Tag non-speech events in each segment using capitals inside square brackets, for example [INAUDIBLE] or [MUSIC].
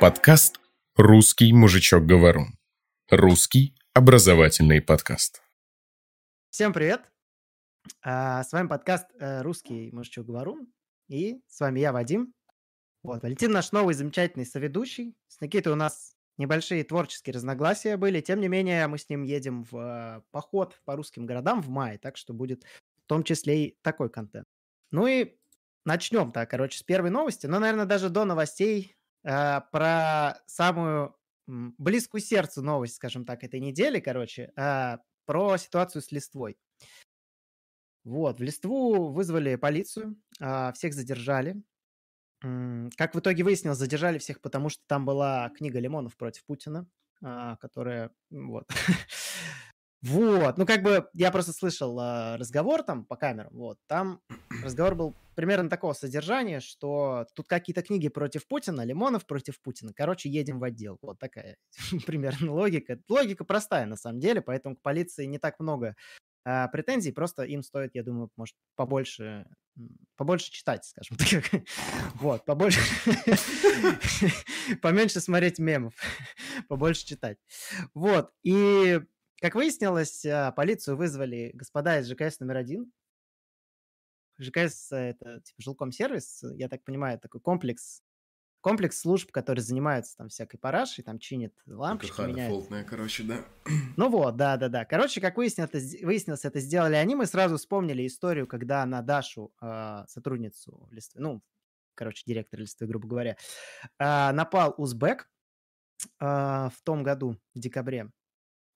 Подкаст «Русский мужичок-говорун». Русский образовательный подкаст. Всем привет! А, С вами подкаст э, «Русский мужичок-говорун». И с вами я, Вадим. Вот, Валентин наш новый замечательный соведущий. С Никитой у нас небольшие творческие разногласия были. Тем не менее, мы с ним едем в э, поход по русским городам в мае, так что будет в том числе и такой контент. Ну и начнем так, короче, с первой новости. Но, наверное, даже до новостей про самую близкую сердцу новость, скажем так, этой недели, короче, э, про ситуацию с листвой. Вот, в Листву вызвали полицию, а, всех задержали. Как в итоге выяснилось, задержали всех, потому что там была книга Лимонов против Путина, которая, вот. [LAUGHS] Вот, ну как бы я просто слышал а, разговор там по камерам, вот, там разговор был примерно такого содержания, что тут какие-то книги против Путина, Лимонов против Путина, короче, едем в отдел, вот такая [LAUGHS] примерно логика. Логика простая на самом деле, поэтому к полиции не так много а, претензий, просто им стоит, я думаю, может, побольше, побольше читать, скажем [LAUGHS] так. Вот, побольше, [LAUGHS] поменьше смотреть мемов, побольше читать. Вот, и, как выяснилось, а, полицию вызвали господа из ЖКС номер один. ЖКС – это типа жилком-сервис, я так понимаю, такой комплекс, комплекс служб, которые занимаются там всякой парашей, там чинят лампочки, КХ меняют дефолтная, короче, да. ну [CLEARS THROAT] вот, да-да-да. Короче, как выяснилось, выяснилось, это сделали они. Мы сразу вспомнили историю, когда на Дашу, а, сотрудницу Листвы, ну, короче, директор Листвы, грубо говоря, а, напал узбек а, в том году, в декабре.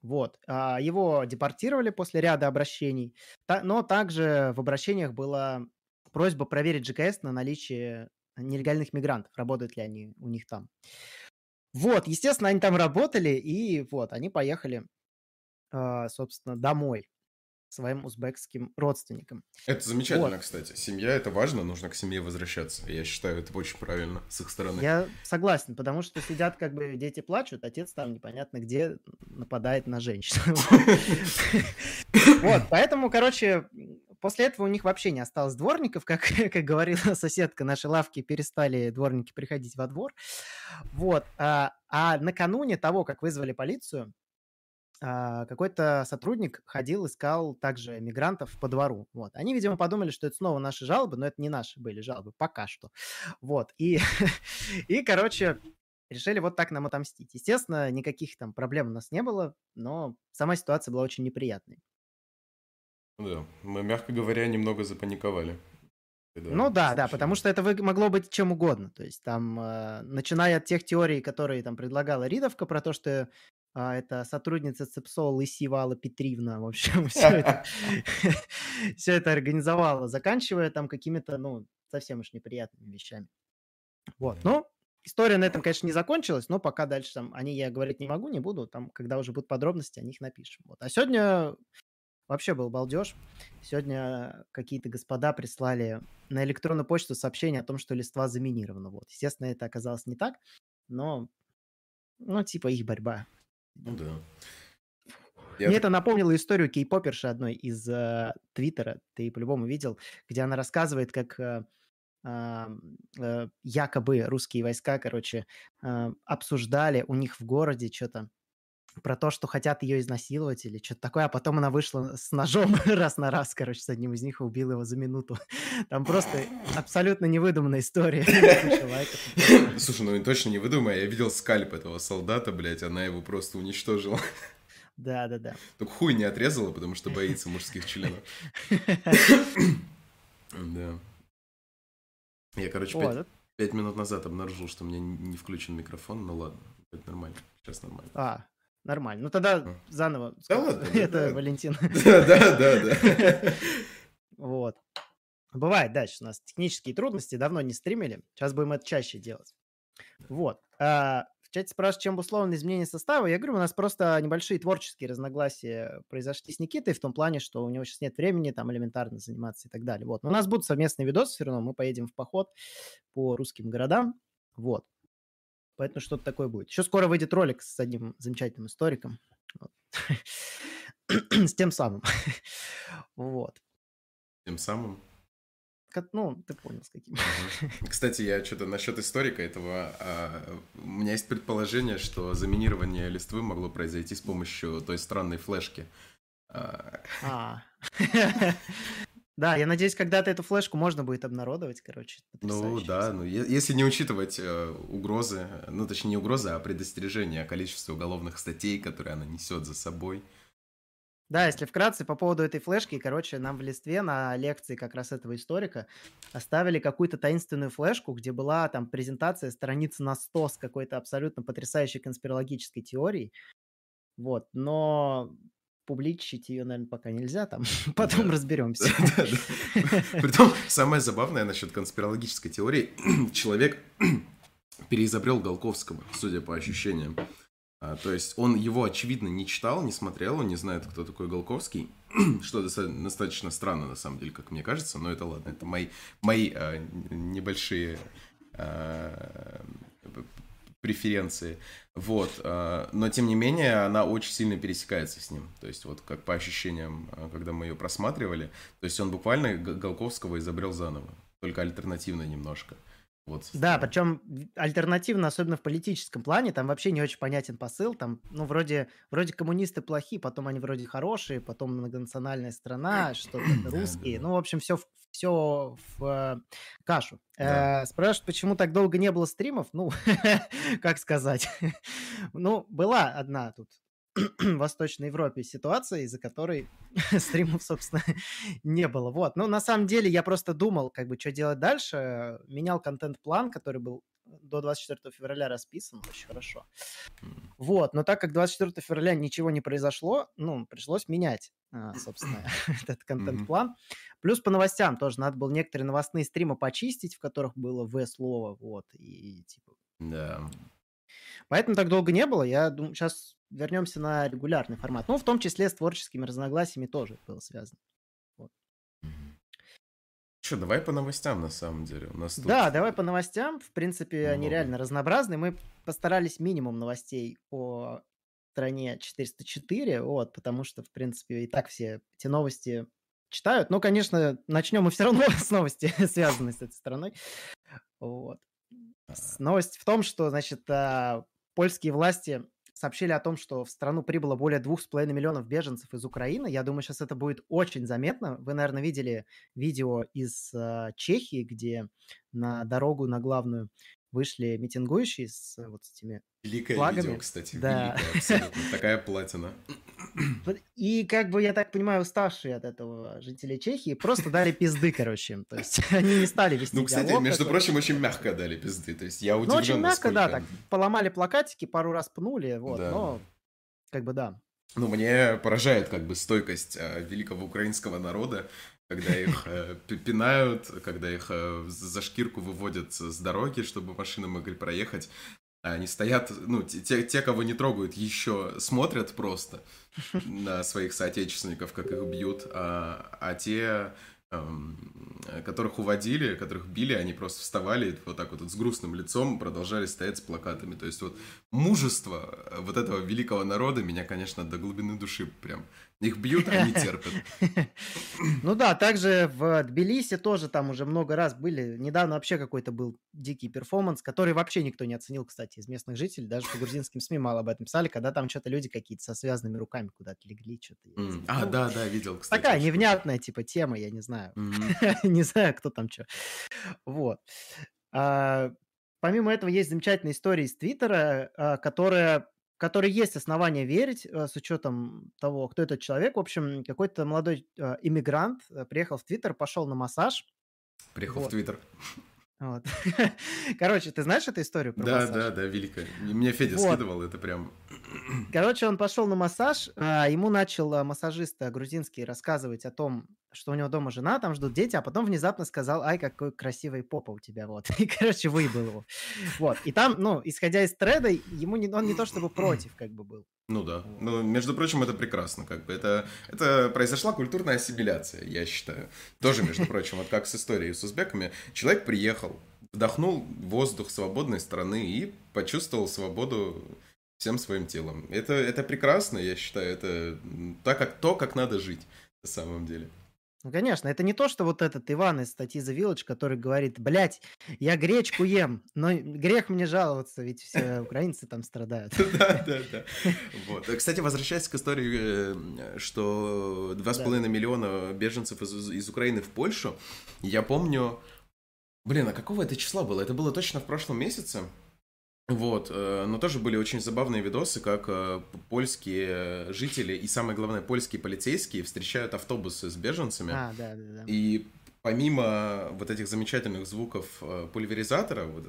Вот. а, Его депортировали после ряда обращений, но также в обращениях была просьба проверить ЖКС на наличие нелегальных мигрантов, работают ли они у них там. Вот, естественно, они там работали, и вот, они поехали а, собственно, домой своим узбекским родственникам. Это замечательно, Вот. кстати. Семья это важно, нужно к семье возвращаться. Я считаю, это очень правильно с их стороны. Я согласен, потому что сидят, как бы, дети плачут, отец там непонятно где нападает на женщину. [LAUGHS] Вот, поэтому, короче, после этого у них вообще не осталось дворников, как, [LAUGHS] как говорила соседка, наши лавки перестали дворники приходить во двор. Вот, а, а накануне того, как вызвали полицию, какой-то сотрудник ходил, искал также мигрантов по двору. Вот. Они, видимо, подумали, что это снова наши жалобы, но это не наши были жалобы, пока что. Вот. И, [LAUGHS] и короче, решили вот так нам отомстить. Естественно, никаких там проблем у нас не было, но сама ситуация была очень неприятной. Да, мы, мягко говоря, немного запаниковали. когда Ну да, да, потому что это могло быть чем угодно. То есть там, э, начиная от тех теорий, которые там предлагала Ридовка про то, что а, это сотрудница ЦЕПСО Лысивала Петривна, в общем, [LAUGHS] все это, [LAUGHS] [LAUGHS] все это организовала, заканчивая там какими-то, ну, совсем уж неприятными вещами. Вот, ну, история на этом, конечно, не закончилась, но пока дальше там, они я говорить не могу, не буду, там, когда уже будут подробности, о них напишем. Вот. А сегодня Вообще был балдеж. Сегодня какие-то господа прислали на электронную почту сообщение о том, что листва заминирована. Вот. Естественно, это оказалось не так, но, ну, типа их борьба. Ну да. Я Мне это напомнило историю кей-поперши одной из э, Твиттера, ты по-любому видел, где она рассказывает, как э, э, якобы русские войска, короче, э, обсуждали у них в городе что-то про то, что хотят ее изнасиловать или что-то такое, а потом она вышла с ножом [LAUGHS] раз на раз, короче, с одним из них и убила его за минуту. Там просто абсолютно невыдуманная история. [LAUGHS] Слушай, ну точно не выдумай, я видел скальп этого солдата, блядь, она его просто уничтожила. Да-да-да. Только хуй не отрезала, потому что боится мужских членов. Да. Я, короче, пять, пять минут назад обнаружил, что у меня не включен микрофон, ну ладно, это нормально, сейчас нормально. А, нормально. Ну тогда заново. Да ладно, [LAUGHS] Это да. Валентин. [LAUGHS] Да, да, да, да. [LAUGHS] Вот. Бывает, дальше у нас технические трудности, давно не стримили, сейчас будем это чаще делать. Вот. А, в чате спрашивают, чем обусловлено изменение состава. Я говорю, у нас просто небольшие творческие разногласия произошли с Никитой в том плане, что у него сейчас нет времени там элементарно заниматься и так далее. Вот. Но у нас будут совместные видосы все равно, мы поедем в поход по русским городам. Вот. Поэтому что-то такое будет. Еще скоро выйдет ролик с одним замечательным историком. Вот. [CLEARS THROAT] С тем самым. [LAUGHS] Вот. Тем самым. ну, ты понял, с каким. [LAUGHS] Кстати, я что-то насчет историка этого. А, у меня есть предположение, что заминирование листвы могло произойти с помощью той странной флешки. А. [LAUGHS] Да, я надеюсь, когда-то эту флешку можно будет обнародовать, короче. Ну да, ну если не учитывать э, угрозы, ну точнее не угрозы, а предостережения о количестве уголовных статей, которые она несет за собой. Да, если вкратце по поводу этой флешки, короче, нам в листве на лекции как раз этого историка оставили какую-то таинственную флешку, где была там презентация страницы на 100 с какой-то абсолютно потрясающей конспирологической теорией. Вот, но публичить ее, наверное, пока нельзя, там [LAUGHS] потом да. разберемся. [LAUGHS] [LAUGHS] Притом, самое забавное насчет конспирологической теории, [CLEARS THROAT] человек [CLEARS THROAT] переизобрел Голковского, судя по ощущениям. А, то есть он его, очевидно, не читал, не смотрел, он не знает, кто такой Голковский, [CLEARS THROAT] что достаточно странно, на самом деле, как мне кажется, но это ладно, это мои, мои а, небольшие а, преференции. Вот. А, но, тем не менее, она очень сильно пересекается с ним. То есть, вот как по ощущениям, а, когда мы ее просматривали, то есть он буквально Голковского изобрел заново, только альтернативно немножко. Вот. Да, причем альтернативно, особенно в политическом плане, там вообще не очень понятен посыл. Там, ну, вроде, вроде коммунисты плохие, потом они вроде хорошие, потом многонациональная страна, что-то русские. Ну, в общем, все, все в э, кашу. Да. Э, спрашивают, почему так долго не было стримов? Ну, [LAUGHS] как сказать? [LAUGHS] ну, была одна тут Восточной Европе ситуация, из-за которой [LAUGHS] стримов, собственно, [LAUGHS] не было. Вот. Ну, на самом деле, я просто думал, как бы, что делать дальше. Менял контент-план, который был до 24 февраля расписан очень хорошо. Вот, но так как 24 февраля ничего не произошло, ну, пришлось менять, а, собственно, [LAUGHS] этот контент-план. Плюс по новостям тоже надо было некоторые новостные стримы почистить, в которых было В-слово, вот, и типа... Да. Поэтому так долго не было. Я думаю, сейчас вернемся на регулярный формат. Ну, в том числе с творческими разногласиями тоже было связано. Вот. Что, давай по новостям, на самом деле. У нас тут... Да, давай по новостям. В принципе, Много. они реально разнообразны. Мы постарались минимум новостей о стране 404, вот, потому что, в принципе, и так все эти новости читают. Ну, конечно, начнем мы все равно [LAUGHS] с новости, связанной с этой страной. Вот. Новость в том, что, значит, а, польские власти сообщили о том, что в страну прибыло более 2,5 миллионов беженцев из Украины. Я думаю, сейчас это будет очень заметно. Вы, наверное, видели видео из э, Чехии, где на дорогу, на главную вышли митингующие с вот с этими Великое флагами. видео, кстати. Да. Великое, абсолютно. Такая платина. И, как бы, я так понимаю, уставшие от этого жители Чехии просто дали пизды, короче. То есть [LAUGHS] они не стали вести Ну, кстати, между прочим, очень мягко дали пизды. То есть я удивлен, Ну, очень мягко, да, так поломали плакатики, пару раз пнули, вот, но как бы да. Ну, мне поражает как бы стойкость э, великого украинского народа, когда их э, пинают, когда их э, за шкирку выводят с дороги, чтобы машины могли проехать. Они стоят, ну, те, те, кого не трогают, еще смотрят просто [LAUGHS] на своих соотечественников, как их бьют, а, а те, эм, которых уводили, которых били, они просто вставали вот так вот с грустным лицом, продолжали стоять с плакатами. То есть вот мужество вот этого великого народа меня, конечно, до глубины души прям их бьют, они [LAUGHS] терпят. Ну да, также в Тбилиси тоже там уже много раз были. Недавно вообще какой-то был дикий перформанс, который вообще никто не оценил, кстати, из местных жителей. Даже по грузинским СМИ мало об этом писали, когда там что-то люди какие-то со связанными руками куда-то легли, что-то. А, да, да, видел, кстати. Такая невнятная типа тема, я не знаю. [LAUGHS] Не знаю, кто там что. Вот. А, помимо этого есть замечательная история из Твиттера, а, которая которой есть основания верить, э, с учетом того, кто этот человек. В общем, какой-то молодой э, иммигрант э, приехал в Твиттер, пошел на массаж. Приехал вот. в Твиттер. Вот. [LAUGHS] Короче, ты знаешь эту историю про Да, массаж? да, да, великая. Мне Федя вот. скидывал, это прям... [CLEARS THROAT] Короче, он пошел на массаж, а ему начал массажист грузинский рассказывать о том, что у него дома жена, там ждут дети, а потом внезапно сказал, ай, какой красивый попа у тебя, вот. [LAUGHS] И, короче, выебал его. Вот. И там, ну, исходя из треда, ему не, он не то чтобы против, как бы был. Ну да. Ну, между прочим, это прекрасно, как бы. Это, это произошла культурная ассимиляция, я считаю. Тоже, между [LAUGHS] прочим, вот как с историей с узбеками. Человек приехал, вдохнул воздух свободной страны и почувствовал свободу всем своим телом. Это, это прекрасно, я считаю. Это так, как, то, как надо жить на самом деле. Ну, конечно, это не то, что вот этот Иван из статьи The Village, который говорит, блядь, я гречку ем, но грех мне жаловаться, ведь все украинцы там страдают. [LAUGHS] Да, да, да. Вот. Кстати, возвращаясь к истории, э, что 2,5 миллиона беженцев из Украины в Польшу, я помню, блин, а какого это числа было? Это было точно в прошлом месяце? Вот, э, но тоже были очень забавные видосы, как э, польские жители и, самое главное, польские полицейские встречают автобусы с беженцами. А, да, да, да. И помимо вот этих замечательных звуков э, пульверизатора, вот,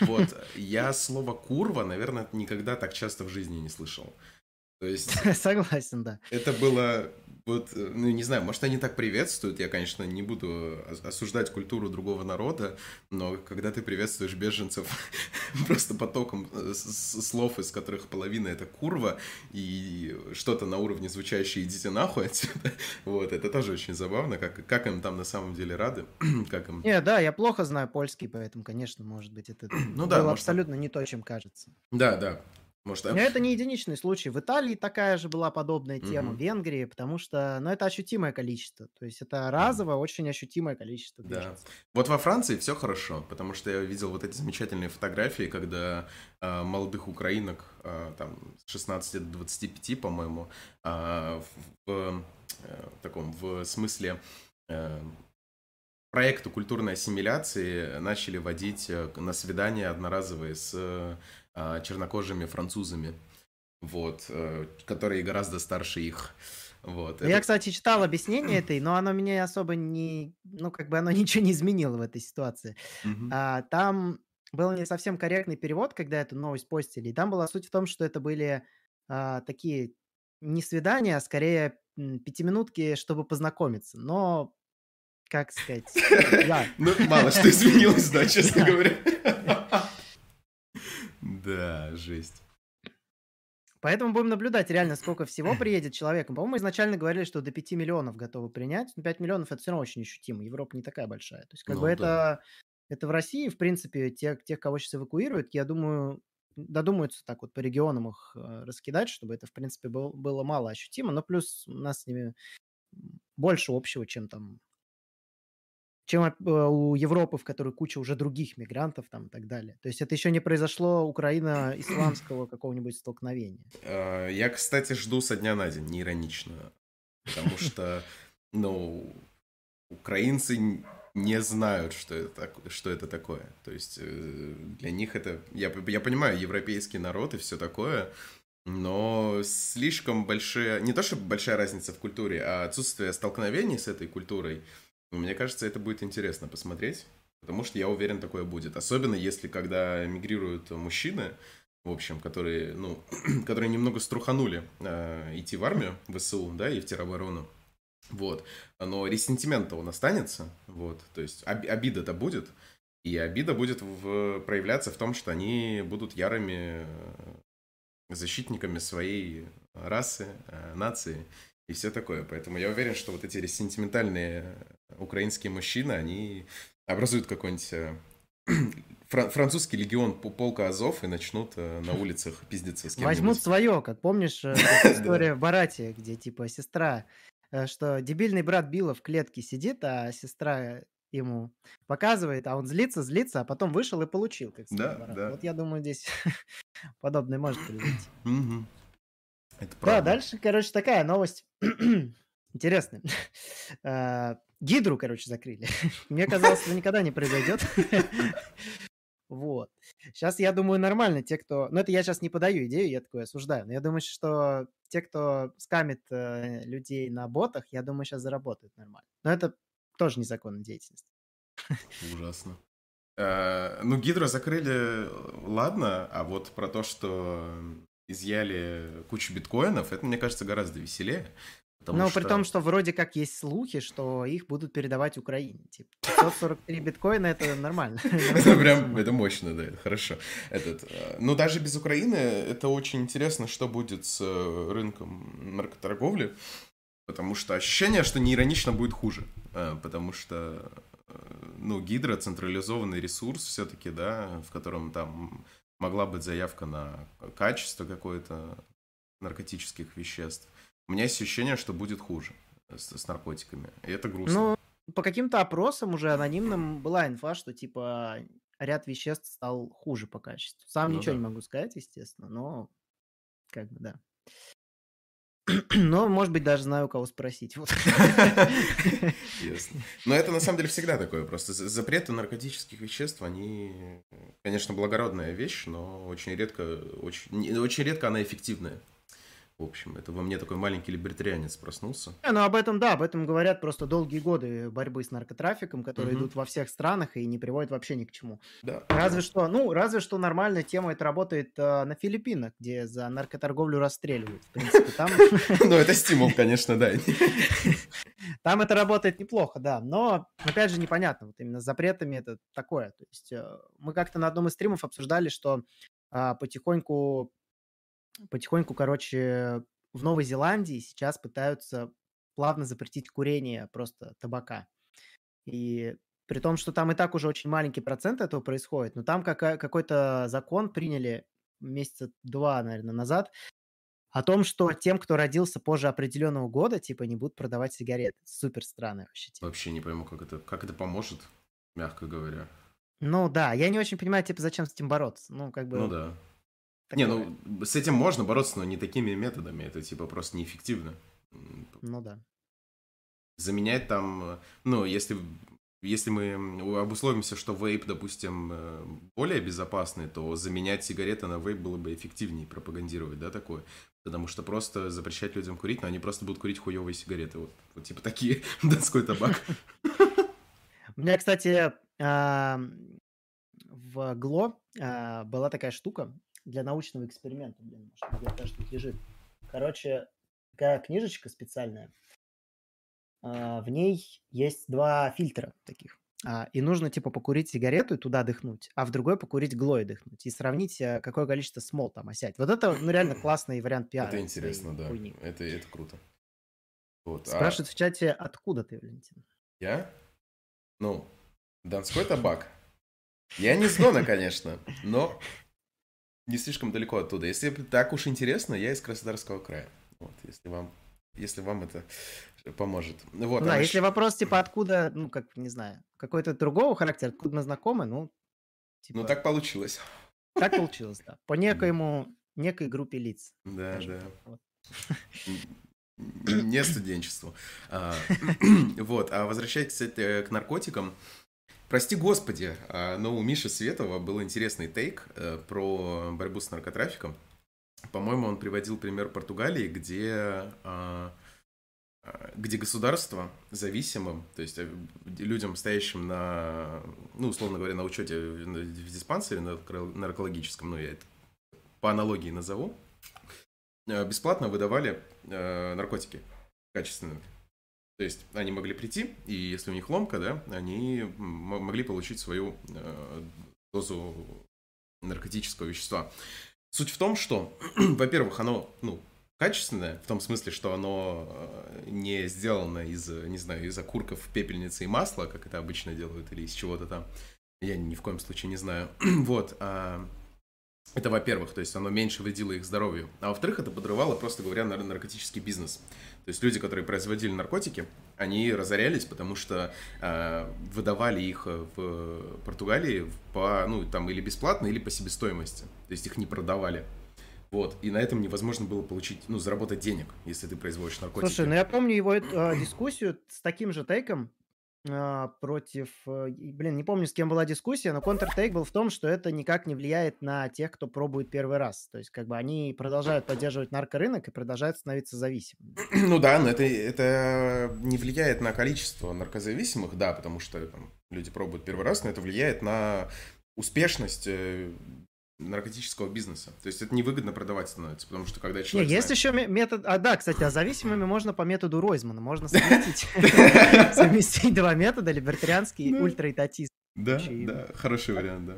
вот [LAUGHS] я слово «курва», наверное, никогда так часто в жизни не слышал. То есть... [LAUGHS] Согласен, да. Это было вот, э, ну, не знаю, может, они так приветствуют, я, конечно, не буду осуждать культуру другого народа, но когда ты приветствуешь беженцев [LAUGHS] просто потоком э, слов, из которых половина это курва, и что-то на уровне звучащее «идите нахуй отсюда», [LAUGHS] вот, это тоже очень забавно, как, как им там на самом деле рады, [CLEARS THROAT] как им... Не, да, я плохо знаю польский, поэтому, конечно, может быть, это [CLEARS THROAT] ну, да, было может... абсолютно не то, чем кажется. Да, да, может, Но это не единичный случай. В Италии такая же была подобная тема, угу. в Венгрии, потому что, ну, это ощутимое количество. То есть это разово очень ощутимое количество Да. Вот во Франции все хорошо, потому что я видел вот эти замечательные фотографии, когда э, молодых украинок, э, там, с 16 до 25, по-моему, э, в, в э, таком, в смысле э, проекту культурной ассимиляции начали водить э, на свидания одноразовые с а, чернокожими французами, вот, э, которые гораздо старше их. Вот, Я, это... кстати, читал объяснение этой, но оно меня особо не... Ну, как бы оно [LAUGHS] ничего не изменило в этой ситуации. Mm-hmm. А, там был не совсем корректный перевод, когда эту новость постили. И там была суть в том, что это были а, такие не свидания, а скорее пятиминутки, чтобы познакомиться. Но, как сказать... [LAUGHS] Ну, мало что изменилось, да, [LAUGHS] честно говоря. Да, жесть. Поэтому будем наблюдать реально, сколько всего приедет человеком. По-моему, изначально говорили, что до 5 миллионов готовы принять. Но 5 миллионов это все равно очень ощутимо. Европа не такая большая. То есть, как ну, бы да. это, это в России, в принципе, тех, тех, кого сейчас эвакуируют, я думаю, додумаются так вот по регионам их э, раскидать, чтобы это, в принципе, был, было мало ощутимо. Но плюс у нас с ними больше общего, чем там чем э, у Европы, в которой куча уже других мигрантов там и так далее. То есть это еще не произошло Украина-исламского какого-нибудь столкновения. А, я, кстати, жду со дня на день, не иронично. Потому [LAUGHS] что, ну, украинцы не знают, что это, что это такое. То есть э, для них это... Я, я понимаю, европейский народ и все такое, но слишком большая... Не то, что большая разница в культуре, а отсутствие столкновений с этой культурой – мне кажется, это будет интересно посмотреть, потому что я уверен, такое будет. Особенно если когда мигрируют мужчины, в общем, которые, ну, [CLEARS THROAT] которые немного струханули э, идти в армию, в СУ, да, и в тероборону. Вот. Но ресентимент-то он останется, вот. То есть об, обида-то будет. И обида будет в, проявляться в том, что они будут ярыми э, защитниками своей расы, э, нации и все такое. Поэтому я уверен, что вот эти сентиментальные украинские мужчины, они образуют какой-нибудь э, [CLEARS THROAT] французский легион полка Азов и начнут э, на улицах пиздиться с Возьмут свое, как помнишь э, [LAUGHS] история в Барате, где типа сестра, что дебильный брат Билла в клетке сидит, а сестра ему показывает, а он злится, злится, а потом вышел и получил. Как да, да. Вот я думаю, здесь [LAUGHS] подобное может произойти. Это правда. Да, дальше, короче, такая новость. [CLEARS THROAT] Интересная. А, [LAUGHS] гидру, короче, закрыли. [LAUGHS] Мне казалось, это никогда не произойдет. [LAUGHS] Вот. Сейчас, я думаю, нормально те, кто... Ну, это я сейчас не подаю идею, я такое осуждаю. Но я думаю, что те, кто скамит э, людей на ботах, я думаю, сейчас заработают нормально. Но это тоже незаконная деятельность. Ужасно. Э, ну, гидро закрыли, ладно, а вот про то, что изъяли кучу биткоинов, это, мне кажется, гораздо веселее. Ну, что... при том, что вроде как есть слухи, что их будут передавать Украине. Типа, 543 биткоина — это нормально. [LAUGHS] [LAUGHS] Это прям, это мощно, да, это хорошо. Этот, э, ну, даже без Украины это очень интересно, что будет с э, рынком наркоторговли, потому что ощущение, что не иронично будет хуже, э, потому что, ну, гидро — централизованный ресурс все-таки, да, в котором там могла быть заявка на качество какое-то наркотических веществ. У меня есть ощущение, что будет хуже. с, с наркотиками. И это грустно. Ну, по каким-то опросам уже анонимным была инфа, что типа ряд веществ стал хуже по качеству. Сам Ну ничего да. не могу сказать, естественно, но как бы да. [CLEARS THROAT] Но, может быть, даже знаю, у кого спросить. Вот. [LAUGHS] Ясно. [LAUGHS] Но это на самом деле всегда такое. Просто за- запреты наркотических веществ, они, конечно, благородная вещь, но очень редко, очень, очень редко она эффективная. В общем, это во мне такой маленький либертарианец проснулся. Не, Ну, об этом, да, об этом говорят просто долгие годы борьбы с наркотрафиком, которые Мгм. идут во всех странах и не приводят вообще ни к чему. Да. Разве что, ну, разве что нормальная тема это работает э, на Филиппинах, где за наркоторговлю расстреливают. В принципе, там, [LAUGHS] Ну, это стимул, конечно, да. [LAUGHS] там это работает неплохо, да. Но, опять же, непонятно, вот именно с запретами это такое. То есть э, мы как-то на одном из стримов обсуждали, что а, потихоньку, потихоньку, короче, в Новой Зеландии сейчас пытаются плавно запретить курение просто табака. И при том, что там и так уже очень маленький процент этого происходит, но там какой-то закон приняли месяца два, наверное, назад о том, что тем, кто родился позже определенного года, типа, не будут продавать сигареты. Супер странная вообще тема. Вообще не пойму, как это, как это поможет, мягко говоря. Ну да, я не очень понимаю, типа, зачем с этим бороться. Ну, как бы... Ну да. Такое. Не, ну, с этим можно бороться, но не такими методами. Это, типа, просто неэффективно. Ну да. заменять там, ну, если, если мы обусловимся, что вейп, допустим, э, более безопасный, то заменять сигареты на вейп было бы эффективнее пропагандировать, да, такое. Потому что просто запрещать людям курить, но они просто будут курить хуевые сигареты. Вот, вот типа такие, [LAUGHS] донской табак. [LAUGHS] У меня, кстати, в ГЛО а, была такая штука для научного эксперимента. Блин, может, где-то тут лежит. Короче, такая книжечка специальная. А, В ней есть два фильтра таких. А, И нужно, типа, покурить сигарету и туда дыхнуть, а в другой покурить гло и дыхнуть. И сравнить, а, какое количество смол там осядет. Вот это, ну, реально классный вариант пиара. Это интересно, да. хуйни. Это, это круто. Вот. а Спрашивают в чате, откуда ты, Валентин? я? Ну, донской табак. Я не с Дона, конечно, но не слишком далеко оттуда. Если так уж интересно, я из Краснодарского края. Вот, если вам, если вам это поможет. Вот, Ну да, а если ш- вопрос, типа, откуда, ну, как, не знаю, какой-то другого характера, откуда мы знакомы, ну, типа, Ну, так получилось. так получилось, да. По [LAUGHS] некоему, некой группе лиц. Да, да. вот. Не студенчеству. А, [LAUGHS] [CLEARS THROAT] Вот, а возвращаясь, кстати, к наркотикам, Прости господи, а, но у Миши Светова был интересный тейк э, про борьбу с наркотрафиком. По-моему, он приводил пример Португалии, где, а, а, где государство зависимым, то есть э, людям, стоящим на, ну, условно говоря, на учете в диспансере нарко- наркологическом, ну, я это по аналогии назову, э, бесплатно выдавали наркотики качественные. То есть они могли прийти, и если у них ломка, да, они могли получить свою э, дозу наркотического вещества. Суть в том, что, [CLEARS THROAT] во-первых, оно, ну, качественное, в том смысле, что оно э, не сделано из, не знаю, из окурков пепельницы и масла, как это обычно делают, или из чего-то там. Я ни в коем случае не знаю. [CLEARS THROAT] вот. а, это, во-первых, то есть оно меньше вредило их здоровью. А во-вторых, это подрывало, просто говоря, нар- наркотический бизнес. То есть люди, которые производили наркотики, они разорялись, потому что э, выдавали их в Португалии по, ну, там, или бесплатно, или по себестоимости. То есть их не продавали. Вот. И на этом невозможно было получить, ну, заработать денег, если ты производишь наркотики. Слушай, ну я помню его э, дискуссию с таким же тейком э, против... э, блин, не помню, с кем была дискуссия, но контртейк был в том, что это никак не влияет на тех, кто пробует первый раз. То есть, как бы они продолжают поддерживать наркорынок и продолжают становиться зависимыми. [CLEARS THROAT] Ну да, но это, это не влияет на количество наркозависимых, да, потому что там, люди пробуют первый раз, но это влияет на успешность э, наркотического бизнеса. То есть это невыгодно продавать становится, потому что когда Не, человек... есть знает- еще ме- метод... А, да, кстати, а зависимыми можно по методу Ройзмана. Можно [LAUGHS] [LAUGHS] совместить, два метода, либертарианский и Да. ультраэтатизм. Да, да, хороший вариант, да.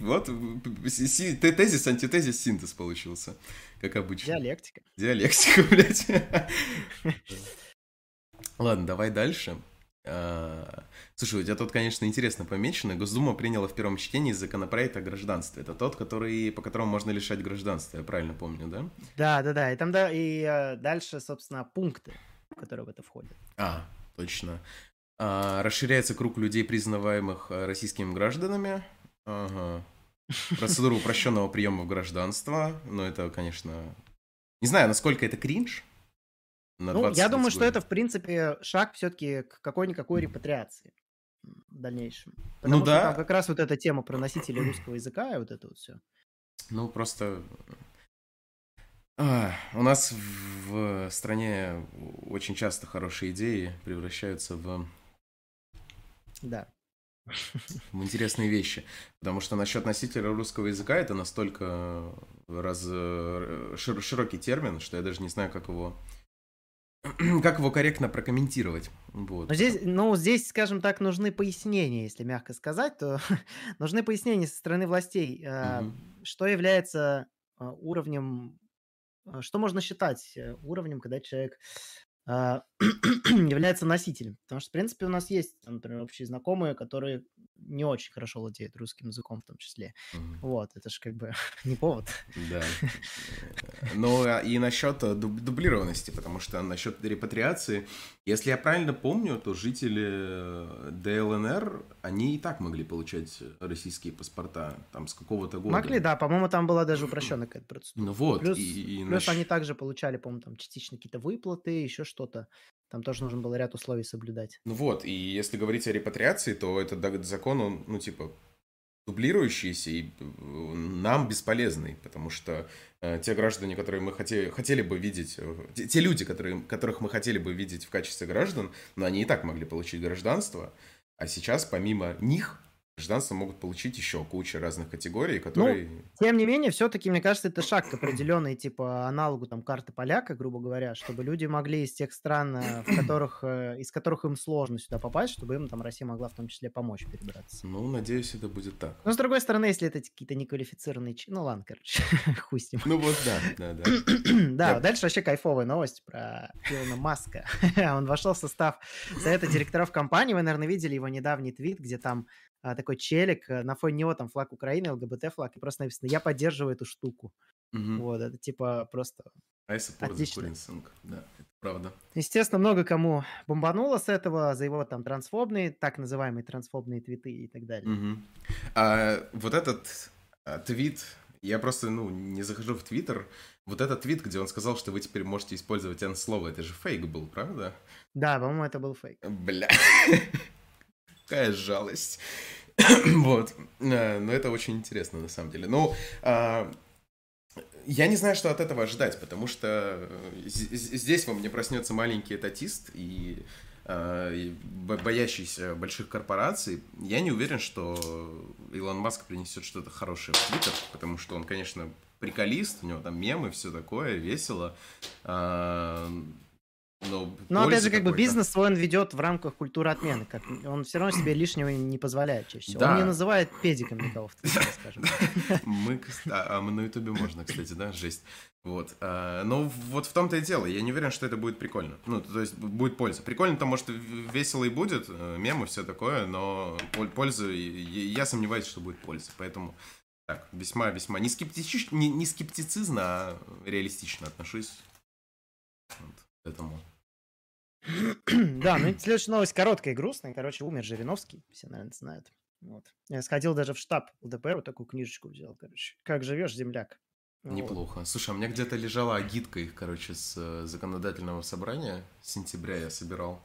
Вот тезис, антитезис, синтез получился, как обычно. Диалектика. Диалектика, [LAUGHS] блядь. Ладно, давай дальше. А, Слушай, у тебя тут, конечно, интересно помечено. Госдума приняла в первом чтении законопроект о гражданстве. Это тот, который, по которому можно лишать гражданства, я правильно помню, да? Да, да, да. И там да, и э, дальше, собственно, пункты. которые в это входят. А, точно. А, расширяется круг людей, признаваемых э, российскими гражданами. Ага. Процедура упрощенного приема в гражданство. Ну, это, конечно... Не знаю, насколько это кринж. Ну, я думаю, что это, в принципе, шаг все-таки к какой-никакой репатриации в дальнейшем. Ну Потому ну, что да. там как раз вот эта тема про носителей русского языка и вот это вот все. Ну, просто... А, у нас в стране очень часто хорошие идеи превращаются в... Да. [LAUGHS] В интересные вещи. Потому что насчет носителя русского языка это настолько раз... Э, широкий термин, что я даже не знаю, как его [CLEARS THROAT] как его корректно прокомментировать. Вот. Но здесь, ну, здесь, скажем так, нужны пояснения, если мягко сказать, то [LAUGHS] нужны пояснения со стороны властей, угу. что является а, уровнем, а, что можно считать э, уровнем, когда человек [CLEARS THROAT] является носителем. Потому что, в принципе, у нас есть, например, общие знакомые, которые не очень хорошо владеют русским языком в том числе. Mm-hmm. Вот, это же как бы [LAUGHS] не повод. Да. [LAUGHS] Ну а и насчет э, дублированности, потому что насчет репатриации, если я правильно помню, то жители э, ДЛНР, они и так могли получать российские паспорта там с какого-то года. Могли, да, по-моему, там была даже упрощенная какая-то процедура. Ну вот. Плюс, и, и плюс наш... они также получали, по-моему, там частично какие-то выплаты, еще что-то. Там тоже нужно было ряд условий соблюдать. Ну вот, и если говорить о репатриации, то этот закон, он, ну, типа, дублирующийся и э, нам бесполезный, потому что э, те граждане, которые мы хотели, хотели бы видеть, э, те, те люди, которые, которых мы хотели бы видеть в качестве граждан, но они и так могли получить гражданство, а сейчас помимо них гражданство могут получить еще куча разных категорий, ну, которые... Ну, тем не менее, все-таки, мне кажется, это шаг к определенной, типа, аналогу там карты поляка, грубо говоря, чтобы люди могли из тех стран, э, в [CLEARS THROAT] которых, э, из которых им сложно сюда попасть, чтобы им там Россия могла в том числе помочь перебраться. Ну, надеюсь, это будет так. Но, с другой стороны, если это какие-то неквалифицированные... Ну, ладно, короче, [LAUGHS] хуй с ним. Ну, вот да, да, да. [CLEARS THROAT] Да, дальше вообще кайфовая новость про Илона Маска. [LAUGHS] Он вошел в состав совета [CLEARS THROAT] директоров компании, вы, наверное, видели его недавний твит, где там такой челик, э, на фоне него там флаг Украины, ЛГБТ-флаг, и просто написано «Я поддерживаю эту штуку». Угу. Вот, это типа просто I support Отлично. the Да, это правда. Естественно, много кому бомбануло с этого за его там трансфобные, так называемые трансфобные твиты и так далее. Угу. А, вот этот а, твит, я просто, ну, не захожу в Твиттер. Вот этот твит, где он сказал, что вы теперь можете использовать N-слово, это же фейк был, правда? Да, по-моему, это был фейк. Бля. [LAUGHS] Какая жалость. [COUGHS] вот. Э, но это очень интересно, на самом деле. Ну, а, я не знаю, что от этого ожидать, потому что э, здесь во мне проснется маленький этатист и, а, боящийся больших корпораций. Я не уверен, что Илон Маск принесет что-то хорошее в Твиттер, потому что он, конечно, приколист, у него там мемы, все такое, весело. Но, Но опять же, как бы бизнес свой он ведет в рамках культуры отмены. Как, он все равно себе лишнего не позволяет чаще всего. Да. Он не называет педиком никого в Твиттере, [LAUGHS] скажем. Мы, а, а на Ютубе можно, кстати, да, жесть. Вот. А, но вот в том-то и дело. Я не уверен, что это будет прикольно. Ну, то есть будет польза. Прикольно-то, может, весело и будет, э, мемы, все такое, но польза, я сомневаюсь, что будет польза. Поэтому так, весьма-весьма не, скептич... не, не скептицизм, а реалистично отношусь вот, к этому. [CLEARS THROAT] Да, ну следующая новость короткая и грустная. Короче, умер Жириновский, все, наверное, знают. Вот. Я сходил даже в штаб ЛДПР, вот такую книжечку взял, короче. Как живешь, земляк? Неплохо. Вот. Слушай, а у меня где-то лежала агитка их, короче, с э, законодательного собрания. С сентября я собирал.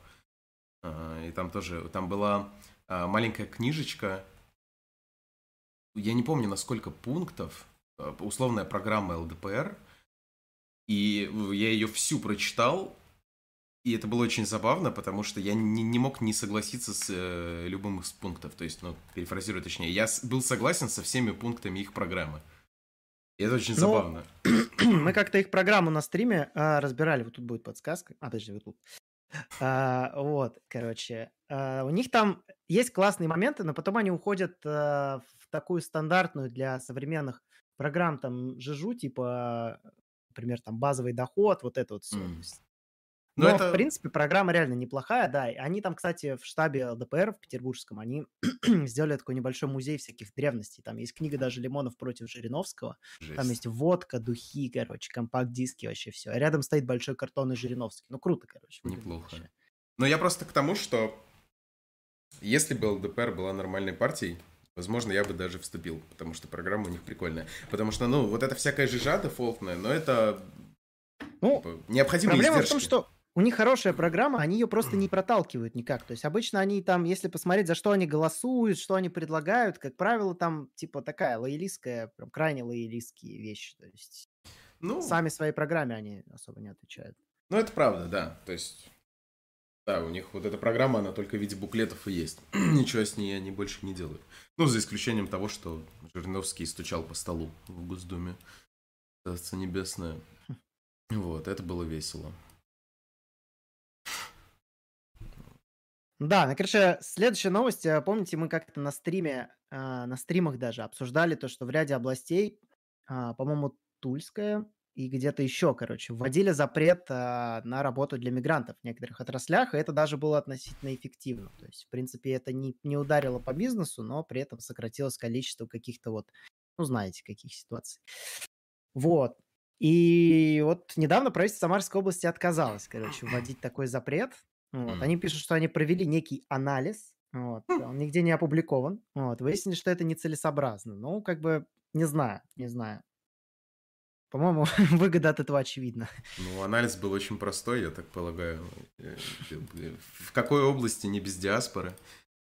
А, и там тоже, там была а, маленькая книжечка. Я не помню, на сколько пунктов. А, условная программа ЛДПР. И я ее всю прочитал, и это было очень забавно, потому что я не, не мог не согласиться с э, любым из пунктов. То есть, ну, перефразирую точнее, я был согласен со всеми пунктами их программы. И это очень ну, забавно. [CLEARS THROAT] Мы как-то их программу на стриме а, разбирали. Вот тут будет подсказка. А, подожди, вот тут. А, вот, короче. А, у них там есть классные моменты, но потом они уходят а, в такую стандартную для современных программ, там, жижу, типа, например, там, базовый доход, вот это вот все. Mm. Но, Но это... в принципе, программа реально неплохая, да. Они там, кстати, в штабе ЛДПР в Петербургском, они [CLEARS THROAT] сделали такой небольшой музей всяких древностей. Там есть книга даже Лимонов против Жириновского. Жесть. Там есть водка, духи, короче, компакт-диски, вообще все. А рядом стоит большой картонный Жириновский. Ну, круто, короче. Неплохо. Вообще. Но я просто к тому, что если бы ЛДПР была нормальной партией, Возможно, я бы даже вступил, потому что программа у них прикольная. Потому что, ну, вот эта всякая жижа дефолтная, но это ну, типа, необходимые Проблема издержки. в том, что у них хорошая программа, они ее просто не проталкивают никак. То есть обычно они там, если посмотреть, за что они голосуют, что они предлагают, как правило, там типа такая лоялистская, прям крайне лоялистские вещи. То есть ну, сами своей программе они особо не отвечают. Ну, это правда, да. То есть, да, у них вот эта программа, она только в виде буклетов и есть. [CLEARS THROAT] Ничего с ней они больше не делают. Ну, за исключением того, что Жириновский стучал по столу в Госдуме. Царство небесное. Вот, это было весело. Да, на короче, следующая новость. Э, помните, мы как-то на стриме, а, на стримах даже обсуждали то, что в ряде областей, а, по-моему, Тульская и где-то еще, короче, вводили запрет а, на работу для мигрантов в некоторых отраслях, и это даже было относительно эффективно. То есть, в принципе, это не, не ударило по бизнесу, но при этом сократилось количество каких-то вот, ну, знаете, каких ситуаций. Вот. И вот недавно правительство Самарской области отказалось, короче, вводить такой запрет. Вот. Они пишут, что они провели некий анализ, вот. Хм. он нигде не опубликован. Вот. Выяснили, что это нецелесообразно. Ну, как бы, не знаю, не знаю. По-моему, [LAUGHS] выгода от этого очевидна. Ну, анализ был очень простой, я так полагаю. Э, э, в какой области не без диаспоры,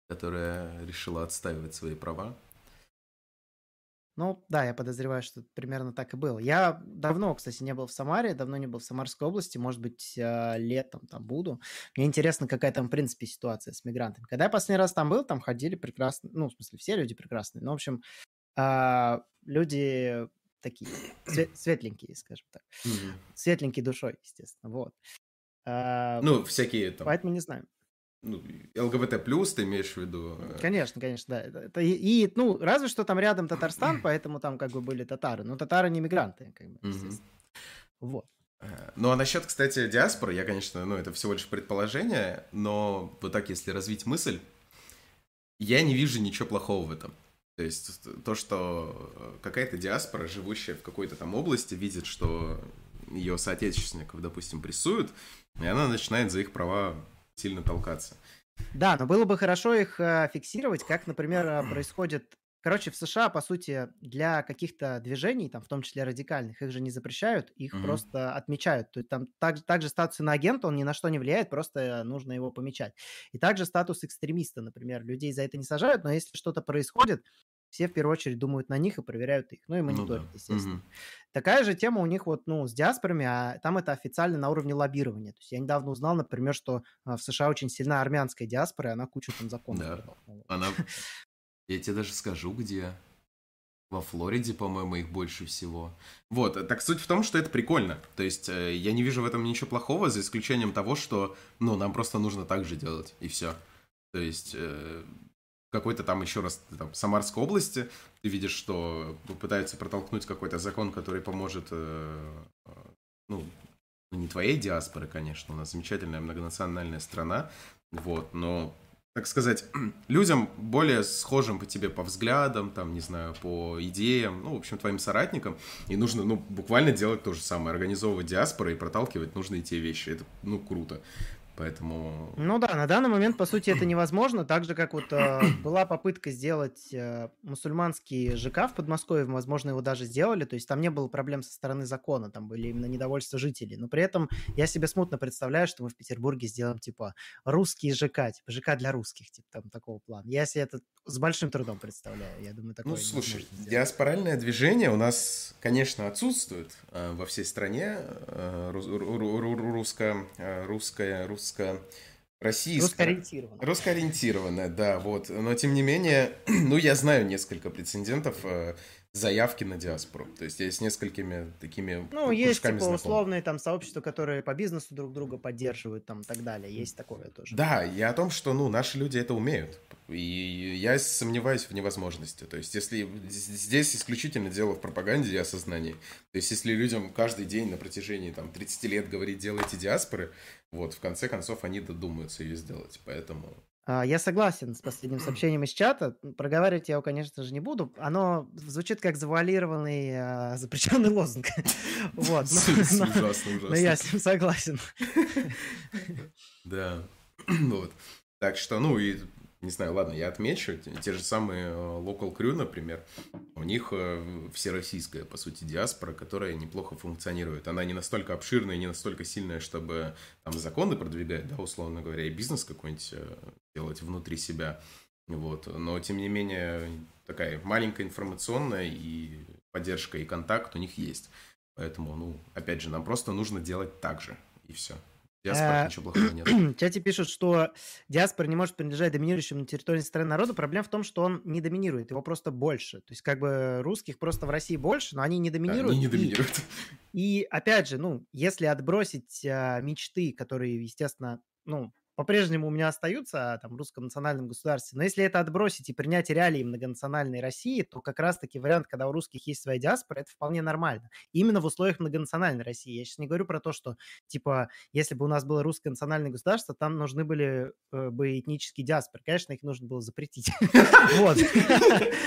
которая решила отстаивать свои права? Ну, да, я подозреваю, что примерно так и было. Я давно, кстати, не был в Самаре, давно не был в Самарской области, может быть, а, летом там буду. Мне интересно, какая там, в принципе, ситуация с мигрантами. Когда я последний раз там был, там ходили прекрасно, ну, в смысле, все люди прекрасные, ну, в общем, а, люди такие светленькие, скажем так. Светленькие душой, естественно, вот. А, ну, всякие там... Поэтому не знаю ну, ЛГБТ плюс ты имеешь в виду? Э? Конечно, конечно, да. Это, и, и, ну, разве что там рядом Татарстан, [CLEARS THROAT] поэтому там как бы были татары. Но татары не мигранты, как бы, Вот. Э, ну, а насчет, кстати, диаспоры, я, конечно, ну, это всего лишь предположение, но вот так, если развить мысль, я не вижу ничего плохого в этом. То есть то, что какая-то диаспора, живущая в какой-то там области, видит, что ее соотечественников, допустим, прессуют, и она начинает за их права сильно толкаться. Да, но было бы хорошо их э, фиксировать, как, например, э, происходит Короче, в США, по сути, для каких-то движений, там, в том числе радикальных, их же не запрещают, их mm-hmm. просто отмечают. То есть там так, также статус иноагента, он ни на что не влияет, просто нужно его помечать. И также статус экстремиста, например, людей за это не сажают, но если что-то происходит, все в первую очередь думают на них и проверяют их. Ну и мониторят, ну, да. естественно. Угу. Такая же тема у них вот, ну, с диаспорами, а там это официально на уровне лоббирования. То есть я недавно узнал, например, что а, в США очень сильна армянская диаспора, и она кучу там законов. Да, она... [LAUGHS] Я тебе даже скажу, где. Во Флориде, по-моему, их больше всего. Вот, э, так суть в том, что это прикольно. То есть э, я не вижу в этом ничего плохого, за исключением того, что, ну, нам просто нужно так же делать, и все. То есть э, какой-то там еще раз там, Самарской области, ты видишь, что пытаются протолкнуть какой-то закон, который поможет, э, э, ну, не твоей диаспоры, конечно, у нас замечательная многонациональная страна, вот, но, так сказать, [CLEARS THROAT] людям более схожим по тебе по взглядам, там, не знаю, по идеям, ну, в общем, твоим соратникам, и нужно, ну, буквально делать то же самое, организовывать диаспору и проталкивать нужные те вещи, это, ну, круто. Поэтому... Ну да, на данный момент, по сути, это невозможно. Так же, как вот э, [CLEARS THROAT] была попытка сделать э, мусульманский ЖК в Подмосковье, возможно, его даже сделали. То есть там не было проблем со стороны закона, там были именно недовольства жителей. Но при этом я себе смутно представляю, что мы в Петербурге сделаем, типа, русский ЖК, типа, ЖК для русских, типа, там, такого плана. Я себе это с большим трудом представляю. Я думаю, такое Ну, слушай, диаспоральное движение у нас, конечно, отсутствует э, во всей стране. Э, русско, э, русское, русско, российское. Русско-ориентированное. Русско-ориентированное, да, вот. Но, тем не менее, [CLEARS THROAT] ну, я знаю несколько прецедентов э, заявки на диаспору. То есть я с несколькими такими Ну, есть, типа, знаком. условные там сообщества, которые по бизнесу друг друга поддерживают, там, и так далее. Есть такое тоже. Да, и о том, что, ну, наши люди это умеют И я сомневаюсь в невозможности. То есть, если здесь исключительно дело в пропаганде и осознании. То есть, если людям каждый день на протяжении там, 30 лет говорить «делайте диаспоры», вот, в конце концов, они додумаются ее сделать. Поэтому я согласен с последним сообщением из чата. Проговаривать я его, конечно же, не буду. Оно звучит как завуалированный а, запрещенный лозунг. [LAUGHS] Вот. Но, ужасно, ужасно. Но я с ним согласен. [LAUGHS] Да. [CLEARS THROAT] Вот. Так что, ну, и не знаю, ладно, я отмечу, те же самые э, Local Crew, например, у них э, всероссийская, по сути, диаспора, которая неплохо функционирует. Она не настолько обширная, не настолько сильная, чтобы там законы продвигать, да, условно говоря, и бизнес какой-нибудь э, делать внутри себя. Вот. Но, тем не менее, такая маленькая информационная и поддержка, и контакт у них есть. Поэтому, ну, опять же, нам просто нужно делать так же, и все. Диаспора, Э, ничего плохого нет. [CLEARS THROAT] В чате пишут, что диаспора не может принадлежать доминирующему на территории страны народу. Проблема в том, что он не доминирует, его просто больше. То есть как бы русских просто в России больше, но они не Да, доминируют. Они не И- доминируют. И опять же, ну, если отбросить а, мечты, которые, естественно, ну, по-прежнему у меня остаются о там, русском национальном государстве, но если это отбросить и принять реалии многонациональной России, то как раз-таки вариант, когда у русских есть своя диаспора, это вполне нормально. Именно в условиях многонациональной России. Я сейчас не говорю про то, что, типа, если бы у нас было русское национальное государство, там нужны были э, бы этнические диаспоры. Конечно, их нужно было запретить. [LAUGHS] Вот.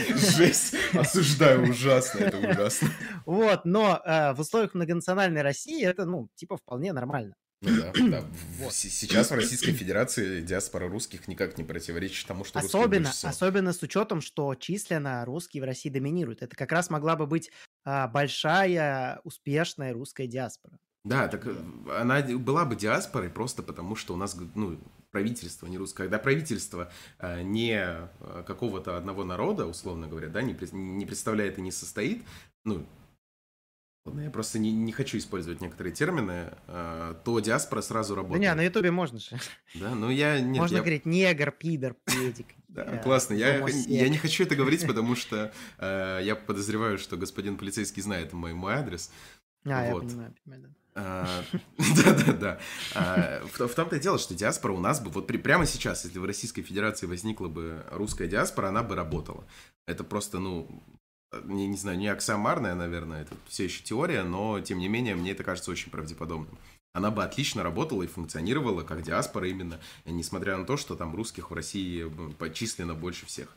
Жесть. Осуждаю ужасно, это ужасно. Вот, но э, в условиях многонациональной России это, ну, типа, вполне нормально. Ну да, [CLEARS THROAT] да. Сейчас в Российской Федерации диаспора русских никак не противоречит тому, что Особенно, всего. особенно с учетом, что численно русские в России доминируют. Это как раз могла бы быть а, большая, успешная русская диаспора. Да, так э, она была бы диаспорой просто потому, что у нас ну, правительство не русское. Когда правительство э, не э, какого-то одного народа, условно говоря, да, не, не представляет и не состоит, ну, я просто не, не хочу использовать некоторые термины, э, то диаспора сразу Да работает. не, на Ютубе можно же. Да, ну я... [LAUGHS] Нет, можно я- говорить негр, пидор, педик. [LAUGHS] Да, классно. Я, я не хочу это говорить, [LAUGHS] потому что э, я подозреваю, что господин полицейский знает мой, мой адрес. А, я вот. понимаю, понимаю, да. А, Да-да-да. А, В том-то и дело, что диаспора у нас бы, вот прямо сейчас, если в Российской Федерации возникла бы русская диаспора, она бы работала. Это просто, ну, не, не знаю, не аксиомарная, наверное, это все еще теория, но, тем не менее, мне это кажется очень правдеподобным. Она бы отлично работала и функционировала как диаспора именно, несмотря на то, что там русских в России м, почисленно больше всех.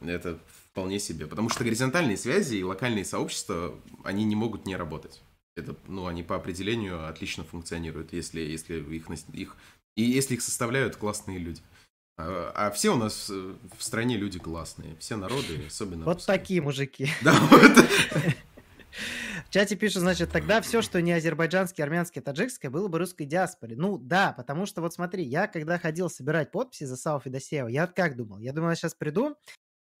Это вполне себе. Потому что горизонтальные связи и локальные сообщества, они не могут не работать. Это, ну, они по определению отлично функционируют, если, если их, их, и если их составляют классные люди. А, а все у нас э, в стране люди классные, все народы, особенно Вот русские. такие мужики. [LAUGHS] Да, вот. В чате пишут, значит, тогда все, что не азербайджанское, армянское, таджикское, было бы русской диаспоре. Ну да, потому что вот смотри, я когда ходил собирать подписи за Сау Федосеева, я как думал? Я думал, я сейчас приду,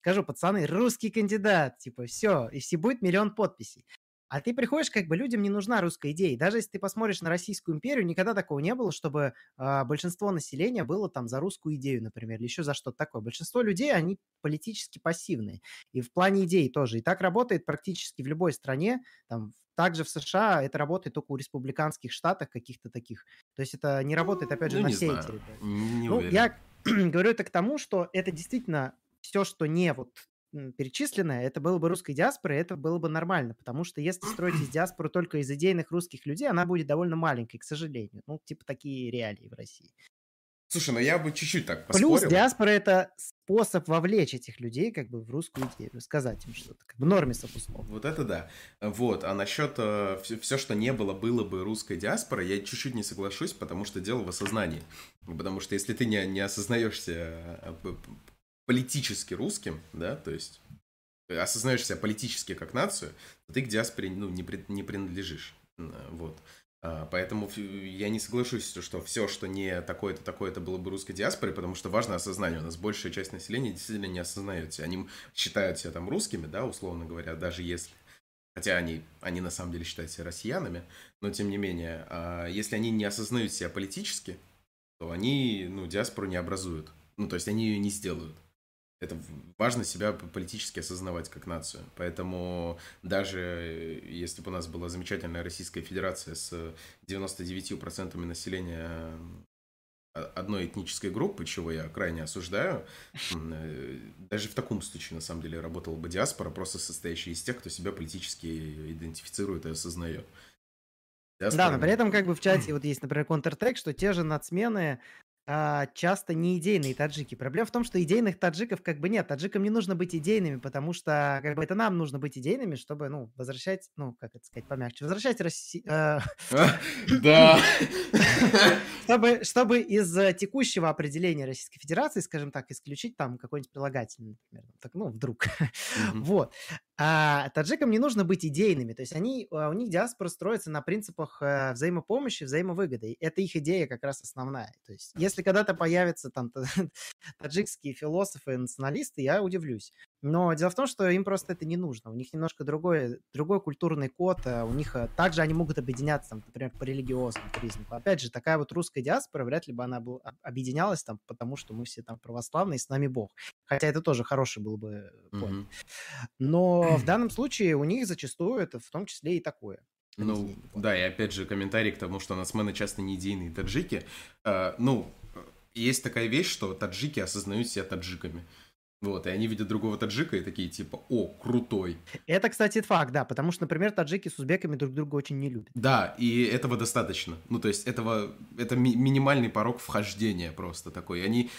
скажу, пацаны, русский кандидат, типа, все, и все будет миллион подписей. А ты приходишь, как бы людям не нужна русская идея. И даже если ты посмотришь на Российскую империю, никогда такого не было, чтобы а, большинство населения было там за русскую идею, например, или еще за что-то такое. Большинство людей, они политически пассивные. И в плане идей тоже. И так работает практически в любой стране. Там, также в США это работает только у республиканских штатах каких-то таких. То есть это не работает, опять же, Ну, на всей знаю. территории. Не Ну, уверен. я [CLEARS THROAT] говорю это к тому, что это действительно все, что не вот перечисленное, это было бы русской диаспорой, это было бы нормально, потому что если строить из [CLEARS THROAT] диаспоры только из идейных русских людей, она будет довольно маленькой, к сожалению. Ну, типа такие реалии в России. Слушай, ну я бы чуть-чуть так Плюс поспорил. диаспора это способ вовлечь этих людей как бы в русскую идею, сказать им что-то, как бы нормисов условно. Вот это да. Вот, а насчет все, что не было, было бы русской диаспорой, я чуть-чуть не соглашусь, потому что дело в осознании. Потому что если ты не, не осознаешься э, политически русским, да, то есть э, осознаешь себя политически как нацию, то ты к диаспоре ну, не, при- не принадлежишь. Вот. А, Поэтому я не соглашусь, что все, что не такое-то, такое-то было бы русской диаспорой, потому что важно осознание. У нас большая часть населения действительно не осознает себя. Они считают себя там русскими, да, условно говоря, даже если... Хотя они, они на самом деле считают себя россиянами, но тем не менее, а, если они не осознают себя политически, то они, ну, диаспору не образуют. Ну, то есть они ее не сделают. Это важно себя политически осознавать как нацию. Поэтому даже э, если бы у нас была замечательная Российская Федерация с 99% населения одной этнической группы, чего я крайне осуждаю. Э, даже в таком случае, на самом деле, работала бы диаспора, просто состоящая из тех, кто себя политически идентифицирует и осознает. Диаспора... Да, но при этом как бы в чате [CLEARS THROAT] вот есть, например, контртек, что те же нацмены а, часто не идейные таджики. Проблема в том, что идейных таджиков как бы нет. Таджикам не нужно быть идейными, потому что как бы это нам нужно быть идейными, чтобы, ну, возвращать, ну, как это сказать помягче, возвращать Россию... Э, [LAUGHS] [LAUGHS] да. [LAUGHS] Чтобы, чтобы из э, текущего определения Российской Федерации, скажем так, исключить там какой-нибудь прилагательный, например. Так, ну, вдруг. Вот. А таджикам не нужно быть идейными, то есть они, а, у них диаспора строится на принципах э, взаимопомощи, взаимовыгоды. Это их идея как раз основная. То есть если когда-то появятся там [LAUGHS] таджикские философы, националисты, я удивлюсь. Но дело в том, что им просто это не нужно. У них немножко другой, другой культурный код. А у них э, также они могут объединяться, там, например, по религиозному признаку. Опять же, такая вот русская диаспора, вряд ли бы она был, объединялась там, потому что мы все там православные, с нами Бог. Хотя это тоже хороший был бы point. Но в [CLEARS THROAT] данном случае у них зачастую это в том числе и такое. Ну, да, и опять же комментарий к тому, что нацмены часто не идейные таджики. Uh, ну, есть такая вещь, что таджики осознают себя таджиками. Вот, и они видят другого таджика и такие типа, о, крутой. Это, кстати, факт, да, потому что, например, таджики с узбеками друг друга очень не любят. Да, и этого достаточно. Ну, то есть этого, это ми- минимальный порог вхождения просто такой. Они,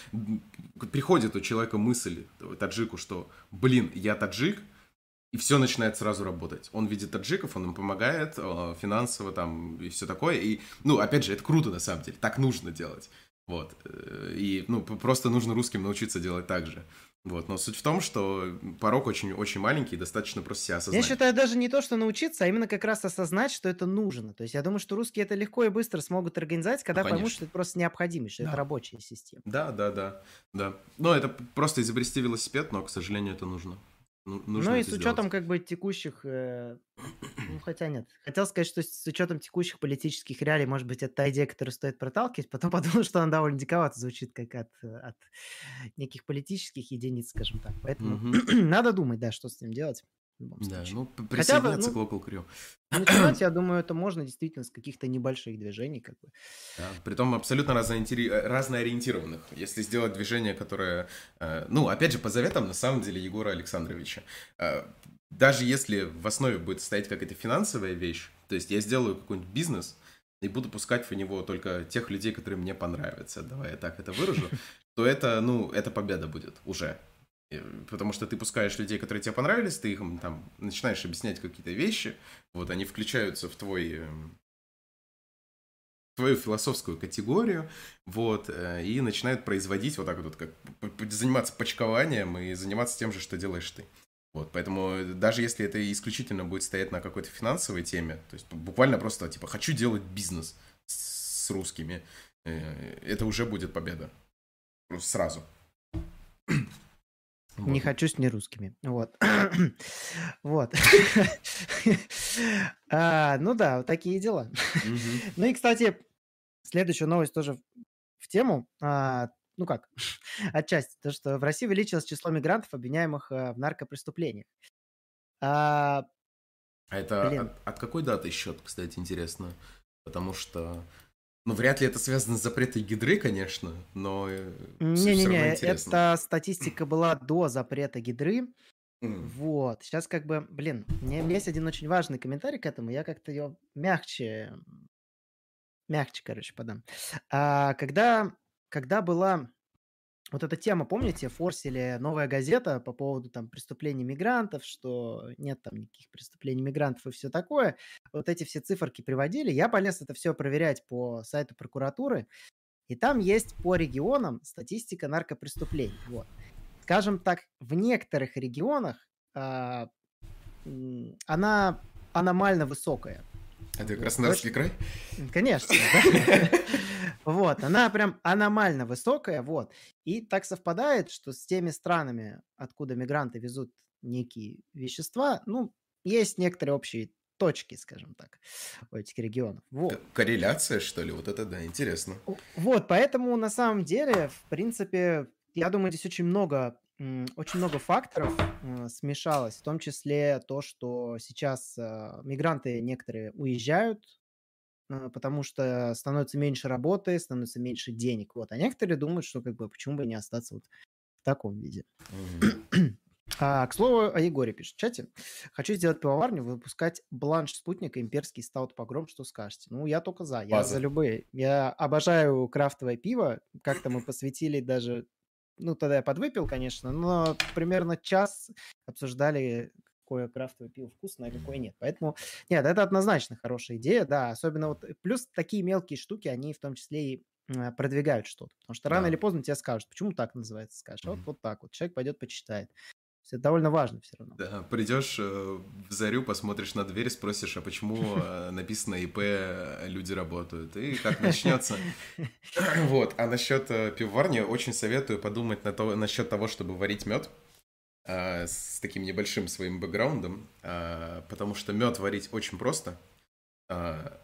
приходит у человека мысль, таджику, что, блин, я таджик, и все начинает сразу работать. Он видит таджиков, он им помогает э, финансово там и все такое. И, ну, опять же, это круто на самом деле. Так нужно делать. Вот. Э, и, ну, просто нужно русским научиться делать так же. Вот, но суть в том, что порог очень-очень маленький, достаточно просто себя осознать. Я считаю, даже не то, что научиться, а именно как раз осознать, что это нужно. То есть я думаю, что русские это легко и быстро смогут организовать, когда ну, поймут, что это просто необходимость, что да. это рабочая система. Да, да, да, да. Но это просто изобрести велосипед, но, к сожалению, это нужно. Ну, ну и с учетом как бы текущих, э, ну [CLEARS THROAT] хотя нет, хотел сказать, что с учетом текущих политических реалий, может быть, это та идея, которую стоит проталкивать, потом [LAUGHS] подумал, что она довольно диковато звучит, как от, от неких политических единиц, скажем так. Поэтому угу. [CLEARS THROAT] надо думать, да, что с этим делать любом да, случае. ну, присоединяться Хотя бы, ну, к Local Crew. Начинать, я думаю, это можно действительно с каких-то небольших движений. Как бы. Да, притом абсолютно разноинтери... Э, разноориентированных. Если сделать движение, которое... Э, ну, опять же, по заветам, на самом деле, Егора Александровича. Э, даже если в основе будет стоять какая-то финансовая вещь, то есть я сделаю какой-нибудь бизнес, и буду пускать в него только тех людей, которые мне понравятся, давай я так это выражу, то это, ну, это победа будет уже. Потому что ты пускаешь людей, которые тебе понравились, ты им там начинаешь объяснять какие-то вещи, вот они включаются в твой эм, твою философскую категорию, вот, э, и начинают производить вот так вот, как заниматься почкованием и заниматься тем же, что делаешь ты. Вот, поэтому даже если это исключительно будет стоять на какой-то финансовой теме, то есть буквально просто, типа, хочу делать бизнес с русскими, э, это уже будет победа. Сразу. Не хочу с нерусскими. Вот. [COUGHS] вот. [LAUGHS] а, ну да, вот такие дела. [LAUGHS] ну и, кстати, следующая новость тоже в тему. А, ну как, [LAUGHS] отчасти, то, что в России увеличилось число мигрантов, обвиняемых а, в наркопреступлениях. А, а это от, от какой даты счет, кстати, интересно? Потому что ну, вряд ли это связано с запретой гидры, конечно, но... Э, Не-не-не, эта статистика была до запрета гидры. Mm. Вот, сейчас как бы, блин, мне есть один очень важный комментарий к этому, я как-то ее мягче, мягче, короче, подам. А, когда, когда была вот эта тема, помните, форсили новая газета по поводу там преступлений мигрантов, что нет там никаких преступлений мигрантов и все такое. Вот эти все циферки приводили. Я полез это все проверять по сайту прокуратуры, и там есть по регионам статистика наркопреступлений. Вот. Скажем так, в некоторых регионах а, она аномально высокая. Это Краснодарский край? Конечно, [LAUGHS] Вот, она прям аномально высокая, вот. И так совпадает, что с теми странами, откуда мигранты везут некие вещества, ну, есть некоторые общие точки, скажем так, у этих регионов. Вот. Корреляция, что ли? Вот это да, интересно. Вот, поэтому на самом деле, в принципе, я думаю, здесь очень много очень много факторов э, смешалось, в том числе то, что сейчас э, мигранты некоторые уезжают потому что становится меньше работы, становится меньше денег. Вот. А некоторые думают, что как бы почему бы не остаться вот в таком виде. [CLEARS THROAT] А, к слову, о Егоре пишет в чате. Хочу сделать пивоварню, выпускать бланш спутника, имперский стаут погром. Что скажете? Ну, я только за. Я База. за любые. Я обожаю крафтовое пиво. Как-то мы посвятили даже... Ну, тогда я подвыпил, конечно, но примерно час обсуждали, какое крафтовое пиво вкусное, а какое нет. Поэтому, нет, это однозначно хорошая идея, да. Особенно вот... Плюс такие мелкие штуки, они в том числе и э, продвигают что-то. Потому что рано Да. или поздно тебе скажут, почему так называется, скажешь. А вот, вот так вот. Человек пойдет, почитает. Это довольно важно все равно. Да, придешь э, в зарю, посмотришь на дверь, спросишь, а почему э, написано ИП э, люди работают? И как начнется. [LAUGHS] Вот. А насчет пивоварни очень советую подумать на то, насчет того, чтобы варить мед с таким небольшим своим бэкграундом, э, потому что мед варить очень просто, э,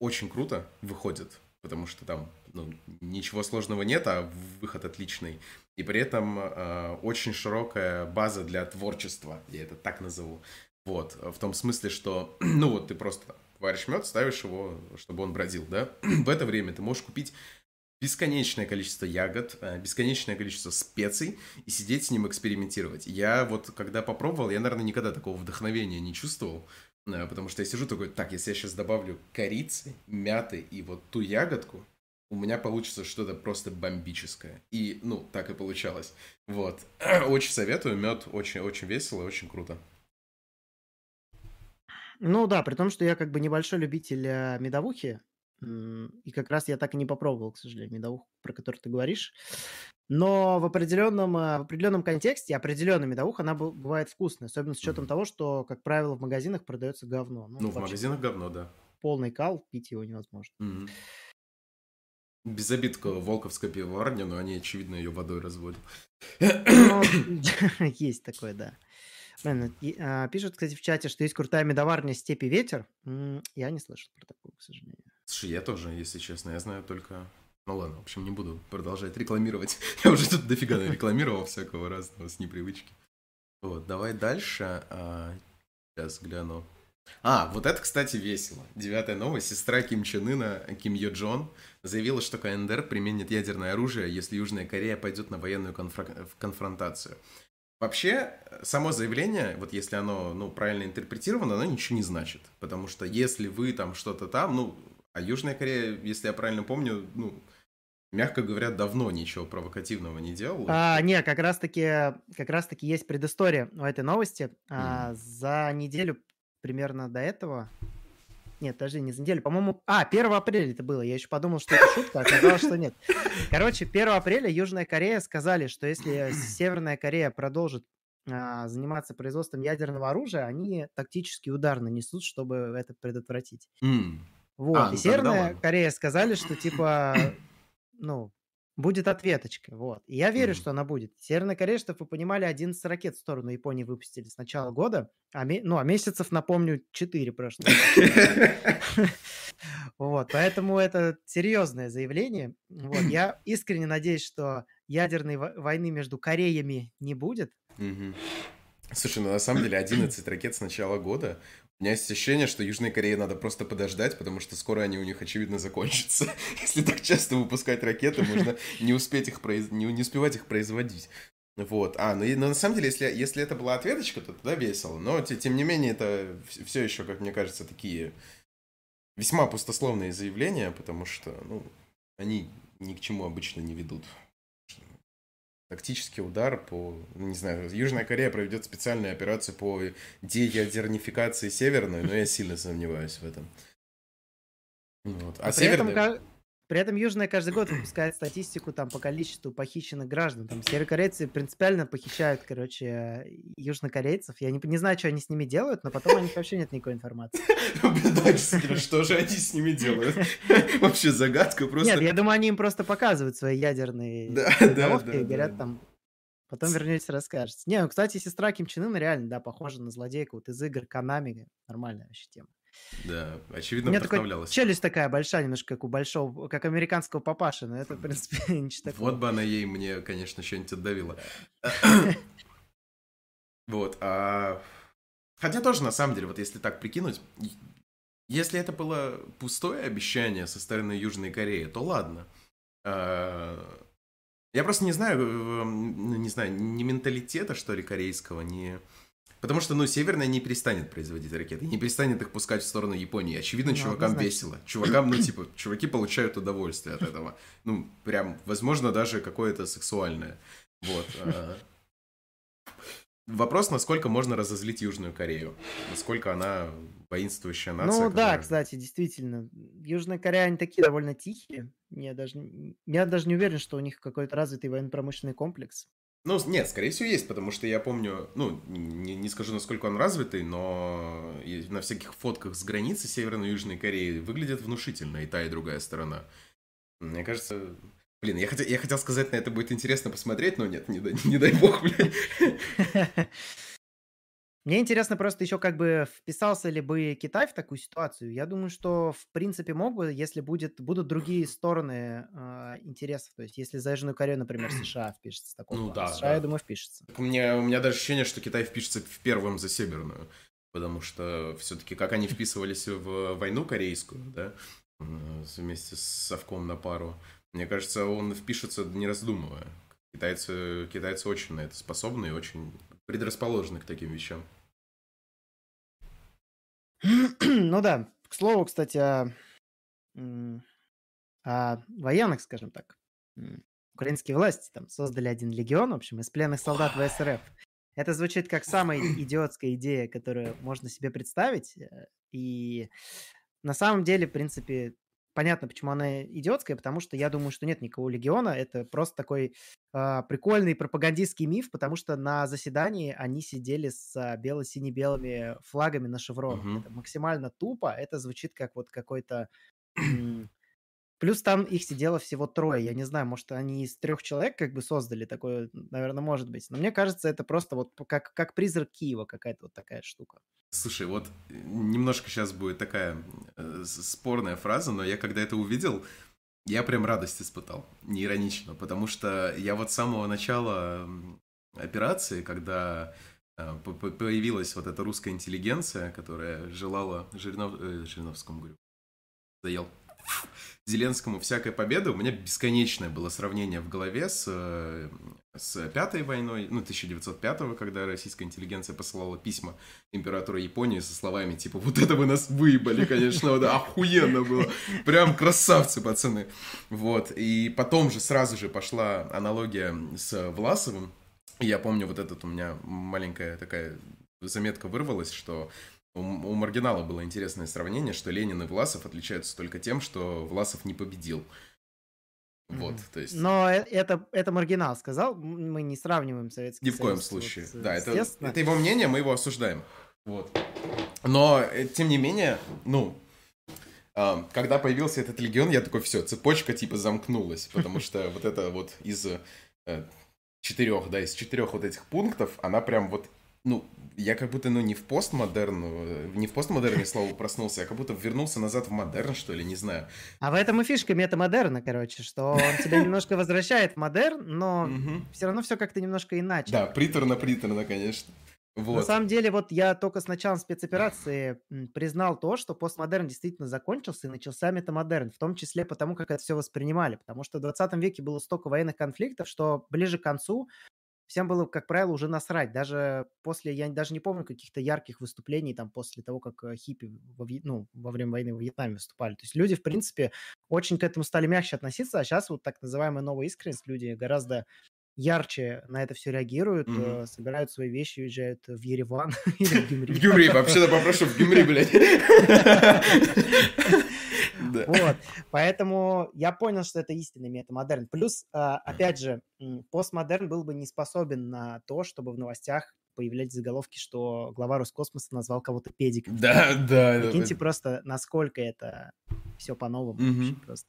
очень круто выходит, потому что там ну, ничего сложного нет, а выход отличный. И при этом э, очень широкая база для творчества, я это так назову. Вот, в том смысле, что, [CLEARS THROAT] ну вот ты просто варишь мед, ставишь его, чтобы он бродил, да? [CLEARS THROAT] В это время ты можешь купить бесконечное количество ягод, э, бесконечное количество специй и сидеть с ним экспериментировать. Я вот, когда попробовал, я, наверное, никогда такого вдохновения не чувствовал, э, потому что я сижу такой, так, если я сейчас добавлю корицы, мяты и вот ту ягодку, у меня получится что-то просто бомбическое. И, ну, так и получалось. Вот. [CLEARS THROAT] Очень советую, мед очень-очень весело, очень круто. Ну да, при том, что я как бы небольшой любитель э, медовухи, и как раз я так и не попробовал, к сожалению, медовуху, про которую ты говоришь. Но в определенном, э, в определенном контексте определенная медовуха, она бывает вкусной, особенно с учетом Мгм. того, что, как правило, в магазинах продается говно. Ну, в вообще магазинах говно, да. полный кал, пить его невозможно. Мгм. Без обид к Волковской пивоварне, но они, очевидно, ее водой разводят. Ну, [COUGHS] [LAUGHS] есть такое, да. Блин, а, пишут, кстати, в чате, что есть крутая медоварня «Степи ветер». Я не слышал про такую, к сожалению. Слушай, я тоже, если честно, я знаю только... Ну ладно, в общем, не буду продолжать рекламировать. [LAUGHS] Я уже тут дофига рекламировал всякого разного с непривычки. Вот, давай дальше. А, Сейчас гляну. А, вот это, кстати, весело. Девятая новость. Сестра Ким Чен Ына, Ким Йо Джон, заявила, что КНДР применит ядерное оружие, если Южная Корея пойдет на военную конфра- конфронтацию. Вообще, само заявление, вот если оно, ну, правильно интерпретировано, оно ничего не значит. Потому что если вы там что-то там, ну, а Южная Корея, если я правильно помню, ну, мягко говоря, давно ничего провокативного не делала. А, не, как раз-таки, как раз-таки есть предыстория у этой новости. А, за неделю примерно до этого... Нет, подожди, не за неделю, по-моему... А, 1 апреля это было. Я еще подумал, что это шутка, а оказалось, что нет. Короче, 1 апреля Южная Корея сказали, что если Северная Корея продолжит а, заниматься производством ядерного оружия, они тактический удар нанесут, чтобы это предотвратить. М. Вот. А, и ну Северная ладно. Корея сказали, что типа, [COUGHS] ну, будет ответочка. Вот. И я верю, Мгм. что она будет. Северная Корея, чтобы вы понимали, 11 ракет в сторону Японии выпустили с начала года. А, ну, а месяцев, напомню, 4 прошло. [LAUGHS] [LAUGHS] Вот. Поэтому это серьезное заявление. Вот. [COUGHS] Я искренне надеюсь, что ядерной во- войны между Кореями не будет. Слушай, ну на самом деле 11 ракет с начала года. У меня есть ощущение, что Южной Корее надо просто подождать, потому что скоро они у них, очевидно, закончатся. [LAUGHS] Если так часто выпускать ракеты, можно не успеть их произ... не, не успевать их производить. Вот. А, ну, и, но на самом деле, если, если это была ответочка, то тогда весело. Но, те- тем не менее, это все еще, как мне кажется, такие весьма пустословные заявления, потому что, ну, они ни к чему обычно не ведут. Тактический удар по, ну, не знаю, Южная Корея проведет специальную операцию по деядернификации Северной, но я сильно сомневаюсь в этом. Вот. А Но при, этом, Северная... ка- при этом Южная каждый год выпускает статистику там по количеству похищенных граждан. Там северокорейцы принципиально похищают, короче, южнокорейцев. Я не, не знаю, что они с ними делают, но потом у них вообще нет никакой информации. [LAUGHS] Действительно, что же они с ними делают? [LAUGHS] Вообще загадка просто. Нет, я думаю, они им просто показывают свои ядерные да, и говорят там, потом вернетесь, расскажете. Не, ну, кстати, сестра Ким Чен Ына реально, да, похожа на злодейку вот из игр Канами. Нормальная вообще тема. Да, У очевидно, меня такой вдохновлялась. челюсть такая большая, немножко как у большого, как американского папаши, но это, в принципе, [LAUGHS] ничего такого. Вот бы она ей мне, конечно, что-нибудь отдавила. [LAUGHS] Вот, а... Хотя тоже, на самом деле, вот если так прикинуть, если это было пустое обещание со стороны Южной Кореи, то ладно. А, я просто не знаю, э, ну, не знаю, ни менталитета, что ли, корейского, ни... Потому что, ну, Северная не перестанет производить ракеты, не перестанет их пускать в сторону Японии. Очевидно, ну, чувакам однозначно. весело. Чувакам, ну, типа, чуваки получают удовольствие от этого. Ну, прям, возможно, даже какое-то сексуальное. Вот. А. Вопрос, насколько можно разозлить Южную Корею. Насколько она воинствующая нация. Ну которая... да, кстати, действительно. Южная Корея, они такие довольно тихие. Я даже, я даже не уверен, что у них какой-то развитый военно-промышленный комплекс. Ну, нет, скорее всего, есть, потому что я помню, ну, не, не скажу, насколько он развитый, но на всяких фотках с границы Северной и Южной Кореи выглядит внушительно и та, и другая сторона. Мне кажется, блин, я хотел, я хотел сказать, на это будет интересно посмотреть, но нет, не, не дай бог, блин. [LAUGHS] Мне интересно просто еще как бы вписался ли бы Китай в такую ситуацию. Я думаю, что в принципе мог бы, если будет, будут другие стороны э, интересов. То есть если за Южную Корею, например, [CLEARS THROAT] США впишется такого ну, да, США, да. я думаю, впишется. У меня, у меня даже ощущение, что Китай впишется в первым за Северную. Потому что все-таки как они [LAUGHS] вписывались в войну корейскую, да, вместе с Совком на пару, мне кажется, он впишется не раздумывая. Китайцы, китайцы очень на это способны и очень предрасположены к таким вещам. [CLEARS THROAT] Ну да. К слову, кстати, о, о военных, скажем так. Украинские власти там создали один легион, в общем, из пленных солдат ВСРФ. Это звучит как самая идиотская идея, которую можно себе представить. Э, и на самом деле, в принципе, понятно, почему она идиотская, потому что я думаю, что нет никакого легиона. Это просто такой э, прикольный пропагандистский миф, потому что на заседании они сидели с а, бело-сине-белыми флагами на шевронах. Угу. Это максимально тупо. Это звучит как вот какой-то... Плюс там их сидело всего трое. Я не знаю, может, они из трех человек как бы создали такое, наверное, может быть. Но мне кажется, это просто вот как, как призрак Киева какая-то вот такая штука. Слушай, вот немножко сейчас будет такая э, спорная фраза, но я когда это увидел, я прям радость испытал, не иронично, потому что я вот с самого начала операции, когда э, появилась вот эта русская интеллигенция, которая желала Жиринов... э, Жириновскому, говорю, заел, [LAUGHS] Зеленскому всякой победы, у меня бесконечное было сравнение в голове с, э, с Пятой войной, ну, 1905 когда российская интеллигенция посылала письма императору Японии со словами, типа, вот это вы нас выебали, конечно, да, охуенно было, прям красавцы, пацаны. Вот, и потом же сразу же пошла аналогия с Власовым, я помню, вот этот у меня маленькая такая заметка вырвалась, что у, у Маргинала было интересное сравнение, что Ленин и Власов отличаются только тем, что Власов не победил. Вот, то есть... Но э, это, это маргинал сказал, мы не сравниваем Советский Ни в коем случае, вот, да, это, это его мнение, мы его осуждаем. Вот. Но, э, тем не менее, ну, когда появился этот легион, я такой, все, цепочка типа замкнулась, потому что вот это вот из э, четырех, да, из четырех вот этих пунктов, она прям вот ну, я как будто, ну, не в постмодерн, э, не в постмодерне слово проснулся, я как будто вернулся назад в модерн, что ли, не знаю. А в этом и фишка метамодерна, короче, что он тебя [LAUGHS] немножко возвращает в модерн, но все равно все как-то немножко иначе. Да, приторно-приторно, конечно. Вот. На самом деле, вот я только с началом спецоперации признал то, что постмодерн действительно закончился и начался метамодерн, в том числе потому, как это все воспринимали. Потому что в 20 веке было столько военных конфликтов, что ближе к концу всем было, как правило, уже насрать. Даже после, я даже не помню каких-то ярких выступлений там после того, как э, хиппи во, ну, во время войны в Вьетнаме выступали. То есть люди, в принципе, очень к этому стали мягче относиться, а сейчас вот так называемая новая искренность, люди гораздо ярче на это все реагируют, mm-hmm. э, собирают свои вещи, уезжают в Ереван [LAUGHS] [LAUGHS] или в Гюмри. В Гюмри, вообще-то попрошу в Гюмри, блядь. [LAUGHS] Вот, поэтому я понял, что это истинный метамодерн. Плюс, а, опять же, постмодерн был бы не способен на то, чтобы в новостях появлялись заголовки, что глава Роскосмоса назвал кого-то педиком. Да, да. Прикиньте просто, насколько это все по-новому просто.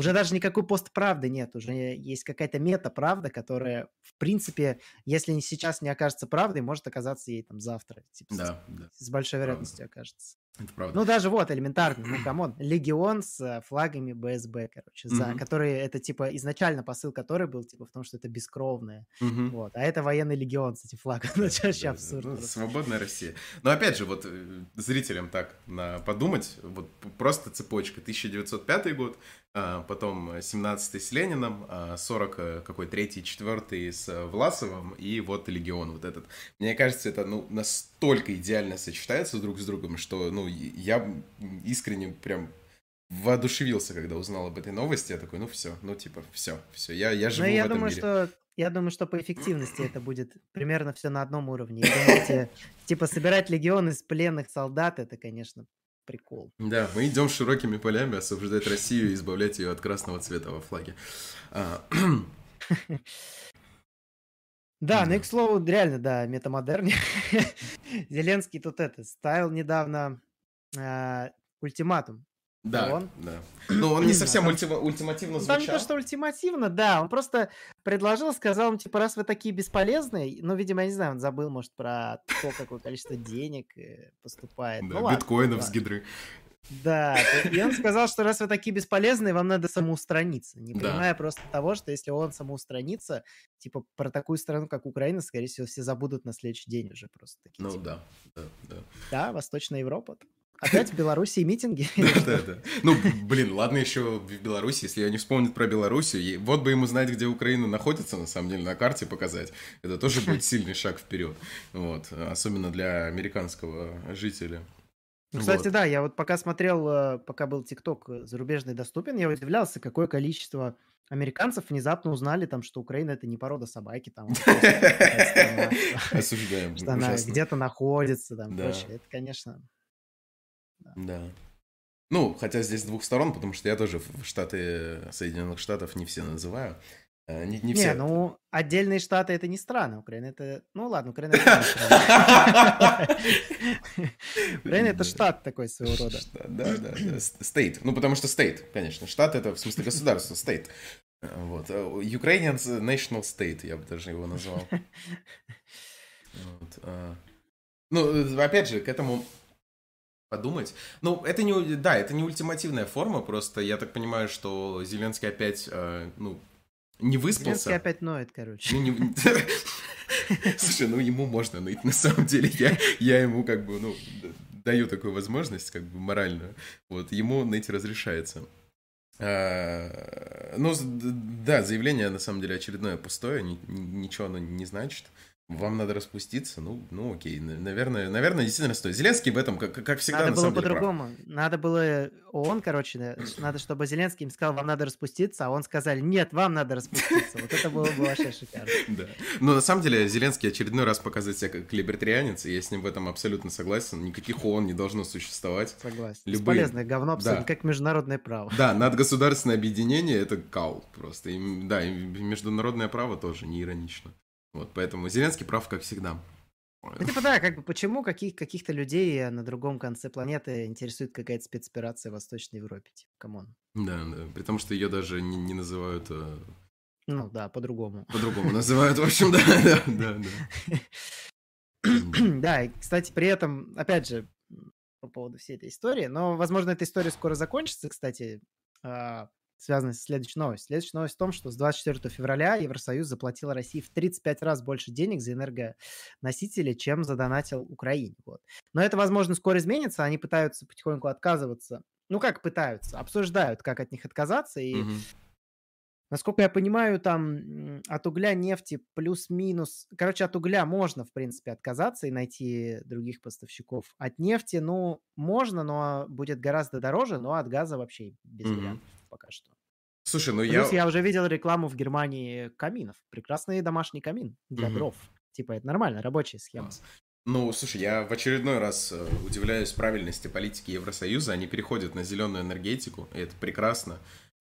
Уже даже никакой постправды нет, уже есть какая-то мета-правда, которая, в принципе, если сейчас не окажется правдой, может оказаться ей там завтра. Типа, да, с, да. С большой вероятностью Правда. окажется. Это правда. Ну, даже вот, элементарно, ну, come on, легион с флагами БСБ, короче, за, Мгм. которые, это, типа, изначально посыл который был, типа, в том, что это бескровное, Мгм. вот, а это военный легион с этим флагом, [LAUGHS] ну, вообще Да, абсурд. ну, свободная Россия. Но опять же, вот э, зрителям так на подумать, вот просто цепочка. 1905 год, потом 17 с Лениным, а, 40 э, какой третий, четвертый с э, Власовым и вот Легион вот этот. Мне кажется, это ну настолько идеально сочетается друг с другом, что ну я искренне прям воодушевился, когда узнал об этой новости. Я такой, ну все, ну типа все, все, я, я живу Ну, я в этом думаю, мире. что я думаю, что по эффективности это будет примерно все на одном уровне. И думаете, типа собирать легион из пленных солдат, это, конечно, прикол. Да, мы идем широкими полями освобождать Россию и избавлять ее от красного цвета во флаге. А, [CLEARS THROAT] Да, ну и к слову, реально, да, метамодерне. [LAUGHS] Зеленский тут это ставил недавно а, ультиматум. Да, Он? да. Ну, он не совсем ультима- ультимативно Ну, Там не то, звучал. что ультимативно, да, он просто предложил, сказал им, типа, раз вы такие бесполезные, ну, видимо, я не знаю, он забыл, может, про то, какое количество денег э, поступает. Да, ну, ладно, биткоинов с ладно. гидры. Да, и он сказал, что раз вы такие бесполезные, вам надо самоустраниться, не Да. понимая просто того, что если он самоустранится, типа, про такую страну, как Украина, скорее всего, все забудут на следующий день уже просто. Такие, Ну типа, да, да, да. да, Восточная Европа. Опять в Беларуси митинги. [LAUGHS] Да, да. Ну, блин, ладно еще в Беларуси, если я не вспомнит про Белоруссию, вот бы ему знать, где Украина находится, на самом деле, на карте показать, это тоже будет сильный шаг вперед, вот, особенно для американского жителя. Ну, кстати, Вот. да, я вот пока смотрел, э, пока был ТикТок э, зарубежный доступен, я удивлялся, какое количество американцев внезапно узнали, там, что Украина это не порода собаки, там, [LAUGHS] Осуждаем, что она где-то находится, там, прочее. Это, конечно, Да. Ну, хотя здесь с двух сторон, потому что я тоже в Штаты Соединенных Штатов не все называю. Э, Не, не Не, все. ну, отдельные штаты это не страны. Украина это... Ну ладно, Украина это не. [LAUGHS] Украина это штат такой своего рода. Да, да, да. Стейт. Ну, потому что стейт, конечно. Штат это в смысле государство, стейт. Э, Вот. Э, Ukrainian National State, я бы даже его назвал. [LAUGHS] А. Ну, э, опять же, к этому подумать. Ну, это не, да, это не ультимативная форма, просто я так понимаю, что Зеленский опять, э, ну, не выспался. Зеленский опять ноет, короче. Ну, не- [LAUGHS] Слушай, ну ему можно ныть, на самом деле. Я, я ему как бы, ну, даю такую возможность, как бы моральную. Вот, ему ныть разрешается. А, Ну, да, заявление на самом деле очередное пустое, ни- ни- ничего оно не значит. Вам надо распуститься, ну, ну окей, на- наверное, наверное, действительно стоит. Зеленский в этом, как, как всегда, Надо на было по-другому. Надо было... Он, короче, надо, чтобы Зеленский им сказал, вам надо распуститься, а он сказали, нет, вам надо распуститься. Вот это было бы вообще шикарно. [LAUGHS] Да. Но на самом деле Зеленский очередной раз показывает себя как либертарианец, и я с ним в этом абсолютно согласен. Никаких ООН не должно существовать. Согласен. Любые. Бесполезное говно, абсолютно, Да. как международное право. Да, надгосударственное объединение это кал просто. И, да, и международное право тоже не иронично. Вот, поэтому Зеленский прав, как всегда. Ну, типа, да, как бы почему каких- каких-то людей на другом конце планеты интересует какая-то спецоперация в Восточной Европе? Типа, come on. Да, да, при том, что ее даже не, не называют э, Ну да, по-другому. по-другому. Называют, в общем, да, [LAUGHS] да, да, да. Да, и, кстати, при этом, опять же, по поводу всей этой истории, но, возможно, эта история скоро закончится, кстати, а, связанная с следующей новостью. Следующая новость в том, что с 24 февраля Евросоюз заплатил России в 35 раз больше денег за энергоносители, чем задонатил Украине. Вот. Но это, возможно, скоро изменится, они пытаются потихоньку отказываться. Ну, как пытаются? Обсуждают, как от них отказаться, и Мгм. Насколько я понимаю, там от угля нефти плюс-минус... Короче, от угля можно, в принципе, отказаться и найти других поставщиков. От нефти, ну, можно, но будет гораздо дороже, но от газа вообще без Мгм. вариантов пока что. Слушай, ну я... Плюс я уже видел рекламу в Германии каминов. Прекрасный домашний камин для Мгм. дров. Типа, это нормально, рабочая схема. Класс. Ну, слушай, я в очередной раз э, удивляюсь правильности политики Евросоюза. Они переходят на зеленую энергетику, и это прекрасно.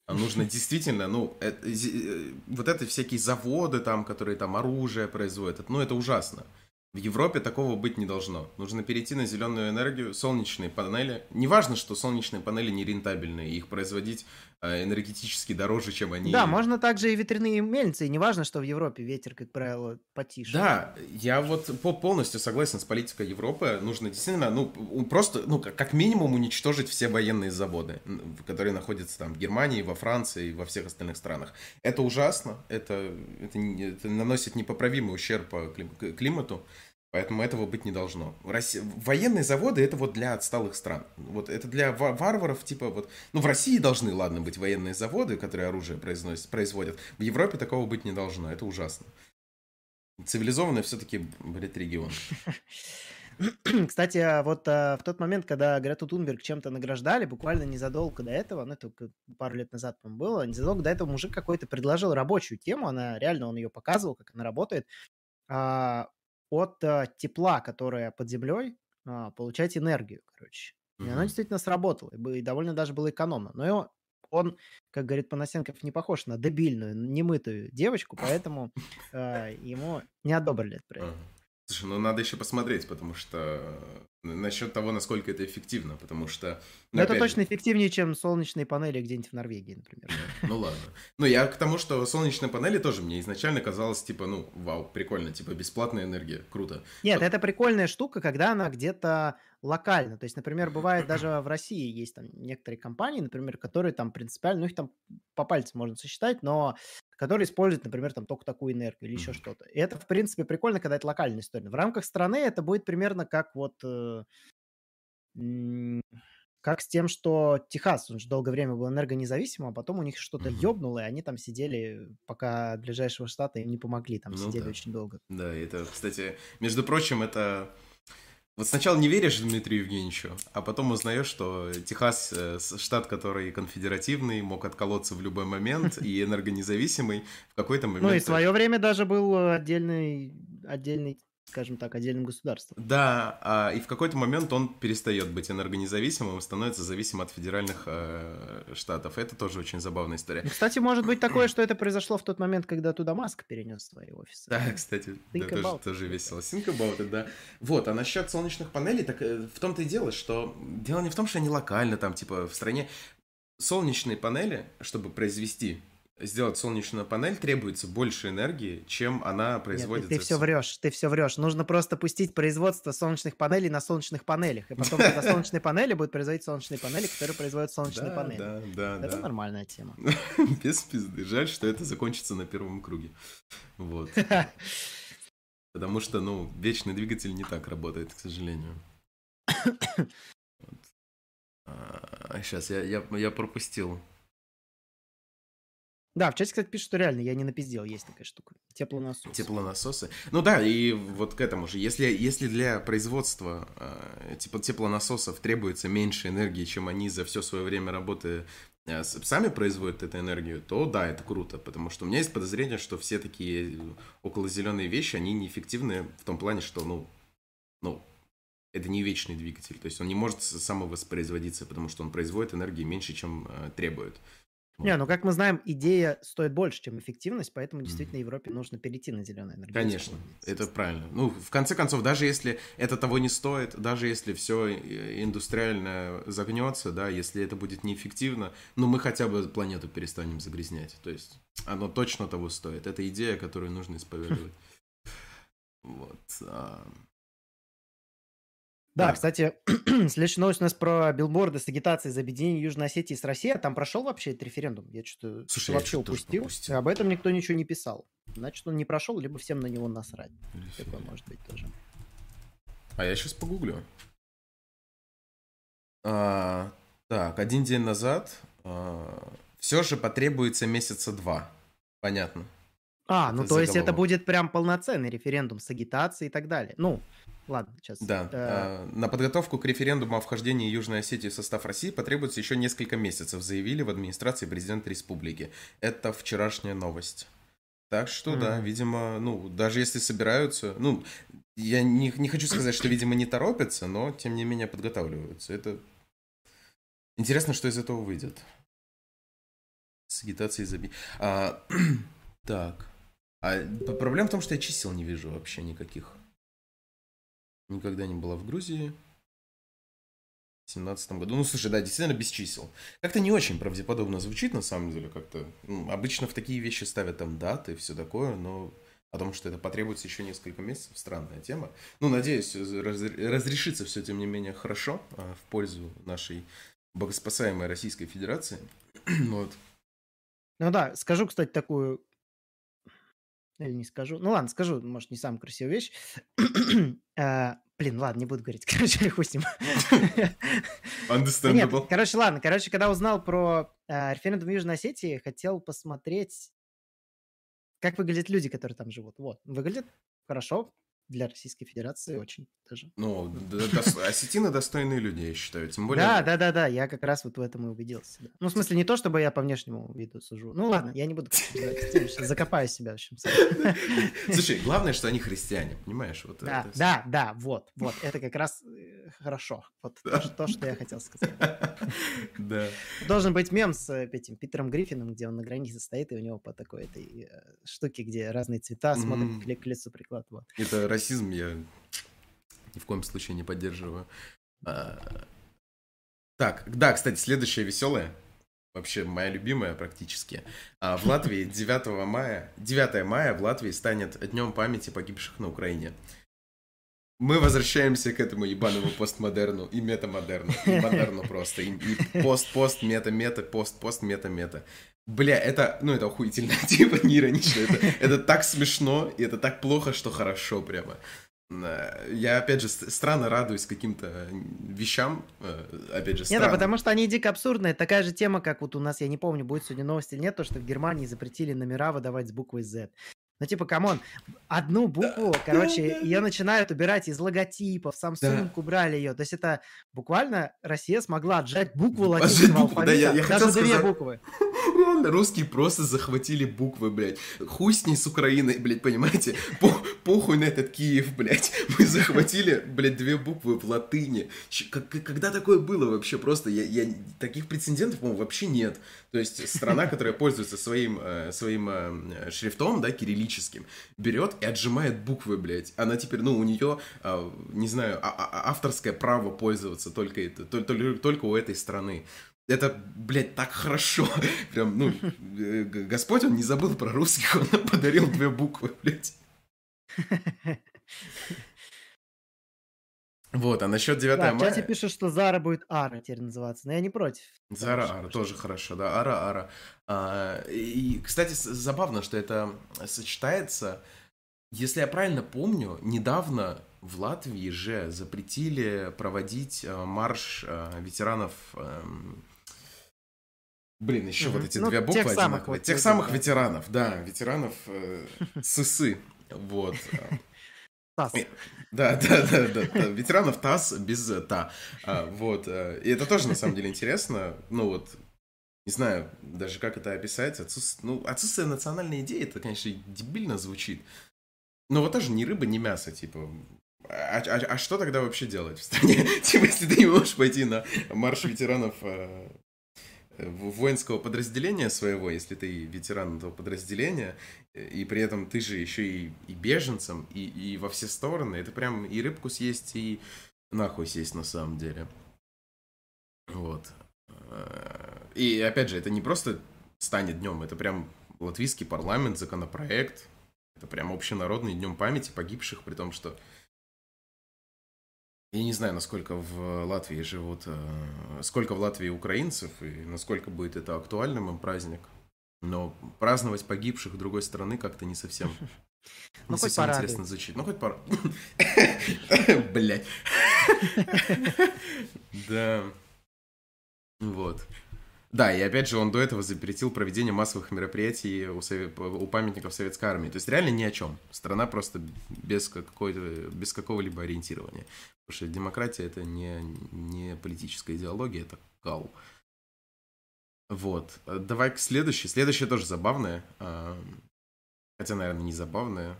А Нужно [LAUGHS] действительно, ну, это- э, вот это всякие заводы там, которые там оружие производят, ну, это ужасно. В Европе такого быть не должно. Нужно перейти на зеленую энергию, солнечные панели. Неважно, что солнечные панели не рентабельные, их производить э, энергетически дороже, чем они... Да, можно также и ветряные мельницы, и неважно, что в Европе ветер, как правило, потише. Да, я вот полностью согласен с политикой Европы. Нужно действительно, ну, просто, ну, как минимум уничтожить все военные заводы, которые находятся там в Германии, во Франции и во всех остальных странах. Это ужасно, это, это, это наносит непоправимый ущерб климату. Поэтому этого быть не должно. В России... Военные заводы это вот для отсталых стран. Вот это для варваров, типа вот. Ну, в России должны, ладно, быть военные заводы, которые оружие произносят, производят. В Европе такого быть не должно. Это ужасно. Цивилизованный все-таки, блядь, регион. [LAUGHS] Кстати, вот а, в тот момент, когда Грету Тунберг чем-то награждали, буквально незадолго до этого, ну, это пару лет назад, по было, незадолго до этого мужик какой-то предложил рабочую тему, она реально, он ее показывал, как она работает, а, от а, тепла, которое под землей, а, получать энергию, короче. И mm-hmm. оно действительно сработало, и довольно даже было экономно. Но он, как говорит Панасенков, не похож на дебильную, немытую девочку, поэтому э, ему не одобрили этот проект. Слушай, ну надо еще посмотреть, потому что насчет того, насколько это эффективно, потому что... Ну, это точно же... эффективнее, чем солнечные панели где-нибудь в Норвегии, например. Ну ладно. Ну я к тому, что солнечные панели тоже мне изначально казалось, типа, ну, вау, прикольно, типа, бесплатная энергия, круто. Нет, это прикольная штука, когда она где-то локально. То есть, например, бывает даже в России есть там некоторые компании, например, которые там принципиально, ну их там по пальцам можно сосчитать, но которые используют, например, там только такую энергию или еще что-то. И это, в принципе, прикольно, когда это локальная история. В рамках страны это будет примерно как вот э, как с тем, что Техас, он же долгое время был энергонезависимым, а потом у них что-то mm-hmm. ёбнуло, и они там сидели, пока от ближайшего штата им не помогли, там ну, сидели да. очень долго. Да, это, кстати, между прочим, это вот сначала не веришь Дмитрию Евгеньевичу, а потом узнаешь, что Техас, э, штат, который конфедеративный, мог отколоться в любой момент [LAUGHS] и энергонезависимый в какой-то момент. Ну и в свое время даже был отдельный, отдельный скажем так, отдельным государством. Да, а, и в какой-то момент он перестает быть энергонезависимым и становится зависимым от федеральных э, штатов. Это тоже очень забавная история. И, кстати, может быть такое, что это произошло в тот момент, когда туда Маск перенес свои офисы. Да, кстати, да, тоже, тоже весело. Think about it, да. Вот, а насчет солнечных панелей, так э, в том-то и дело, что дело не в том, что они локально там, типа, в стране. Солнечные панели, чтобы произвести сделать солнечную панель требуется больше энергии, чем она производится. Нет, ты, ты все врешь, ты все врешь. Нужно просто пустить производство солнечных панелей на солнечных панелях, и потом, когда [LAUGHS] солнечные панели будут производить солнечные панели, которые производят солнечные панели. Да, да, Это нормальная тема. [LAUGHS] Без пизды. Жаль, что это закончится на первом круге. Вот. [LAUGHS] Потому что, ну, вечный двигатель не так работает, к сожалению. [COUGHS] Сейчас, а, я, я, я пропустил да, в чате, кстати, пишут, что реально я не напиздел, есть такая штука. Теплонасосы. Теплонасосы. Ну да, и вот к этому же. Если, если для производства э, типа теплонасосов требуется меньше энергии, чем они за все свое время работы э, сами производят эту энергию, то да, это круто, потому что у меня есть подозрение, что все такие околозеленые вещи, они неэффективны в том плане, что, ну, ну, это не вечный двигатель, то есть он не может самовоспроизводиться, потому что он производит энергии меньше, чем э, требует. Не, ну как мы знаем, идея стоит больше, чем эффективность, поэтому действительно Европе нужно перейти на зеленую энергию. Конечно, это правильно. Ну, в конце концов, даже если это того не стоит, даже если все индустриально загнется, да, если это будет неэффективно, ну мы хотя бы планету перестанем загрязнять. То есть оно точно того стоит. Это идея, которую нужно исповедовать. [LAUGHS] Вот. Да, да, кстати, [CLEARS THROAT] следующая новость у нас про билборды с агитацией за объединение Южной Осетии с Россией. А там прошел вообще этот референдум? Я что-то Слушай, вообще я упустил. упустил. Об этом никто ничего не писал. Значит, он не прошел, либо всем на него насрать. Такое может быть тоже. А я сейчас погуглю. А, так, один день назад а, все же потребуется месяца два. Понятно. А, ну то есть это будет прям полноценный референдум с агитацией и так далее. Ну, Ладно, сейчас. Да. Э... На подготовку к референдуму о вхождении Южной Осетии в состав России потребуется еще несколько месяцев, заявили в администрации президента республики. Это вчерашняя новость. Так что, mm. да, видимо, ну, даже если собираются, ну, я не, не хочу сказать, что, видимо, не торопятся, но, тем не менее, подготавливаются. Это интересно, что из этого выйдет. С агитацией заби... А, [CLEARS THROAT] так. А проблема в том, что я чисел не вижу вообще никаких. Никогда не была в Грузии. В 17 году. Ну, слушай, да, действительно без чисел. Как-то не очень правдеподобно звучит, на самом деле, как-то. Ну, обычно в такие вещи ставят там даты и все такое, но о том, что это потребуется еще несколько месяцев, странная тема. Ну, надеюсь, раз, разрешится все, тем не менее, хорошо а, в пользу нашей богоспасаемой Российской Федерации. [CLEARS THROAT] вот. Ну да, скажу, кстати, такую... Или не скажу. Ну ладно, скажу, может, не самую красивую вещь. А, [CLEARS THROAT] блин, ладно, не буду говорить. [LAUGHS] Короче, хуй с ним. Understandable. Нет, короче, ладно. Короче, когда узнал про э, референдум в Южной Осетии, хотел посмотреть, как выглядят люди, которые там живут. Вот, выглядит хорошо, для Российской Федерации очень даже. Ну, осетины достойные люди, я считаю. Тем более... Да, да, да, да, я как раз вот в этом и убедился. Да. Ну, в смысле, не то, чтобы я по внешнему виду сужу. Ну, ладно, я не буду закопаю себя. В общем. [LAUGHS] Слушай, главное, что они христиане, понимаешь? Вот да, это... да, да, вот, вот, это как раз э, хорошо. Вот да. то, что я хотел сказать. [LAUGHS] Да. Должен быть мем с э, этим Питером Гриффином, где он на границе стоит, и у него по такой этой э, штуке, где разные цвета смотрят к лицу прикладывают. Это расизм я ни в коем случае не поддерживаю. А... Так, да, кстати, следующая веселая. Вообще моя любимая практически. А в Латвии 9 мая, 9 мая в Латвии станет днем памяти погибших на Украине. Мы возвращаемся к этому ебаному постмодерну и метамодерну. И модерну просто. И, пост-пост, мета-мета, пост-пост, мета-мета. Бля, это, ну, это охуительно, [LAUGHS] типа, не иронично. Это, это так смешно, и это так плохо, что хорошо прямо. Я, опять же, странно радуюсь каким-то вещам, э, опять же, странно. Нет, да, потому что они дико абсурдные. Такая же тема, как вот у нас, я не помню, будет сегодня новости или нет, то, что в Германии запретили номера выдавать с буквой Z. Ну, типа, come on, одну букву, да, короче, да, да. ее начинают убирать из логотипов, Samsung да. убрали ее. То есть это буквально Россия смогла отжать букву латинского алфавита, да, я, я даже две сказать... буквы. [LAUGHS] Реально, русские просто захватили буквы, блядь. Хуй с ней с Украиной, блядь, понимаете? По похуй на этот Киев, блядь. [LAUGHS] Мы захватили, блядь, две буквы в латыни. Как, когда такое было вообще? Просто я, я таких прецедентов, по-моему, вообще нет. То есть страна, которая пользуется своим, э, своим э, шрифтом, да, кириллическим, берет и отжимает буквы, блядь. Она теперь, ну, у нее, э, не знаю, а, а, авторское право пользоваться только, это, только, только у этой страны. Это, блядь, так хорошо. [LAUGHS] Прям, ну, Господь, он не забыл про русских, он [LAUGHS] подарил две буквы, блядь. [LAUGHS] Вот, а насчет 9 да, мая... в чате пишут, что Зара будет Ара теперь называться, но я не против. Зара Ара, тоже хорошо, да, Ара Ара. А, и, кстати, забавно, что это сочетается... Если я правильно помню, недавно в Латвии же запретили проводить э, марш э, ветеранов... Эм, блин, еще угу. вот эти ну, две буквы тех одинаковые. Самых, вот, тех самых ветеранов, да, ветеранов э, [LAUGHS] ССы. Вот. ТАСС. Да, [LAUGHS] да, да, да, да. Ветеранов ТАСС без ТА. А, вот. Э, и это тоже, на самом деле, интересно. Ну вот, не знаю даже, как это описать. Отсутствие, ну, отсутствие национальной идеи, это, конечно, дебильно звучит. Но вот тоже ни рыба, ни мясо, типа. А, а, а что тогда вообще делать в стране? [LAUGHS] Типа, если ты не можешь пойти на марш ветеранов э, воинского подразделения своего, если ты ветеран этого подразделения, и при этом ты же еще и, и беженцем, и, и во все стороны, это прям и рыбку съесть, и нахуй съесть на самом деле. Вот. И опять же, это не просто станет днем, это прям латвийский парламент, законопроект, это прям общенародный днем памяти погибших, при том, что я не знаю, насколько в Латвии живут, э, сколько в Латвии украинцев и насколько будет это актуальным им праздник. Но праздновать погибших другой страны как-то не совсем, [LAUGHS] ну, не совсем интересно звучит. Ну, хоть пора. [LAUGHS] Блять. [LAUGHS] Да. Вот. Да, и опять же, он до этого запретил проведение массовых мероприятий у, совет... у памятников Советской Армии. То есть реально ни о чем. Страна просто без, без какого-либо ориентирования. Потому что демократия это не, не политическая идеология, это кал. Вот. Давай к следующей. Следующая тоже забавная. А, хотя, наверное, не забавная.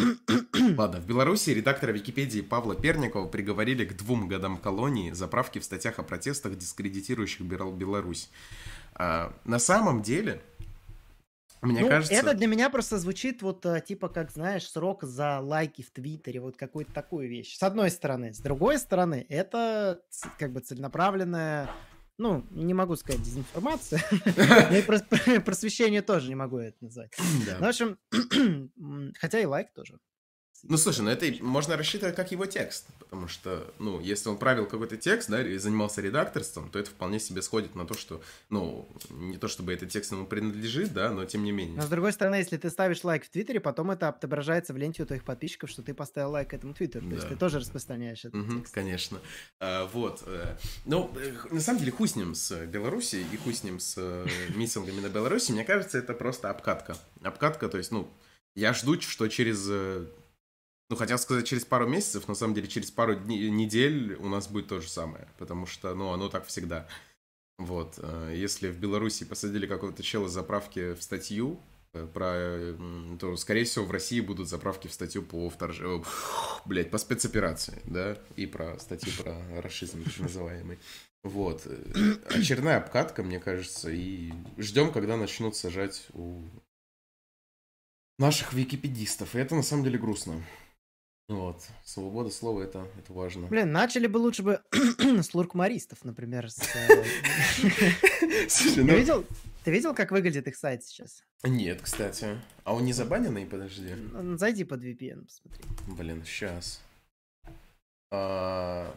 [COUGHS] Ладно, в Беларуси редактора Википедии Павла Перникова приговорили к двум годам колонии за правки в статьях о протестах, дискредитирующих Беларусь. А, на самом деле, Мне ну, кажется... это для меня просто звучит вот э, типа как, знаешь, срок за лайки в Твиттере, вот какую-то такую вещь. С одной стороны. С другой стороны, это как бы целенаправленная ну, не могу сказать дезинформация, [LAUGHS] просвещение тоже не могу это назвать. Ну, в общем, [CLEARS THROAT] хотя и лайк тоже. Ну, слушай, ну это можно рассчитывать как его текст, потому что, ну, если он правил какой-то текст, да, и занимался редакторством, то это вполне себе сходит на то, что, ну, не то чтобы этот текст ему принадлежит, да, но тем не менее. Но с другой стороны, если ты ставишь лайк в Твиттере, потом это отображается в ленте у твоих подписчиков, что ты поставил лайк этому Твиттеру, да. то есть ты тоже распространяешь этот угу, текст. Конечно. А, вот. Э, ну, э, на самом деле, хуй с ним с Беларуси и хуй с ним с э, [LAUGHS] митингами на Беларуси, мне кажется, это просто обкатка. Обкатка, то есть, ну, я жду, что через ну, хотел сказать через пару месяцев, на самом деле через пару дней, недель у нас будет то же самое, потому что, ну, оно так всегда. Вот, э, если в Беларуси посадили какого-то чела заправки в статью, э, про, то, скорее всего, в России будут заправки в статью по вторжению, блять, по спецоперации, да, и про статью про расизм, так называемый. Вот. Э, очередная обкатка, мне кажется, и ждем, когда начнут сажать у наших википедистов. И это на самом деле грустно. Вот. Свобода слова это, это важно. Блин, начали бы лучше бы [CLEARS THROAT] с луркмаристов, например. С, э, [LAUGHS] Слушай, ну... видел, ты видел, как выглядит их сайт сейчас? Нет, кстати. А он не забаненный? Подожди. Зайди под VPN, посмотри. Блин, сейчас. А...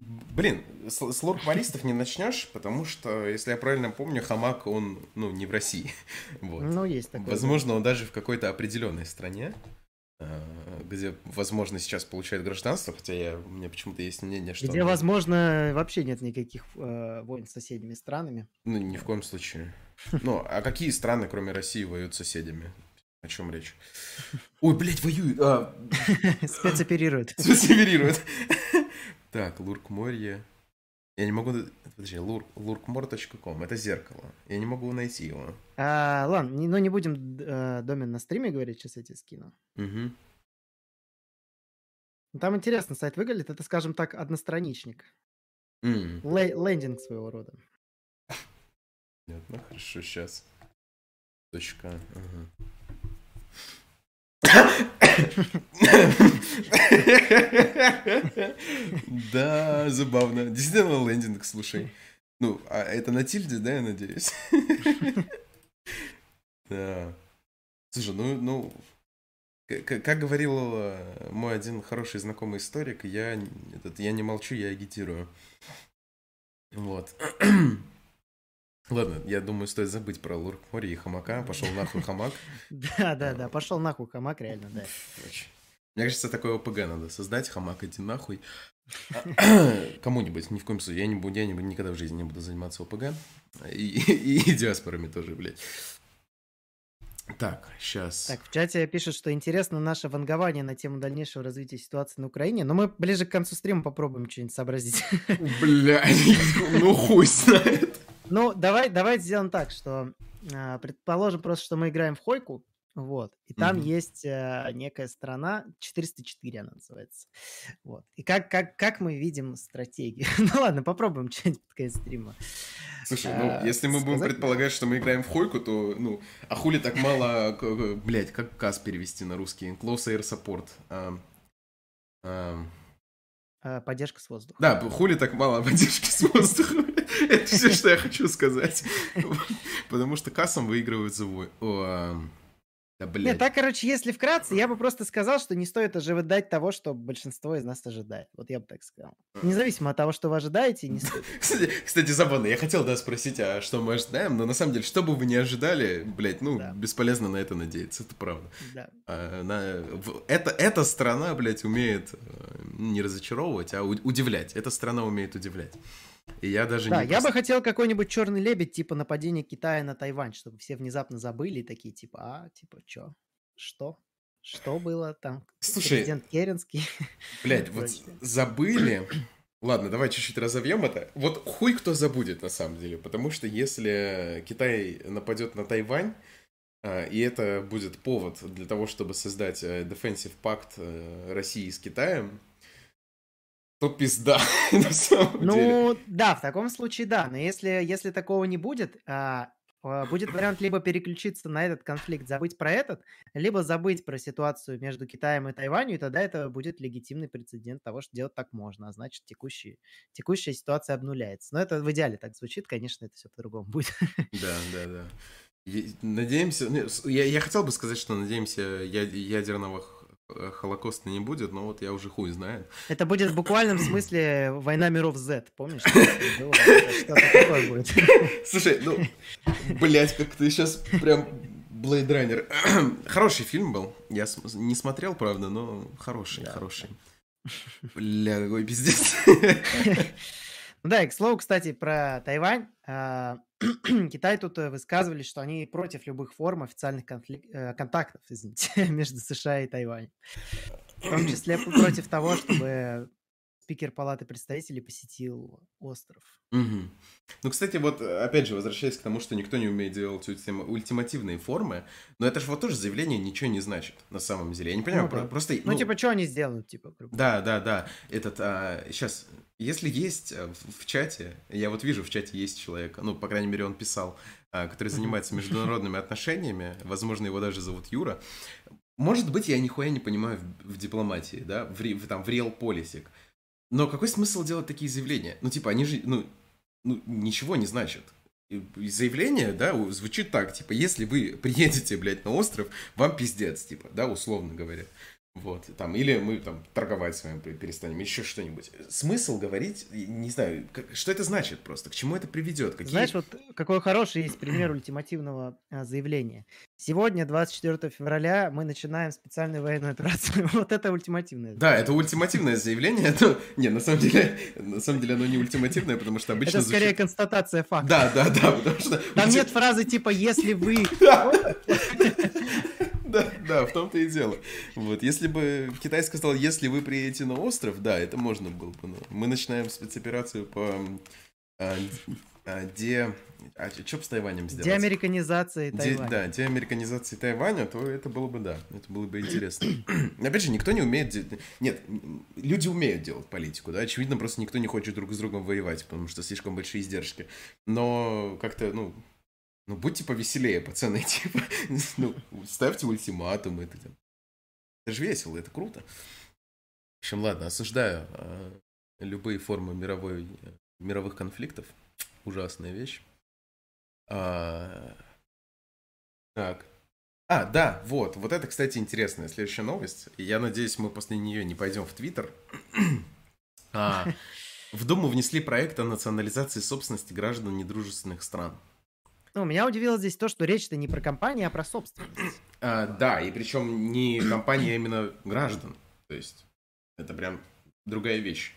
Блин, с, с не начнешь, потому что, если я правильно помню, Хамак, он, ну, не в России. [LAUGHS] вот. Ну, есть такое. Возможно, он даже в какой-то определенной стране. Э, где, возможно, сейчас получает гражданство, хотя я, у меня почему-то есть мнение, что... Где, возможно, вообще нет никаких э, войн с соседними странами. Ну, ни в коем случае. Ну, а какие страны, кроме России, воюют с соседями? О чем речь? Ой, блядь, воюют! А... [LAUGHS] Спецоперируют. Спецоперируют. Так, Луркморье. Я не могу... Подожди, lurkmore.com. Это зеркало. Я не могу найти его. А, ладно, не, ну не будем э, домен на стриме говорить, сейчас я тебе скину. Угу. Там интересно сайт выглядит. Это, скажем так, одностраничник. Mm. Лей, лендинг своего рода. Понятно, хорошо, сейчас. Точка. Ага. Да, забавно. Действительно лендинг, слушай. Ну, а это на тильде, да, я надеюсь? Да. Слушай, ну, ну, как говорил э, мой один хороший знакомый историк, я, этот, я не молчу, я агитирую. Вот. Ладно, я думаю, стоит забыть про Лурк Мори и Хамака. Пошел нахуй Хамак. [LAUGHS] Да, да, да, пошел нахуй Хамак, реально, да. Мне кажется, такое ОПГ надо создать, Хамак, иди нахуй. [LAUGHS] [CLEARS THROAT] Кому-нибудь, ни в коем случае. Я, не буду, я не, никогда в жизни не буду заниматься ОПГ. И, [LAUGHS] и, и диаспорами тоже, блядь. Так, сейчас. Так, в чате пишут, что интересно наше вангование на тему дальнейшего развития ситуации на Украине, но мы ближе к концу стрима попробуем что-нибудь сообразить. Блядь, ну хуй знает. Ну, давай, давай сделаем так, что э, предположим просто, что мы играем в Хойку, вот, и там mm-hmm. есть э, некая страна, 404 она называется, вот. И как, как, как мы видим стратегию? [LAUGHS] ну ладно, попробуем [LAUGHS] что-нибудь под конец стрима. Слушай, ну, а, если мы будем предполагать, что мы играем в Хойку, то, ну, а хули так мало, блядь, как КАС перевести на русский? Close Air Support. А, а... Поддержка с воздуха. Да, хули так мало [LAUGHS] поддержки с воздуха. [LAUGHS] Это все, что я хочу сказать. [LAUGHS] Потому что кассом выигрывают за да, блядь. Нет, так, короче, если вкратце, я бы просто сказал, что не стоит ожидать того, что большинство из нас ожидает. Вот я бы так сказал. Независимо от того, что вы ожидаете, не [LAUGHS] стоит. Кстати, кстати забавно. Я хотел, да, спросить, а что мы ожидаем, но на самом деле, что бы вы ни ожидали, блядь, ну, да. бесполезно на это надеяться, это правда. Да. А, на, это, эта страна, блядь, умеет э, не разочаровывать, а удивлять. Эта страна умеет удивлять. И я даже да, не... я бы хотел какой-нибудь черный лебедь, типа нападение Китая на Тайвань, чтобы все внезапно забыли и такие, типа, а, типа, чё? Что? Что было там? Слушай, Президент Керенский. Блядь, [LAUGHS] вот забыли. [CLEARS THROAT] Ладно, давай чуть-чуть разовьем это. Вот хуй кто забудет на самом деле, потому что если Китай нападет на Тайвань, а, и это будет повод для того, чтобы создать э, defensive пакт э, России с Китаем, то пизда, [LAUGHS] на самом ну, деле. Ну, да, в таком случае да. Но если, если такого не будет, а, а, будет вариант либо переключиться на этот конфликт, забыть про этот, либо забыть про ситуацию между Китаем и Тайванью, и тогда это будет легитимный прецедент того, что делать так можно, а значит текущий, текущая ситуация обнуляется. Но это в идеале так звучит, конечно, это все по-другому будет. Да, [LAUGHS] да, да. Надеемся, ну, я, я хотел бы сказать, что надеемся ядерного Холокоста не будет, но вот я уже хуй знаю. Это будет в буквальном смысле война миров Z, помнишь? [LAUGHS] Слушай, ну, блять, как ты сейчас прям Blade Runner. [CLEARS THROAT] Хороший фильм был. Я не смотрел, правда, но хороший, хороший. Бля, какой пиздец. [LAUGHS] Ну да, и к слову, кстати, про Тайвань. А, [CLEARS THROAT] Китай тут э, высказывались, что они против любых форм официальных конфлик... Э, контактов, извините, [LAUGHS] между США и Тайванем. В том числе против того, чтобы спикер Палаты представителей посетил остров. Угу. Ну, кстати, вот, опять же, возвращаясь к тому, что никто не умеет делать ультим... ультимативные формы, но это же вот тоже заявление ничего не значит, на самом деле. Я не понимаю, ну, да. просто... Ну, ну, типа, что они сделают, типа? Да, да, да. Этот, а, сейчас, если есть э, в, в чате, я вот вижу, в чате есть человек, ну, по крайней мере, он писал, а, который занимается международными отношениями, возможно, его даже зовут Юра. Может быть, я нихуя не понимаю в, в дипломатии, да, в, в, там, в policy. Но какой смысл делать такие заявления? Ну, типа, они же, ну, ну ничего не значат. И заявление, да, звучит так, типа, если вы приедете, блядь, на остров, вам пиздец, типа, да, условно говоря. Вот, там, или мы там торговать с вами перестанем, еще что-нибудь. Смысл говорить, не знаю, как, что это значит просто, к чему это приведет? Какие... Знаешь, вот какой хороший есть пример ультимативного а, заявления. Сегодня, 24 февраля, мы начинаем специальную военную операцию. [LAUGHS] вот это ультимативное. Да, это ультимативное заявление. Это... Не, на самом деле, на самом деле оно не ультимативное, потому что обычно... Это скорее звучит... констатация факта. Да, да, да, потому что... Там нет фразы типа «если вы...» [LAUGHS] [LAUGHS] Да, в том-то и дело. Вот, если бы Китай сказал, если вы приедете на остров, да, это можно было бы. Но мы начинаем спецоперацию по а, а, де... А что с Тайванем сделать? Деамериканизации Тайваня. Де, да, деамериканизации Тайваня, то это было бы, да, это было бы интересно. [CLEARS THROAT] Опять же, никто не умеет... Нет, люди умеют делать политику, да, очевидно, просто никто не хочет друг с другом воевать, потому что слишком большие издержки. Но как-то, ну, ну, будьте повеселее, пацаны, [LAUGHS] типа, ну, ставьте ультиматумы. Это, это же весело, это круто. В общем, ладно, осуждаю э, любые формы мировой, мировых конфликтов. Ужасная вещь. А, так. А, да, вот. Вот это, кстати, интересная следующая новость. Я надеюсь, мы после нее не пойдем в Твиттер. а, в Думу внесли проект о национализации собственности граждан недружественных стран. Ну, меня удивило здесь то, что речь-то не про компанию, а про собственность. [CLEARS THROAT] А, да, и причем не компания, а именно граждан. То есть это прям другая вещь.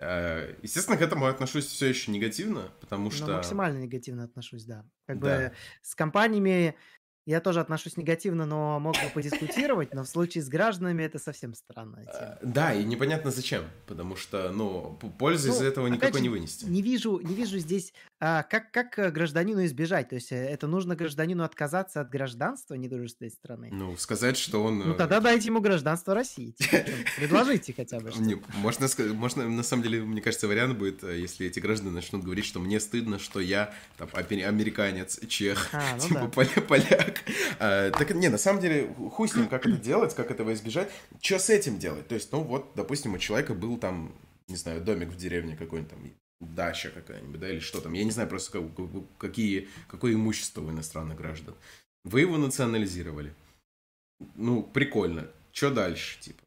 А, естественно, к этому отношусь все еще негативно, потому ну, что... Ну, максимально негативно отношусь, да. Как да. бы с компаниями я тоже отношусь негативно, но мог бы подискутировать, но в случае с гражданами это совсем странная тема. А, да, и непонятно зачем, потому что, ну, пользы ну, из этого никакой же, не вынести. Не вижу, не вижу здесь, а, как, как э, гражданину избежать, то есть э, это нужно гражданину отказаться от гражданства недружественной страны. Ну, сказать, что он... Ну, тогда э, дайте ему гражданство России, типа, [LAUGHS] предложите хотя бы. Не, можно, можно, на самом деле, мне кажется, вариант будет, если эти граждане начнут говорить, что мне стыдно, что я там, американец, чех, а, ну типа да. поляк, так. А, так, не, на самом деле, хуй с ним, как это делать, как этого избежать. Что с этим делать? То есть, ну вот, допустим, у человека был там, не знаю, домик в деревне какой-нибудь там, дача какая-нибудь, да, или что там. Я не знаю просто, как, какие, какое имущество у иностранных граждан. Вы его национализировали. Ну, прикольно. Что дальше, типа?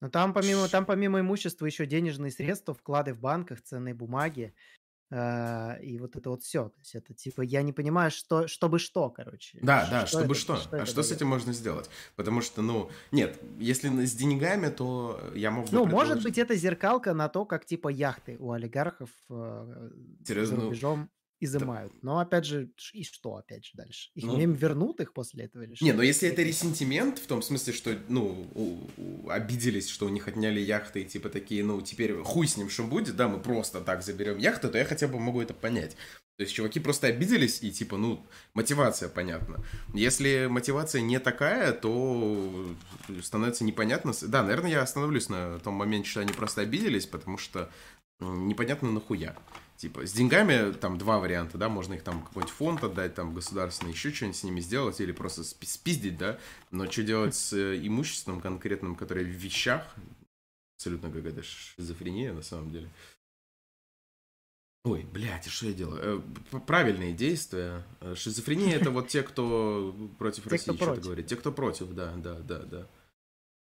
Но там помимо, там помимо имущества еще денежные средства, вклады в банках, ценные бумаги. А, и вот это вот все. То есть это типа, я не понимаю, что, чтобы что, короче. Да, да, что чтобы это, что. что. А что с этим можно сделать? Потому что, ну, нет, если с деньгами, то я мог бы Ну, может быть, это зеркалка на то, как типа яхты у олигархов э, за ну, рубежом изымают. Но опять же, и что опять же дальше? Их ну, им вернут их после этого или что? Не, но если это ресентимент, в том смысле, что, ну, у, у, обиделись, что у них отняли яхты, и типа такие, ну, теперь хуй с ним, что будет, да, мы просто так заберем яхту, то я хотя бы могу это понять. То есть чуваки просто обиделись, и типа, ну, мотивация понятна. Если мотивация не такая, то становится непонятно. Да, наверное, я остановлюсь на том моменте, что они просто обиделись, потому что непонятно нахуя. Типа, с деньгами там два варианта, да, можно их там какой-нибудь фонд отдать, там, государственный, еще что-нибудь с ними сделать, или просто спиздить, да, но что делать с э, имуществом конкретным, которое в вещах, абсолютно какая-то шизофрения на самом деле. Ой, блядь, что я делаю? Э, правильные действия. Э, шизофрения это вот те, кто против [LAUGHS] России что-то говорит. Те, кто против, да, да, да, да.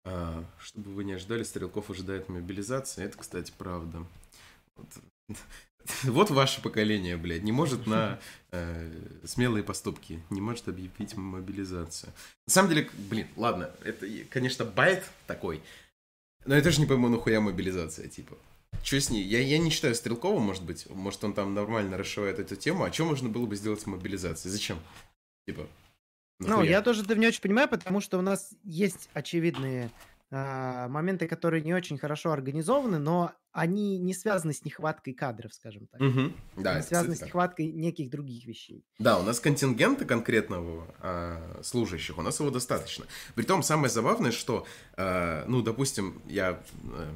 А, чтобы вы не ожидали, Стрелков ожидает мобилизации. Это, кстати, правда. Вот, [LAUGHS] [LAUGHS] вот ваше поколение, блядь, не может на э, смелые поступки, не может объявить мобилизацию. На самом деле, блин, ладно, это, конечно, байт такой, но я тоже не пойму, нахуя мобилизация, типа. Что с ней? Я, я не считаю Стрелкова, может быть. Может, он там нормально расшивает эту тему. А что можно было бы сделать с мобилизацией? Зачем? Типа, нахуя? Ну, я тоже это не очень понимаю, потому что у нас есть очевидные моменты, которые не очень хорошо организованы, но они не связаны с нехваткой кадров, скажем так. Угу. Да, они связаны с нехваткой так. неких других вещей. Да, у нас контингента конкретного а, служащих, у нас его достаточно. Притом самое забавное, что, а, ну, допустим, я а,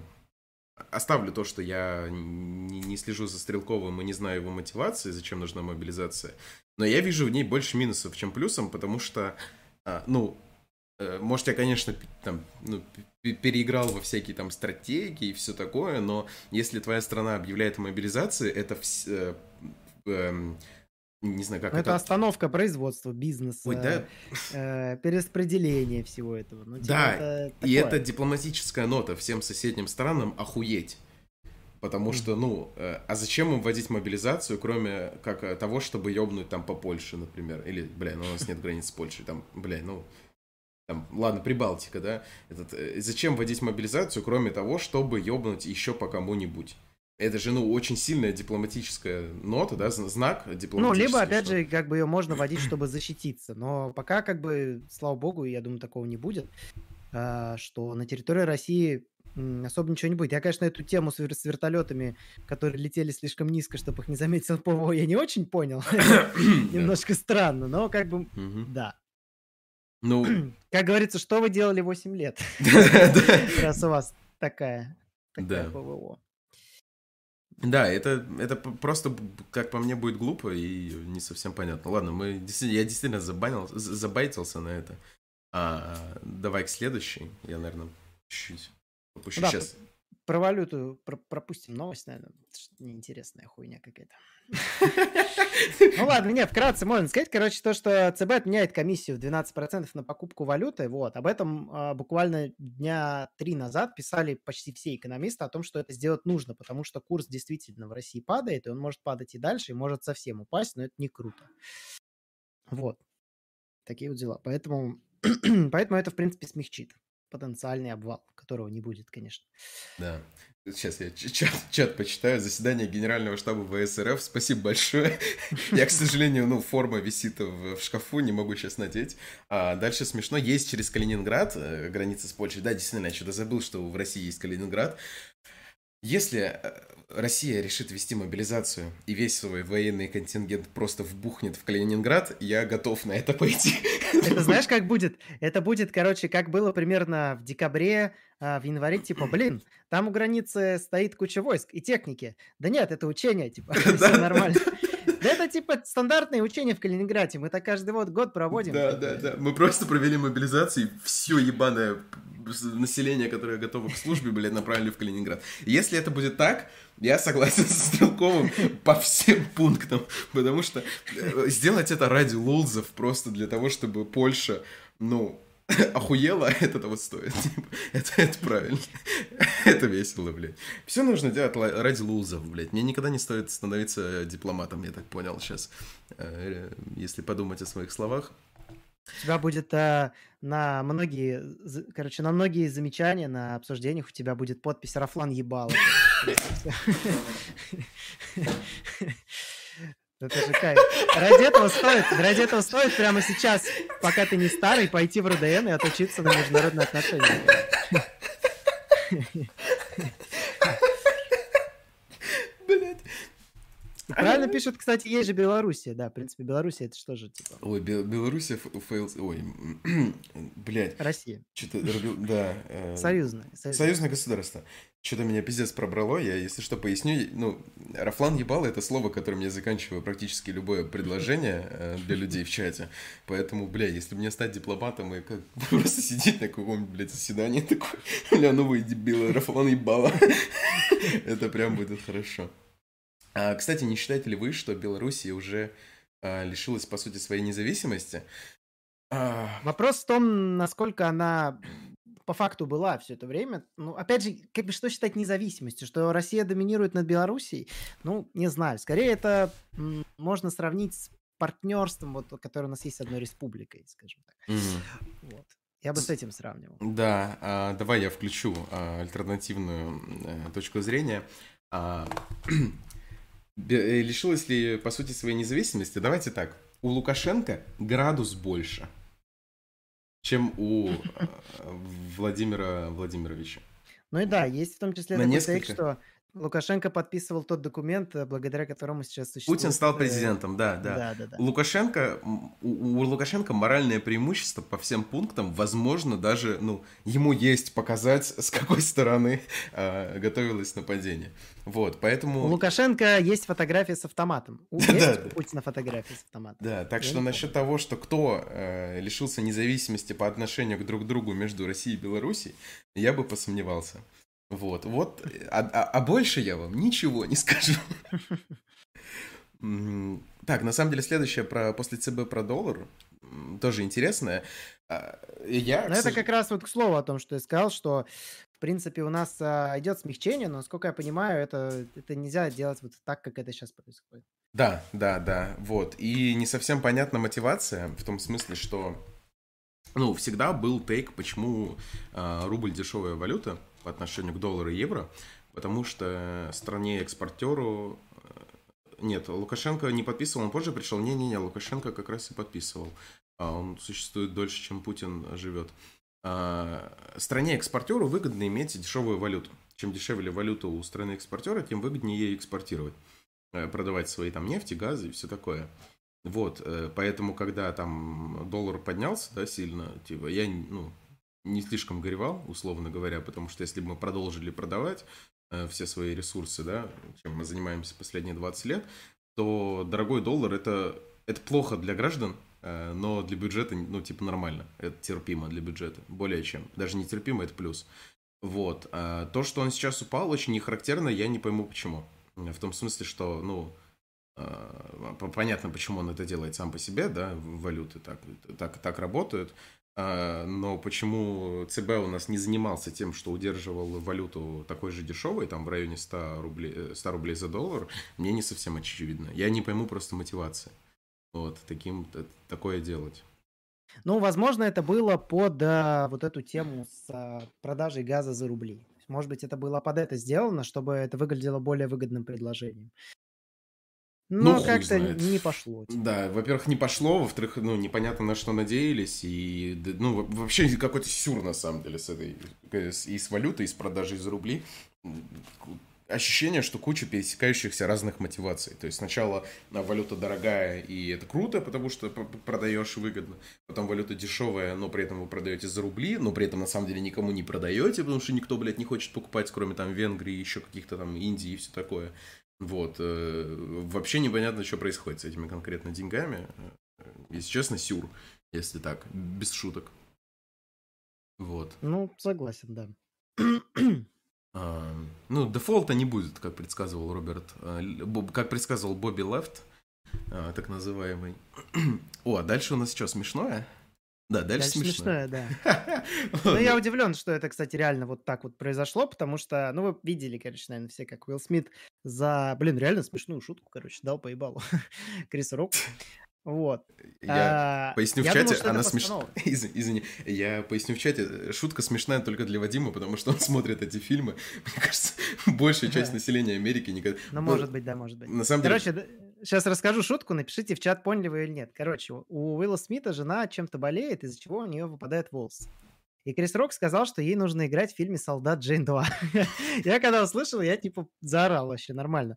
оставлю то, что я не, не слежу за Стрелковым и не знаю его мотивации, зачем нужна мобилизация, но я вижу в ней больше минусов, чем плюсов, потому что, а, ну, э, может, я, конечно, там, ну, переиграл во всякие там стратегии и все такое, но если твоя страна объявляет о мобилизации, это все, э, э, не знаю, как это... Это остановка производства, бизнеса, Ой, да? э, перераспределение всего этого. Ну, типа, да, это и это дипломатическая нота всем соседним странам охуеть. Потому что, ну, э, а зачем им вводить мобилизацию, кроме как э, того, чтобы ёбнуть там по Польше, например? Или, бля, ну у нас нет границ с Польшей, там, бля, ну, там, ладно, Прибалтика, да? Этот, э, зачем вводить мобилизацию, кроме того, чтобы ёбнуть еще по кому-нибудь? Это же, ну, очень сильная дипломатическая нота, да, знак дипломатический. Ну, либо, опять что... же, как бы ее можно вводить, чтобы защититься. Но пока, как бы, слава богу, я думаю, такого не будет, а, что на территории России особо ничего не будет. Я, конечно, эту тему с, вертолетами, которые летели слишком низко, чтобы их не заметил ПВО, я не очень понял. [COUGHS] [COUGHS] Немножко странно, но как бы, да. Ну, [CLEARS THROAT] как говорится, что вы делали 8 лет? [LAUGHS] Раз у вас такая ПВО. Да, это, это просто, как по мне, будет глупо и не совсем понятно. Ладно, мы я действительно забанил, забайтился на это. А, давай к следующей. Я, наверное, чуть-чуть попущу да, сейчас. Про валюту про пропустим новость, наверное. Неинтересная хуйня какая-то. Ну ладно, нет, вкратце можно сказать. Короче, то, что ЦБ отменяет комиссию в 12% на покупку валюты, вот, об этом а, буквально дня три назад писали почти все экономисты о том, что это сделать нужно, потому что курс действительно в России падает, и он может падать и дальше, и может совсем упасть, но это не круто. Вот. Такие вот дела. Поэтому, [CLEARS THROAT] поэтому это, в принципе, смягчит потенциальный обвал, которого не будет, конечно. Да. Сейчас я чат, чат почитаю. Заседание Генерального штаба ВСРФ. Спасибо большое. [LAUGHS] Я, к сожалению, ну, форма висит в, в шкафу, не могу сейчас надеть. А дальше смешно. Есть через Калининград, э, граница с Польшей. Да, действительно, я что-то забыл, что в России есть Калининград. Если э, Россия решит вести мобилизацию и весь свой военный контингент просто вбухнет в Калининград, я готов на это пойти. Это знаешь, как будет? Это будет, короче, как было примерно в декабре, а, в январе, типа, блин, там у границы стоит куча войск и техники. Да нет, это учение, типа, [LAUGHS] все нормально. Да это типа стандартные учения в Калининграде. Мы так каждый вот год проводим. Да, да, да. Мы просто провели мобилизацию, все ебаное население, которое готово к службе, блядь, направили в Калининград. Если это будет так, я согласен [LAUGHS] со Стрелковым по всем пунктам, потому что э, сделать это ради лулзов просто для того, чтобы Польша, ну, [LAUGHS] охуела, это того стоит. [LAUGHS] Типа, это, это правильно. [LAUGHS] это весело, блядь. Все нужно делать ради лузов, блядь. Мне никогда не стоит становиться дипломатом, я так понял сейчас. Э, если подумать о своих словах. У тебя будет а, на многие, короче, на многие замечания на обсуждениях у тебя будет подпись «Рафлан ебал». Это же кайф. Ради этого стоит, ради этого стоит прямо сейчас, пока ты не старый, пойти в РУДН и отучиться на международные отношения. Правильно [LAUGHS] пишут, кстати, есть же Белоруссия, да, в принципе, Белоруссия это что же, типа, Ой, Бел- Белоруссия fail... Ой, [CLEARS THROAT] блядь. Россия, Что-то, [LAUGHS] да. э, союзная. Союзное государство. Что-то меня пиздец пробрало. Я, если что, поясню. Ну, Рафлан ебало это слово, которым я заканчиваю практически любое предложение э, для [LAUGHS] людей в чате. Поэтому, бля, если мне стать дипломатом и как просто сидеть на каком-нибудь, блядь, заседании такой, бля, новые дебилы, Рафлан ебало. Это прям будет хорошо. А, кстати, не считаете ли вы, что Белоруссия уже а, лишилась, по сути, своей независимости? А, Вопрос в том, насколько она по факту была все это время. Ну, опять же, как бы что считать независимостью? Что Россия доминирует над Белоруссией? Ну, не знаю. Скорее, это можно сравнить с партнерством, вот, которое у нас есть с одной республикой, скажем так. мгм. Вот. Я бы с этим сравнивал. Да, а, давай я включу а, альтернативную э, точку зрения. [CLEARS THROAT] Э, лишилась ли, по сути, своей независимости? Давайте так. У Лукашенко градус больше, чем у э, Владимира Владимировича. Ну и да, есть в том числе На такой несколько. тейк, что Лукашенко подписывал тот документ, э, благодаря которому сейчас существует... Путин стал э, президентом, да, да. Да, да, да. У Лукашенко, у, у Лукашенко моральное преимущество по всем пунктам, возможно, даже, ну, ему есть показать, с какой стороны а, готовилось нападение. Вот, поэтому... У Лукашенко есть фотография с автоматом. У, [LAUGHS] есть у Путина фотография с автоматом. Да, так что насчет того, что кто э, лишился независимости по отношению к друг другу между Россией и Белоруссией, я бы посомневался. Вот, вот, а, а- а больше я вам ничего не скажу. [LAUGHS] Так, на самом деле, следующее про после ЦБ про доллар тоже интересное. А, Я, Но к это как раз вот к слову о том, что я сказал, что в принципе у нас а, идет смягчение, но, насколько я понимаю, это, это нельзя делать вот так, как это сейчас происходит. Да, да, да, вот. И не совсем понятна мотивация в том смысле, что, ну, всегда был тейк, почему а, рубль дешевая валюта отношению к доллару и евро, потому что стране-экспортеру... э, Нет, Лукашенко не подписывал, он позже пришел. Не-не-не, Лукашенко как раз и подписывал. А он существует дольше, чем Путин живет. А, Стране-экспортеру выгодно иметь дешевую валюту. Чем дешевле валюта у страны-экспортера, тем выгоднее ей экспортировать э, продавать свои там нефти, газы и все такое. Вот, э, поэтому, когда там доллар поднялся, да, сильно, типа, я, ну, не слишком горевал, условно говоря, потому что если бы мы продолжили продавать э, все свои ресурсы, да, чем мы занимаемся последние 20 лет, то дорогой доллар это, это плохо для граждан, э, но для бюджета, ну, типа, нормально. Это терпимо для бюджета, более чем. Даже не терпимо, это плюс. Вот. А то, что он сейчас упал, очень не характерно, я не пойму почему. В том смысле, что, ну, по- понятно, почему он это делает сам по себе, да, валюты так, так, так работают. А, Но почему ЦБ у нас не занимался тем, что удерживал валюту такой же дешевой, там в районе 100 рублей, э, 100 рублей за доллар, мне не совсем очевидно. Я не пойму просто мотивации. Вот, таким, такое делать. Ну, возможно, это было под а, вот эту тему с а, продажей газа за рубли. Может быть, это было под это сделано, чтобы это выглядело более выгодным предложением. Ну, Но хуй как-то не пошло. типа. Да, во-первых, не пошло, во-вторых, ну, непонятно на что надеялись, и, ну, во- вообще [LAUGHS] какой-то сюр, на самом деле, с этой, и с валютой, и с продажей за рубли. Ощущение, что куча пересекающихся разных мотиваций. То есть сначала а, валюта дорогая, и это круто, потому что продаешь выгодно. Потом валюта дешевая, но при этом вы продаете за рубли, но при этом на самом деле никому не продаете, потому что никто, блядь, не хочет покупать, кроме там Венгрии, еще каких-то там Индии и все такое. Вот. э, Вообще непонятно, что происходит с этими конкретно деньгами. Э, Если честно, сюр, если так, без шуток. Вот. Ну, согласен, да. А, Ну, дефолта не будет, как предсказывал Роберт, Боб- как предсказывал Бобби Лефт, так называемый. [CLEARS THROAT] О, а дальше у нас что, смешное? Да, дальше, Дальше смешное. смешное, да. [LAUGHS] Ну, я удивлен, что это, кстати, реально вот так вот произошло, потому что, ну, вы видели, конечно, наверное, все, как Уилл Смит за, блин, реально смешную шутку, короче, дал поебалу [LAUGHS] Крису Року. Вот. Я А, поясню в я чате, думал, она смешная. [LAUGHS] Извини, я поясню в чате, шутка смешная только для Вадима, потому что он смотрит эти фильмы. Мне кажется, большая часть населения Америки никогда... Ну, может быть, да, может быть. На самом деле, Короче, сейчас расскажу шутку, напишите в чат, поняли вы или нет. Короче, у Уилла Смита жена чем-то болеет, из-за чего у нее выпадает волос. И Крис Рок сказал, что ей нужно играть в фильме «Солдат Джейн 2». [LAUGHS] Я когда услышал, я типа заорал вообще нормально.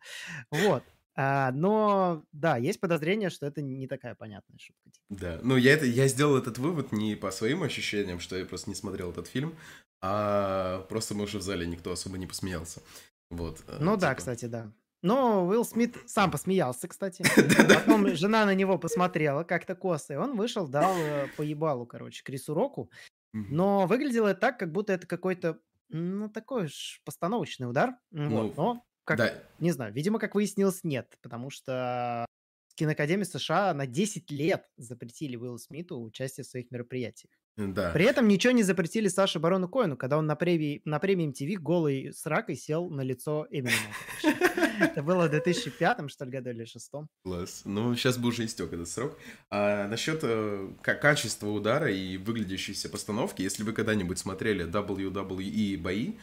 Вот. А, но, да, есть подозрение, что это не такая понятная шутка. типа. Да, ну я, это, я сделал этот вывод не по своим ощущениям, что я просто не смотрел этот фильм, а просто, может, в зале никто особо не посмеялся. Вот. э, Ну да, типа. кстати, да. Но Уилл Смит сам посмеялся, кстати. [LAUGHS] Потом жена на него посмотрела как-то косо, и он вышел, дал э, по ебалу, короче, Крису Року. Но выглядело так, как будто это какой-то, ну, такой ж постановочный удар. М, Ну, Вот. Но, как, Да, не знаю, видимо, как выяснилось, нет. Потому что киноакадемия США на 10 лет запретили Уиллу Смиту участие в своих мероприятиях. Да. При этом ничего не запретили Саше Барону Коэну, когда он на премии, на премии MTV голый с ракой сел на лицо Эминема. Это было в 2005 что ли, году или шестом. Класс. Ну, сейчас бы уже истек этот срок. А насчет э, ка- качества удара и выглядящейся постановки, если вы когда-нибудь смотрели WWE бои,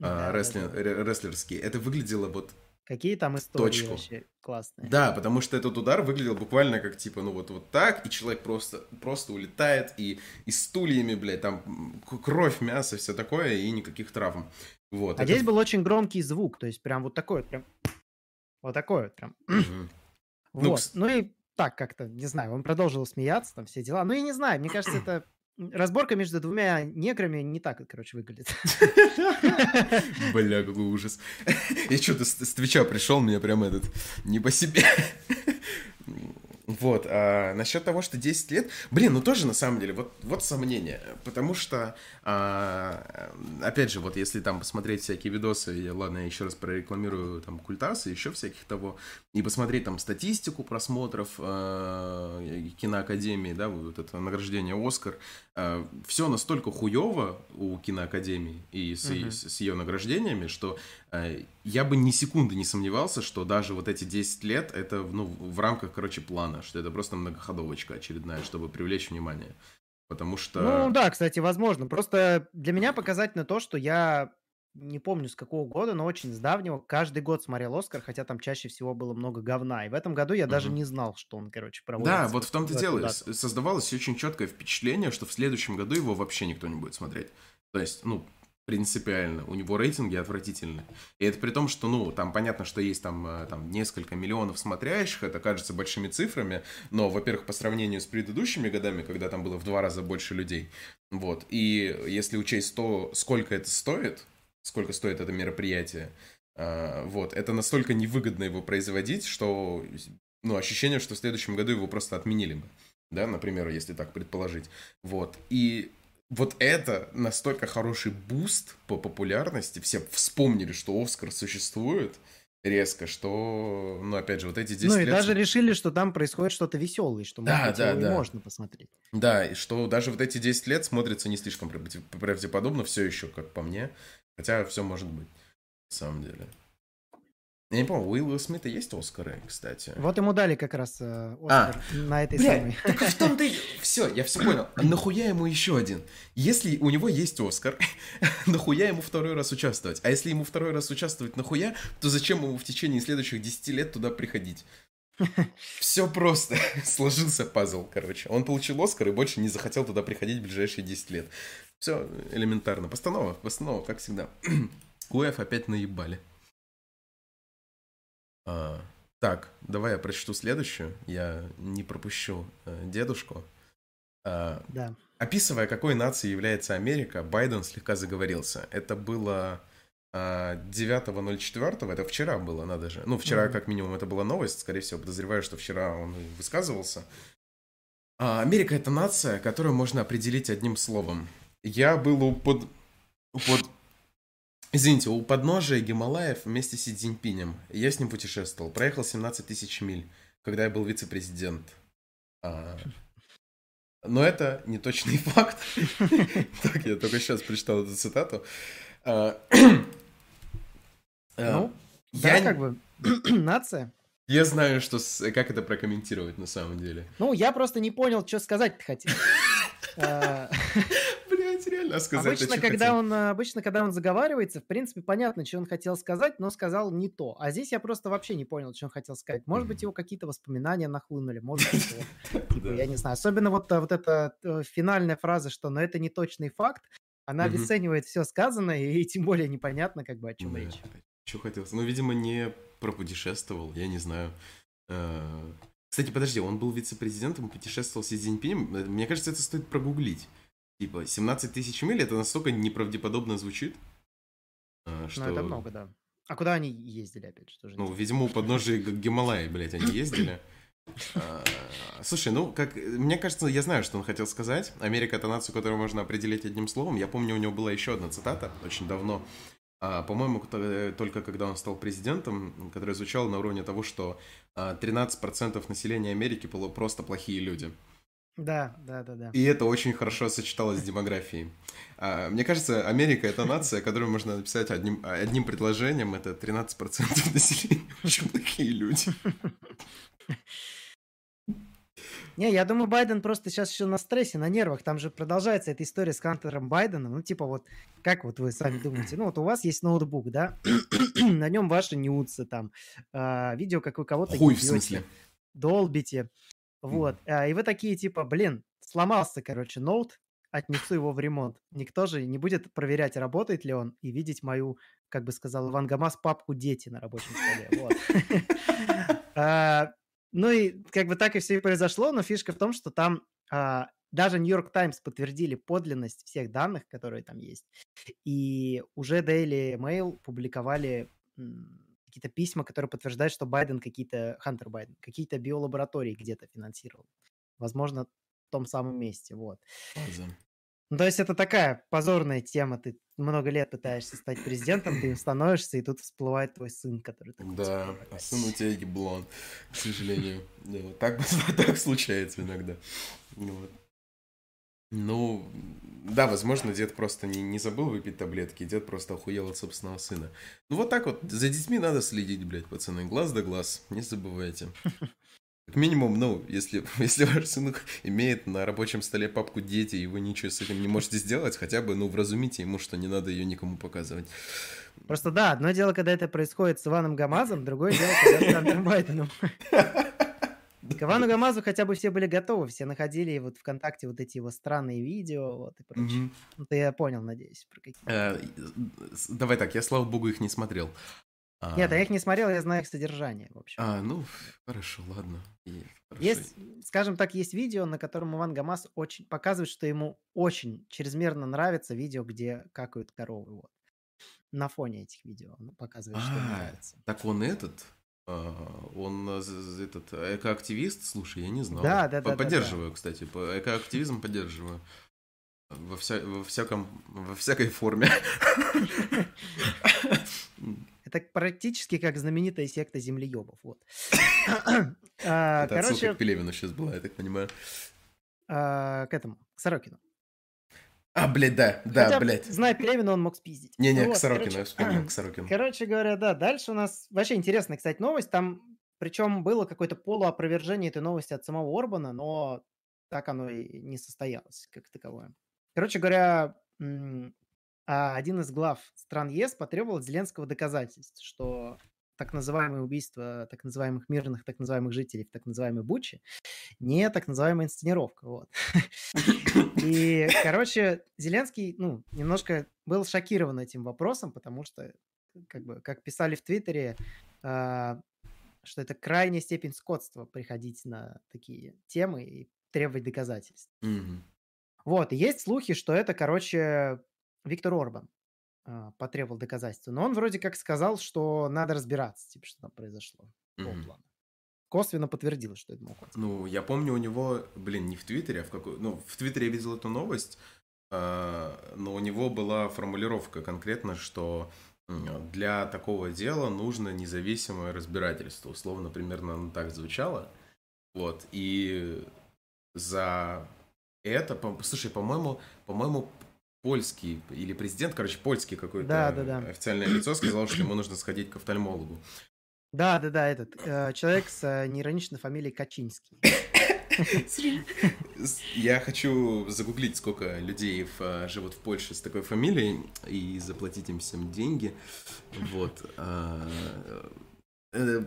а, рестлерские, это выглядело вот... Какие там истории Точку. вообще классные. Да, потому что этот удар выглядел буквально как, типа, ну вот, вот так, и человек просто, просто улетает, и, и стульями, блядь, там кровь, мясо, все такое, и никаких травм. Вот. А это- здесь был очень громкий звук, то есть прям вот такой вот, прям [CLEARS THROAT] вот такой вот прям. [CLEARS THROAT] Ну, Вот. кс- Ну и так как-то, не знаю, он продолжил смеяться, там все дела. Ну я не знаю, мне кажется, [CLEARS THROAT] это разборка между двумя неграми не так, короче, выглядит. [LAUGHS] Бля, какой ужас. [LAUGHS] Я что-то с, Твича пришел, мне прям этот не по себе. Вот, а насчет того, что 10 лет, блин, ну тоже на самом деле, вот, вот сомнение, потому что, а, опять же, вот если там посмотреть всякие видосы, я, ладно, я еще раз прорекламирую там культасы, еще всяких того, и посмотреть там статистику просмотров а, киноакадемии, да, вот это награждение Оскар, все настолько хуево у киноакадемии и с, Мгм. с- с ее награждениями, что э, я бы ни секунды не сомневался, что даже вот эти 10 лет это ну, в рамках, короче, плана, что это просто многоходовочка очередная, чтобы привлечь внимание. Потому что... Ну да, кстати, возможно. Просто для меня показательно то, что я не помню с какого года, но очень с давнего, каждый год смотрел «Оскар», хотя там чаще всего было много говна. И в этом году я даже Мгм. не знал, что он, короче, проводится. Да, вот в том-то дело. дату. Создавалось очень четкое впечатление, что в следующем году его вообще никто не будет смотреть. То есть, ну, принципиально. У него рейтинги отвратительные. И это при том, что, ну, там понятно, что есть там, э, там несколько миллионов смотрящих, это кажется большими цифрами, но, во-первых, по сравнению с предыдущими годами, когда там было в два раза больше людей, вот, и если учесть то, сколько это стоит, сколько стоит это мероприятие, э, вот, это настолько невыгодно его производить, что, ну, ощущение, что в следующем году его просто отменили бы, да, например, если так предположить, вот, и вот это настолько хороший boost по популярности, все вспомнили, что Оскар существует резко, что, ну, опять же, вот эти 10 Ну и лет... даже решили, что там происходит что-то веселое, что, может Да, быть, да, да. можно посмотреть. Да, и что даже вот эти 10 лет смотрятся не слишком правдеподобно все еще, как по мне. Хотя все может быть, на самом деле. Я не помню, у Уилла Смита есть Оскары, кстати? Вот ему дали как раз э, Оскар на этой А, Бля, самой. так в том-то и... Все, я все понял. А нахуя ему еще один? Если у него есть Оскар, [LAUGHS] нахуя ему второй раз участвовать? А если ему второй раз участвовать нахуя, то зачем ему в течение следующих 10 лет туда приходить? [LAUGHS] Все просто. [LAUGHS] Сложился пазл, короче. Он получил Оскар и больше не захотел туда приходить в ближайшие 10 лет. Все элементарно. Постанова, постанова, как всегда. [CLEARS THROAT] УЭФ опять наебали. А, так, давай я прочту следующую. Я не пропущу э, дедушку. А, Да. Описывая, какой нацией является Америка, Байден слегка заговорился. Это было 9.04, это вчера было, надо же. Ну, вчера, Мгм. как минимум, это была новость. Скорее всего, подозреваю, что вчера он высказывался. А, Америка — это нация, которую можно определить одним словом. Я был у под... у под... Извините, у подножия Гималаев вместе с Си Цзиньпинем. Я с ним путешествовал. Проехал 17 тысяч миль, когда я был вице-президент. А, Но это не точный [LAUGHS] факт. Так, я только сейчас прочитал эту цитату. А, а, Ну, я да, как бы [CLEARS THROAT] нация. я знаю, что как это прокомментировать на самом деле. Ну, я просто не понял, что сказать хотел. [LAUGHS] А, Блять, реально сказать. Обычно, когда он, э, обычно, когда он заговаривается, в принципе, понятно, что он хотел сказать, но сказал не то. А здесь я просто вообще не понял, что он хотел сказать. Может быть, его какие-то воспоминания нахлынули, может быть, [LAUGHS] я не знаю. Особенно вот, э, вот эта э, финальная фраза, что «но это не точный факт», она Мгм. обесценивает все сказанное, и [LAUGHS] тем более непонятно, как бы, о чем речь. Что хотел? Ну, видимо, не пропутешествовал, я не знаю. Э, кстати, подожди, он был вице-президентом путешествовал с Цзиньпинем? Э, мне кажется, это стоит прогуглить. Типа, 17 тысяч миль, это настолько неправдеподобно звучит. Что... Ну, это много, да. А куда они ездили, опять же? Тоже ну, видимо, у подножия Гималаи, блядь, они ездили. А, слушай, ну, как, мне кажется, я знаю, что он хотел сказать. Америка — это нация, которую можно определить одним словом. Я помню, у него была еще одна цитата очень давно. А, по-моему, только когда он стал президентом, которая звучала на уровне того, что 13% а, населения Америки было просто плохие люди. Да, да, да, да. И это очень хорошо сочеталось с демографией. Мне кажется, Америка это нация, которую можно написать одним, одним предложением. Это 13% населения очень плохие люди. Не, я думаю, Байден просто сейчас еще на стрессе, на нервах. Там же продолжается эта история с Хантером Байденом. Ну, типа вот, как вот вы сами думаете? Ну, вот у вас есть ноутбук, да? [CLEARS THROAT] на нем ваши нюцы там. А, видео, как вы кого-то Хуй, в смысле? Долбите. Вот. А, и вы такие, типа, блин, сломался, короче, ноут, отнесу его в ремонт. Никто же не будет проверять, работает ли он, и видеть мою, как бы сказал Иван Гамас, папку «Дети» на рабочем столе. Вот. [LAUGHS] Ну и как бы так и все и произошло, но фишка в том, что там а, даже Нью-Йорк Таймс подтвердили подлинность всех данных, которые там есть. И уже Daily Mail публиковали какие-то письма, которые подтверждают, что Байден какие-то, Хантер Байден, какие-то биолаборатории где-то финансировал. Возможно, в том самом месте, вот. Ну, то есть это такая позорная тема. Ты много лет пытаешься стать президентом, ты им становишься, и тут всплывает твой сын, который такой... Да, а сын у тебя еблон, к сожалению. Так, [LAUGHS] так случается иногда. Вот. Ну, да, возможно, дед просто не, не забыл выпить таблетки, дед просто охуел от собственного сына. Ну, вот так вот, за детьми надо следить, блядь, пацаны, глаз да глаз, не забывайте. [LAUGHS] Как минимум, ну, если, [LAUGHS] если ваш сын имеет на рабочем столе папку «Дети», и вы ничего с этим не можете сделать, хотя бы, ну, вразумите ему, что не надо ее никому показывать. Просто да, одно дело, когда это происходит с Иваном Гамазом, другое дело, когда с Хантером Байденом. [LAUGHS] К Ивану Гамазу хотя бы все были готовы, все находили вот ВКонтакте вот эти его странные видео вот и прочее. Ну, ты я понял, надеюсь, про какие. Э, давай так, я, слава богу, их не смотрел. А... Нет, я их не смотрел, я знаю их содержание, в общем. А, ну, хорошо, ладно. Хорошо. Есть, скажем так, есть видео, на котором Иван Гамас очень показывает, что ему очень чрезмерно нравится видео, где какают коровы. Вот. На фоне этих видео он показывает, что ему а, нравится. Так он этот? А, он этот экоактивист? Слушай, я не знал. Да, да, да. Поддерживаю, кстати, экоактивизм поддерживаю. Во, вся, во всяком, во всякой форме. [LAUGHS] [LAUGHS] Это практически как знаменитая секта землеебов. Вот. [LAUGHS] [CLEARS THROAT] А, Это отсылка к Пелевину сейчас была, я так понимаю. А, к этому, к Сорокину. А, блядь, да, да, Хотя, блядь. Зная Пелевина, он мог спиздить. Не-не, вот, к Сорокину, короче, я вспомнил, к Сорокину. [CLEARS THROAT] Короче говоря, да, дальше у нас вообще интересная, кстати, новость. Там, причем было какое-то полуопровержение этой новости от самого Орбана, но так оно и не состоялось, как таковое. Короче говоря, а один из глав стран ЕС потребовал от Зеленского доказательств, что так называемые убийства так называемых мирных, так называемых жителей в так называемой Буче не так называемая инсценировка. Вот. [LAUGHS] И, короче, Зеленский, ну, немножко был шокирован этим вопросом, потому что, как бы, как писали в Твиттере, э, что это крайняя степень скотства приходить на такие темы и требовать доказательств. Mm-hmm. Вот, и есть слухи, что это, короче, Виктор Орбан а, потребовал доказательства. Но он вроде как сказал, что надо разбираться, типа, что там произошло. Mm-hmm. Косвенно подтвердил, что это мог. Ну, я помню у него, блин, не в Твиттере, а в какой... Ну, в Твиттере я видел эту новость, а, но у него была формулировка конкретно, что для такого дела нужно независимое разбирательство. Условно, примерно оно так звучало. Вот, и за это, по, слушай, по-моему, по-моему, польский или президент, короче, польский какой-то да, да, да. официальное лицо сказал, что ему нужно сходить к офтальмологу. Да, да, да, этот э, человек с э, неироничной фамилией Качинский. Я хочу загуглить, сколько людей в, э, живут в Польше с такой фамилией и заплатить им всем деньги. Вот. А, э,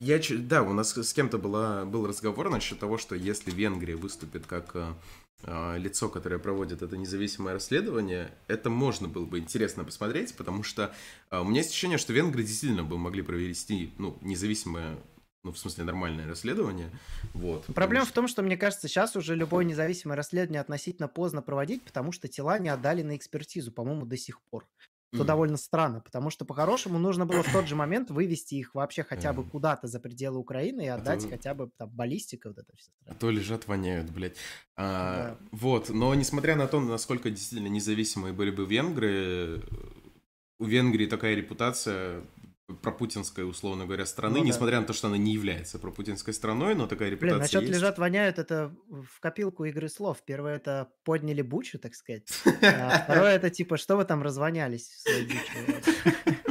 я, да, у нас с кем-то была, был разговор насчет того, что если Венгрия выступит как а, лицо, которое проводит это независимое расследование, это можно было бы интересно посмотреть, потому что а, у меня есть ощущение, что венгры действительно бы могли провести ну, независимое ну, в смысле, нормальное расследование. Вот, Проблема что... в том, что, мне кажется, сейчас уже любое независимое расследование относительно поздно проводить, потому что тела не отдали на экспертизу, по-моему, до сих пор. Что mm. довольно странно, потому что по-хорошему нужно было в тот же момент вывести их вообще хотя бы куда-то за пределы Украины и отдать а то... хотя бы там баллистика вот это все. А то лежат, воняют, блядь. А, да. Вот, но несмотря на то, насколько действительно независимые были бы венгры, у Венгрии такая репутация пропутинской, условно говоря, страны, ну, несмотря да. на то, что она не является пропутинской страной, но такая репутация Блин, насчет есть. лежат воняют, это в копилку игры слов. Первое это подняли бучу, так сказать. А [LAUGHS] второе это типа, что вы там развонялись в своей дичи.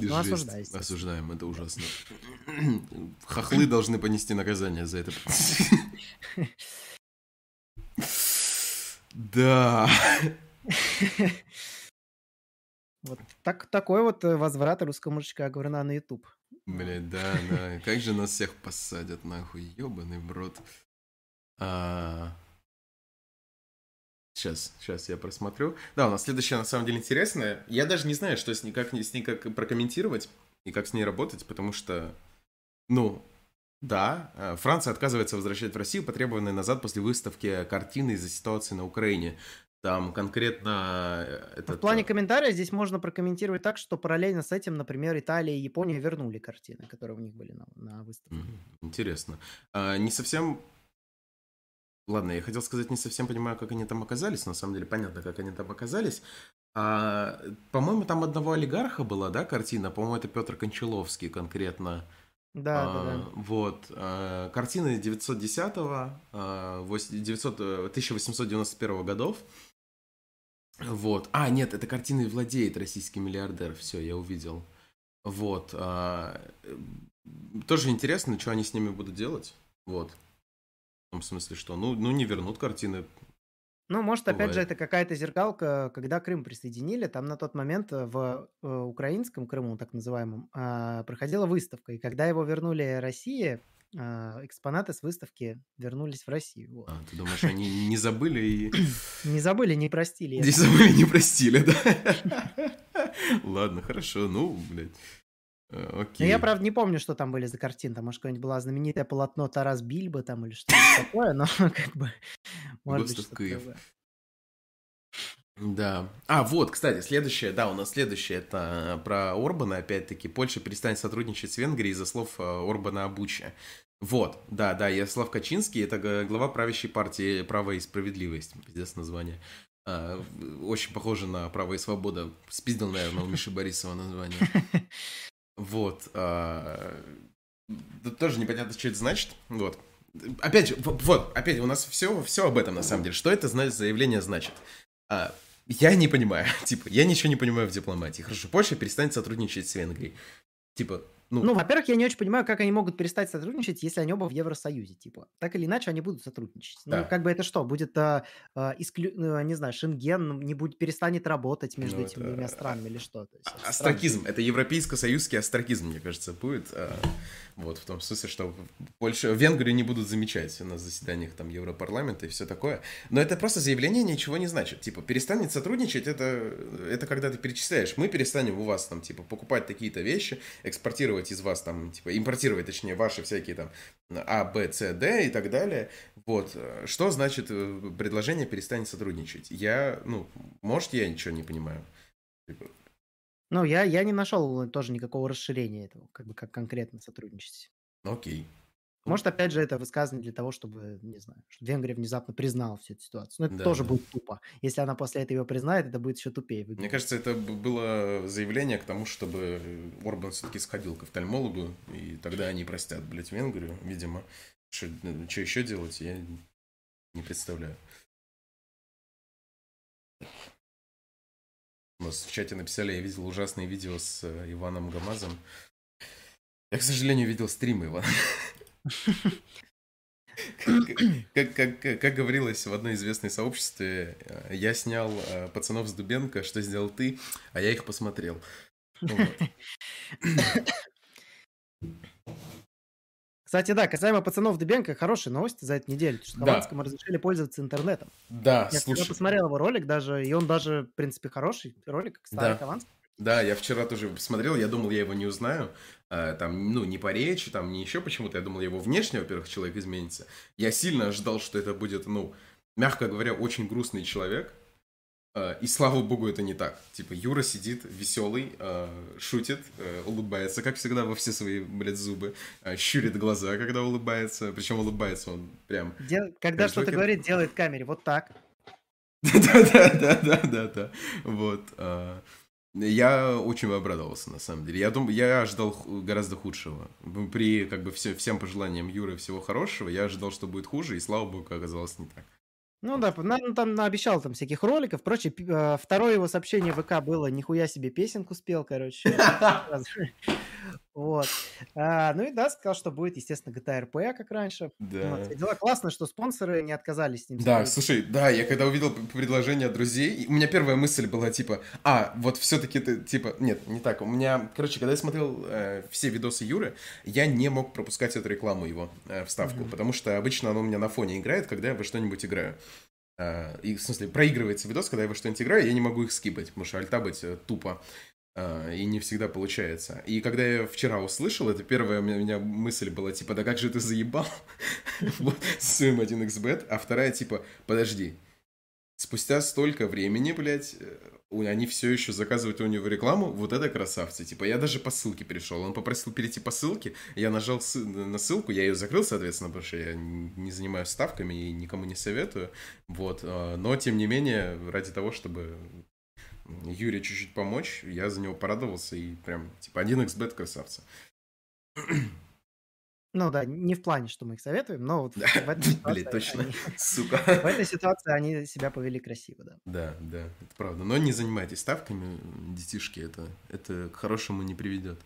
Ну, осуждай. Осуждаем, это ужасно. [LAUGHS] Хохлы должны понести наказание за это. [LAUGHS] Да. Вот так, такой вот э, возврат русского мужичка говорна на YouTube. Блять, да, да. Как же нас всех посадят, нахуй, ебаный брод. А... Сейчас, сейчас я просмотрю. Да, у нас следующая на самом деле интересная. Я даже не знаю, что с ней, как, с ней как прокомментировать и как с ней работать, потому что, ну, да, э, Франция отказывается возвращать в Россию потребованные назад после выставки картины из-за ситуации на Украине. Там конкретно... Э, этот... В плане э, комментария здесь можно прокомментировать так, что параллельно с этим, например, Италия и Япония вернули картины, которые у них были на, на выставке. Интересно. А, не совсем... Ладно, я хотел сказать, не совсем понимаю, как они там оказались. На самом деле понятно, как они там оказались. А, по-моему, там одного олигарха была, да, картина? По-моему, это Петр Кончаловский конкретно. Да, а, да, да. Вот. А, картины 910-го, а, 900, 1891 годов. Вот. А, нет, это картины владеет российский миллиардер. Все, я увидел. Вот. А, тоже интересно, что они с ними будут делать. Вот. В том смысле, что ну, ну не вернут картины. Ну, может, Бывает. опять же, это какая-то зеркалка, когда Крым присоединили, там на тот момент в э, украинском Крыму, так называемом, э, проходила выставка, и когда его вернули России, э, экспонаты с выставки вернулись в Россию. Вот. А, ты думаешь, они [LAUGHS] не забыли и... Не забыли, не простили. Не забыли, не простили, да? [LAUGHS] [LAUGHS] Ладно, хорошо, ну, блядь. Э, окей. Но я, правда, не помню, что там были за картины. Там, может, какое-нибудь было знаменитое полотно Тарас Бильба там или что-то такое, но как бы... Быть, что да. А, вот, кстати, следующее, да, у нас следующее, это про Орбана, опять-таки. Польша перестанет сотрудничать с Венгрией из-за слов э, Орбана о Буче. Вот, да, да, Ярослав Качинский, это глава правящей партии «Право и справедливость», пиздец название. А, очень похоже на «Право и свобода». Спиздил, наверное, у Миши Борисова название. Вот. А, тоже непонятно, что это значит. Вот. Опять же, вот, опять у нас все, все об этом на самом деле. Что это заявление значит? А, я не понимаю. [LAUGHS] Типа, я ничего не понимаю в дипломатии. Хорошо, Польша перестанет сотрудничать с Венгрией. Типа, ну, ну во-первых, я не очень понимаю, как они могут перестать сотрудничать, если они оба в Евросоюзе, типа. Так или иначе, они будут сотрудничать. Ну, да. Ну, как бы это что, будет, а, а, исклю... ну, не знаю, Шенген не будет, перестанет работать между ну, этими это... двумя странами или что? То есть, астракизм, это европейско-союзский астракизм, мне кажется, будет. А, вот, в том смысле, что Польша, Венгрию не будут замечать на заседаниях там Европарламента и все такое. Но это просто заявление ничего не значит. Типа, перестанет сотрудничать, это, это когда ты перечисляешь. Мы перестанем у вас там, типа, покупать такие-то вещи, экспортировать из вас там, типа, импортировать, точнее, ваши всякие там А, Б, С, Д и так далее. Вот. Что значит э, предложение перестанет сотрудничать? Я, ну, может, я ничего не понимаю. Типа, ну, я, я не нашел тоже никакого расширения этого, как бы как конкретно сотрудничать. Окей. Может, опять же, это высказано для того, чтобы, не знаю, чтобы Венгрия внезапно признала всю эту ситуацию. Но это да, тоже да. будет тупо. Если она после этого признает, это будет еще тупее. Выглядеть. Мне кажется, это было заявление к тому, чтобы Орбан все-таки сходил к офтальмологу, и тогда они простят, блядь, Венгрию, видимо. Что, что еще делать, я не представляю. У нас в чате написали, я видел ужасные видео с э, Иваном Гамазом. Я, к сожалению, видел стримы Ивана. [LAUGHS] [LAUGHS] Как, как, как, как говорилось в одной известной сообществе, э, я снял э, пацанов с Дубенко, что сделал ты, а я их посмотрел. [LAUGHS] Кстати, да, касаемо пацанов Дыбенко, хорошая новость за эту неделю, что Да. Хованскому разрешили пользоваться интернетом. Да, Я слушай. посмотрел его ролик даже, и он даже, в принципе, хороший ролик, старый Да. Хованский. Да, я вчера тоже посмотрел, я думал, я его не узнаю. А, Там, ну, не по речи, там, не еще почему-то. Я думал, его внешне, во-первых, человек изменится. Я сильно ожидал, что это будет, ну, мягко говоря, очень грустный человек. А, И слава богу, это не так. Типа, Юра сидит веселый, а, шутит, э, улыбается, как всегда, во все свои, блядь, зубы. Щурит глаза, когда улыбается. Причем улыбается он прям Дел- Когда что-то говорит, делает камере вот так. [LAUGHS] Да-да-да-да-да-да. Вот. А, Я очень обрадовался, на самом деле. Я думаю, я ожидал гораздо худшего. При, как бы, все, всем пожеланиям Юры всего хорошего, я ожидал, что будет хуже, и слава богу, оказалось не так. Ну да, на- ну, там обещал там всяких роликов. Впрочем, э, второе его сообщение в ВК было «Нихуя себе песенку спел», короче. [LAUGHS] Вот. А, Ну и да, сказал, что будет, естественно, GTA RP, как раньше. Вот, Да. все дела. Классно, что спонсоры не отказались с ним Да, сотрудничать. слушай, да, я когда увидел предложение от друзей, у меня первая мысль была типа, а, вот все-таки ты, типа, нет, не так, у меня, короче, когда я смотрел э, все видосы Юры, я не мог пропускать эту рекламу его, э, вставку, Мгм. потому что обычно оно у меня на фоне играет, когда я во что-нибудь играю. Э, и, в смысле, проигрывается видос, когда я во что-нибудь играю, я не могу их скипать, потому что альта быть э, тупо. Э, И не всегда получается. И когда я вчера услышал, это первая у меня, мысль была, типа, да как же ты заебал [LAUGHS] с своим 1xbet, а вторая, типа, подожди, спустя столько времени, блядь, э, они все еще заказывают у него рекламу, вот это красавцы. Типа, я даже по ссылке перешел. Он попросил перейти по ссылке, я нажал на ссылку, я ее закрыл, соответственно, потому что я не занимаюсь ставками и никому не советую. Вот, э, но, тем не менее, ради того, чтобы Юре чуть-чуть помочь, я за него порадовался и прям, типа, 1xbet красавца. Ну да, не в плане, что мы их советуем, но вот в Да, этой [LAUGHS] ситуации Блин, точно, они- [LAUGHS] сука. в этой ситуации они себя повели красиво, да. Да, да, это правда. Но не занимайтесь ставками, детишки, это, это к хорошему не приведет.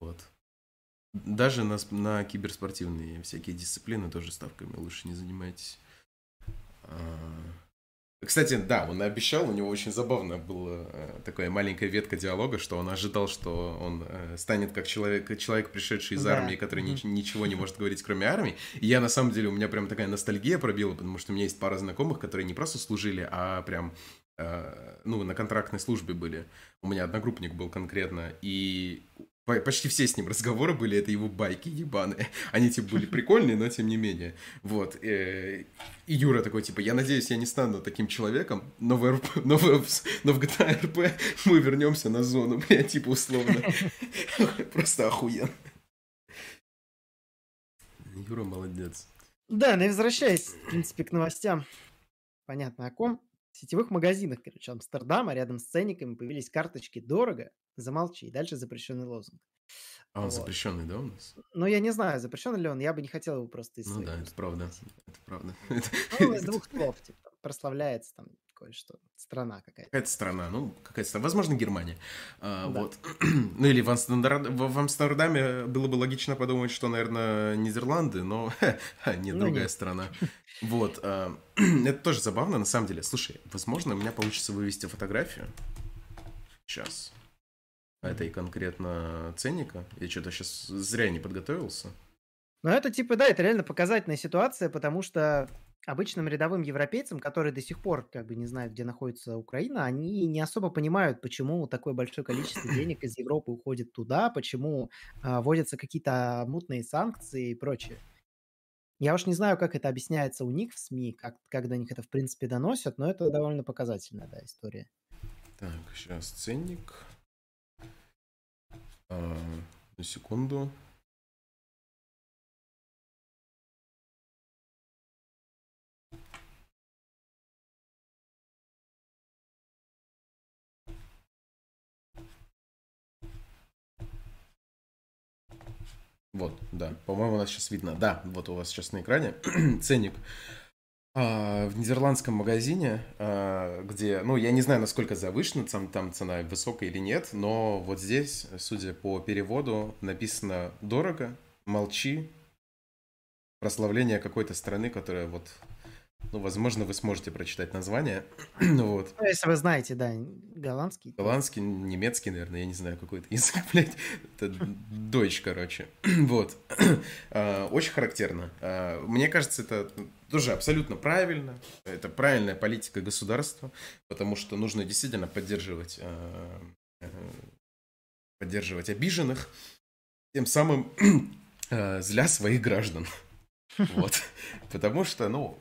Вот. Даже на, на киберспортивные всякие дисциплины тоже ставками лучше не занимайтесь. А, Кстати, да, он обещал, у него очень забавно была э, такая маленькая ветка диалога, что он ожидал, что он э, станет как человек, человек пришедший из Да, армии, который нич- ничего не может говорить, кроме армии. И я, на самом деле, у меня прям такая ностальгия пробила, потому что у меня есть пара знакомых, которые не просто служили, а прям, э, ну, на контрактной службе были. У меня одногруппник был конкретно, и почти все с ним [LAUGHS] разговоры были, это его байки ебаные. Они, типа, были прикольные, но тем не менее. Вот. э, И Юра такой, типа, я надеюсь, я не стану таким человеком, но в, РП [LAUGHS] но в, но в GTA RP мы вернемся на зону, [LAUGHS] бля, типа, условно. Просто охуенно. Юра молодец. Да, ну и возвращаясь, в принципе, к новостям. Понятно о ком. В сетевых магазинах, короче, Амстердама рядом с ценниками появились карточки «Дорого», «Замолчи» и дальше запрещенный лозунг. А он Вот. запрещенный, да, у нас? Ну, я не знаю, запрещен ли он, я бы не хотел его просто из Ну да, это правда. Это правда. [LAUGHS] Ну, из двух слов, типа, прославляется там кое-что, страна какая-то. Какая-то страна, ну, какая-то страна, возможно, Германия. А, Да. Вот. [CLEARS THROAT] Ну, или в, Амстердам- в- в Амстердаме было бы логично подумать, что, наверное, Нидерланды, но [LAUGHS] нет, Ну, другая нет. страна. Вот. а, [CLEARS THROAT] Это тоже забавно, на самом деле. Слушай, возможно, у меня получится вывести фотографию. Сейчас. Этой конкретно ценника. Я что-то сейчас зря не подготовился. Но это, типа, да, это реально показательная ситуация, потому что обычным рядовым европейцам, которые до сих пор как бы не знают, где находится Украина, они не особо понимают, почему такое большое количество [COUGHS] денег из Европы уходит туда, почему а, вводятся какие-то мутные санкции и прочее. Я уж не знаю, как это объясняется у них в СМИ, как, как до них это, в принципе, доносят, но это довольно показательная, да, история. Так, сейчас ценник. А, на секунду. Вот, да. По-моему, у нас сейчас видно. Да, вот у вас сейчас на экране [CLEARS THROAT] ценник. А, в нидерландском магазине, а, где, ну, я не знаю, насколько завышена там, там цена высокая или нет, но вот здесь, судя по переводу, написано «дорого», «молчи», прославление какой-то страны, которая вот Ну, возможно, вы сможете прочитать название. [CLEARS THROAT] вот. Ну, если вы знаете, да, голландский. Голландский, немецкий, наверное, я не знаю, какой-то [LAUGHS] язык, блядь. Это дочь, короче. [CLEARS THROAT] вот. [CLEARS THROAT] А, очень характерно. А, мне кажется, это тоже абсолютно правильно. Это правильная политика государства, потому что нужно действительно поддерживать, а, поддерживать обиженных, тем самым зля своих граждан. [LAUGHS] Вот. Потому что, ну,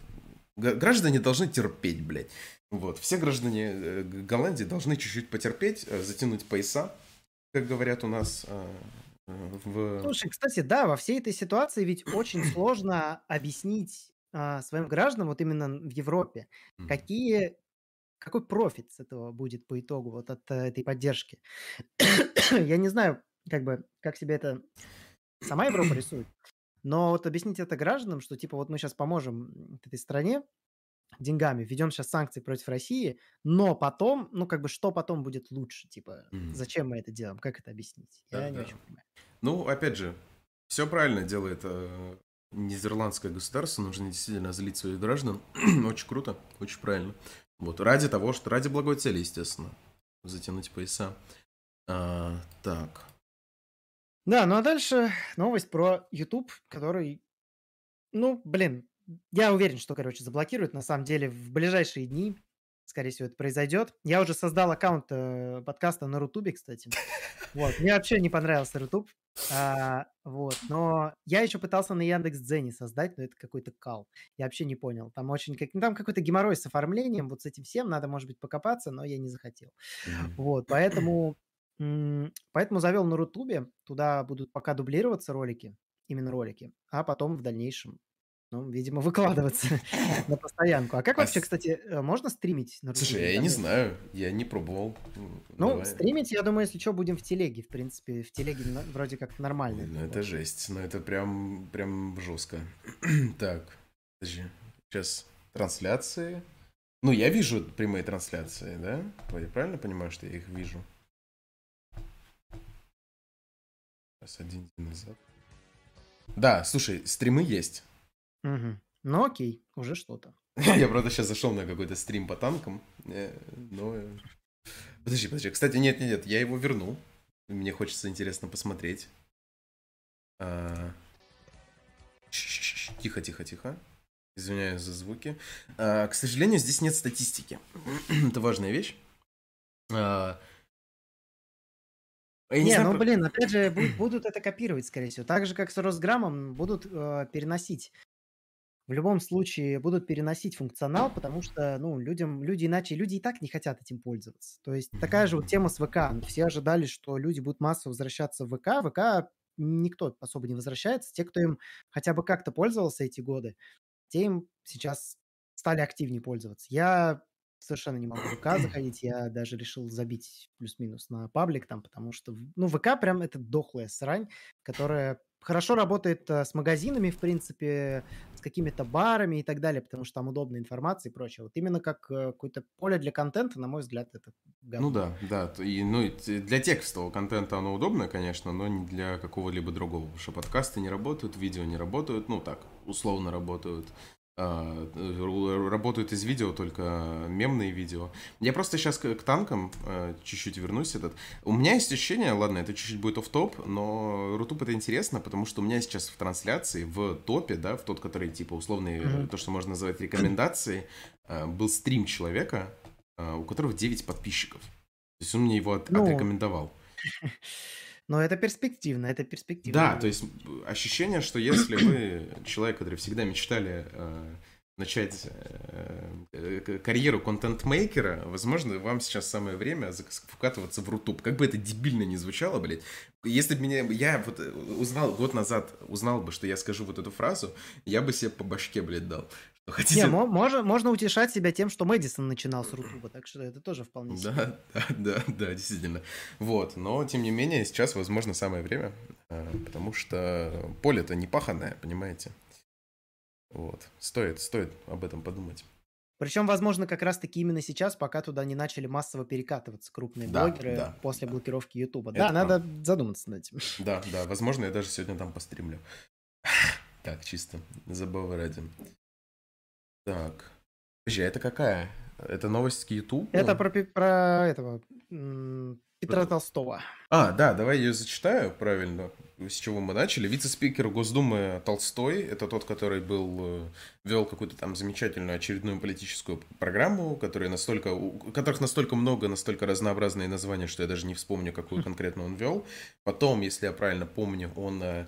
Граждане должны терпеть, блядь. Вот. Все граждане э, Голландии должны чуть-чуть потерпеть, э, затянуть пояса, как говорят у нас э, в... Слушай, кстати, да, во всей этой ситуации ведь очень [CLEARS THROAT] сложно объяснить а, своим гражданам, вот именно в Европе, какие, какой профит с этого будет по итогу вот от этой поддержки. [CLEARS THROAT] Я не знаю, как бы, как себе это сама Европа [CLEARS THROAT] рисует. Но вот объяснить это гражданам, что типа вот мы сейчас поможем этой стране деньгами, введем сейчас санкции против России, но потом, ну как бы что потом будет лучше, типа mm. зачем мы это делаем, как это объяснить? Я да, не очень понимаю. Ну опять же, все правильно делает э, нидерландское государство, нужно действительно злить своих граждан, [CLEARS THROAT] очень круто, очень правильно. Вот ради того, что ради благой цели, естественно, затянуть пояса. А, так, да, ну а дальше новость про YouTube, который, ну, блин, я уверен, что, короче, заблокируют. На самом деле, в ближайшие дни, скорее всего, это произойдет. Я уже создал аккаунт э, подкаста на Рутубе, кстати. Вот, мне вообще не понравился Рутуб. А, вот, но я еще пытался на Яндекс Дзене создать, но это какой-то кал. Я вообще не понял. Там очень как, ну, там какой-то геморрой с оформлением, вот с этим всем надо, может быть, покопаться, но я не захотел. Вот, поэтому Поэтому завел на Рутубе, туда будут пока дублироваться ролики, именно ролики, а потом в дальнейшем, ну, видимо, [LAUGHS] выкладываться [LAUGHS] на постоянку. А как а вообще, кстати, э, можно стримить на Рутубе? Слушай, я не знаю, я не пробовал. Ну, стримить, я думаю, если что, будем в телеге, в принципе. В телеге вроде как нормально. Ну, это жесть, но это прям, прям жестко. [CLEARS THROAT] так, подожди, сейчас трансляции. Ну, я вижу прямые трансляции, да? Я правильно понимаю, что я их вижу? Сейчас один день назад. Да, слушай, стримы есть. Угу. Ну окей, уже что-то. [LAUGHS] Я, правда, сейчас зашел на какой-то стрим по танкам, э, но... Э, подожди, подожди. Кстати, нет, нет, нет, я его вернул. Мне хочется интересно посмотреть. А... Тихо, тихо, тихо. Извиняюсь за звуки. А, к сожалению, здесь нет статистики. [CLEARS THROAT] Это важная вещь. Я не, не знаю, ну блин, опять же, будут это копировать, скорее всего. Так же, как с Росграммом, будут э, переносить. В любом случае будут переносить функционал, потому что, ну, людям, люди иначе, люди и так не хотят этим пользоваться. То есть такая же вот тема с ВК. Все ожидали, что люди будут массово возвращаться в ВК. ВК никто особо не возвращается. Те, кто им хотя бы как-то пользовался эти годы, те им сейчас стали активнее пользоваться. Я совершенно не могу в ВК [CLEARS THROAT] заходить. Я даже решил забить плюс-минус на паблик там, потому что, ну, ВК прям это дохлая срань, которая хорошо работает э, с магазинами, в принципе, с какими-то барами и так далее, потому что там удобная информация и прочее. Вот именно как э, какое-то поле для контента, на мой взгляд, это говно. Ну да, да. И, ну, и для текстового контента оно удобно, конечно, но не для какого-либо другого. Потому что подкасты не работают, видео не работают, ну так, условно работают. А, работают из видео только мемные видео. Я просто сейчас к, к танкам э, чуть-чуть вернусь этот. У меня есть ощущение, ладно, это чуть-чуть будет оф топ но Рутуб это интересно, потому что у меня сейчас в трансляции, в топе, да, в тот, который типа условный, mm-hmm. то, что можно назвать рекомендацией, был стрим человека, у которого 9 подписчиков. То есть он мне его от, ну... отрекомендовал. [LAUGHS] Но это перспективно, это перспективно. Да, то есть ощущение, что если вы [CLEARS THROAT] человек, который всегда мечтали э, начать э, карьеру контент-мейкера, возможно, вам сейчас самое время вкатываться в Рутуб. Как бы это дебильно не звучало, блядь. Если бы меня, я вот узнал год назад, узнал бы, что я скажу вот эту фразу, я бы себе по башке, блядь, дал. Хотите... Не, можно, можно утешать себя тем, что Мэдисон начинал с Рутуба, так что это тоже вполне себе. Да, [LAUGHS] да, да, да, действительно. Вот, но тем не менее сейчас, возможно, самое время, э, потому что поле-то не паханное, понимаете? Вот, стоит, стоит об этом подумать. Причем, возможно, как раз-таки именно сейчас, пока туда не начали массово перекатываться крупные да, блогеры да, после да. блокировки Ютуба. Да, надо задуматься над этим. Да, да, возможно, я даже сегодня там постримлю. Так, чисто, забавы ради. Так. Подожди, а это какая? Это новость к YouTube? Это про, про этого Петра Толстого. А, да, давай я ее зачитаю правильно, с чего мы начали. Вице-спикер Госдумы Толстой, это тот, который был, э, вел какую-то там замечательную очередную политическую программу, которая настолько, у которых настолько много, настолько разнообразные названия, что я даже не вспомню, какую конкретно он вел. Потом, если я правильно помню, он э,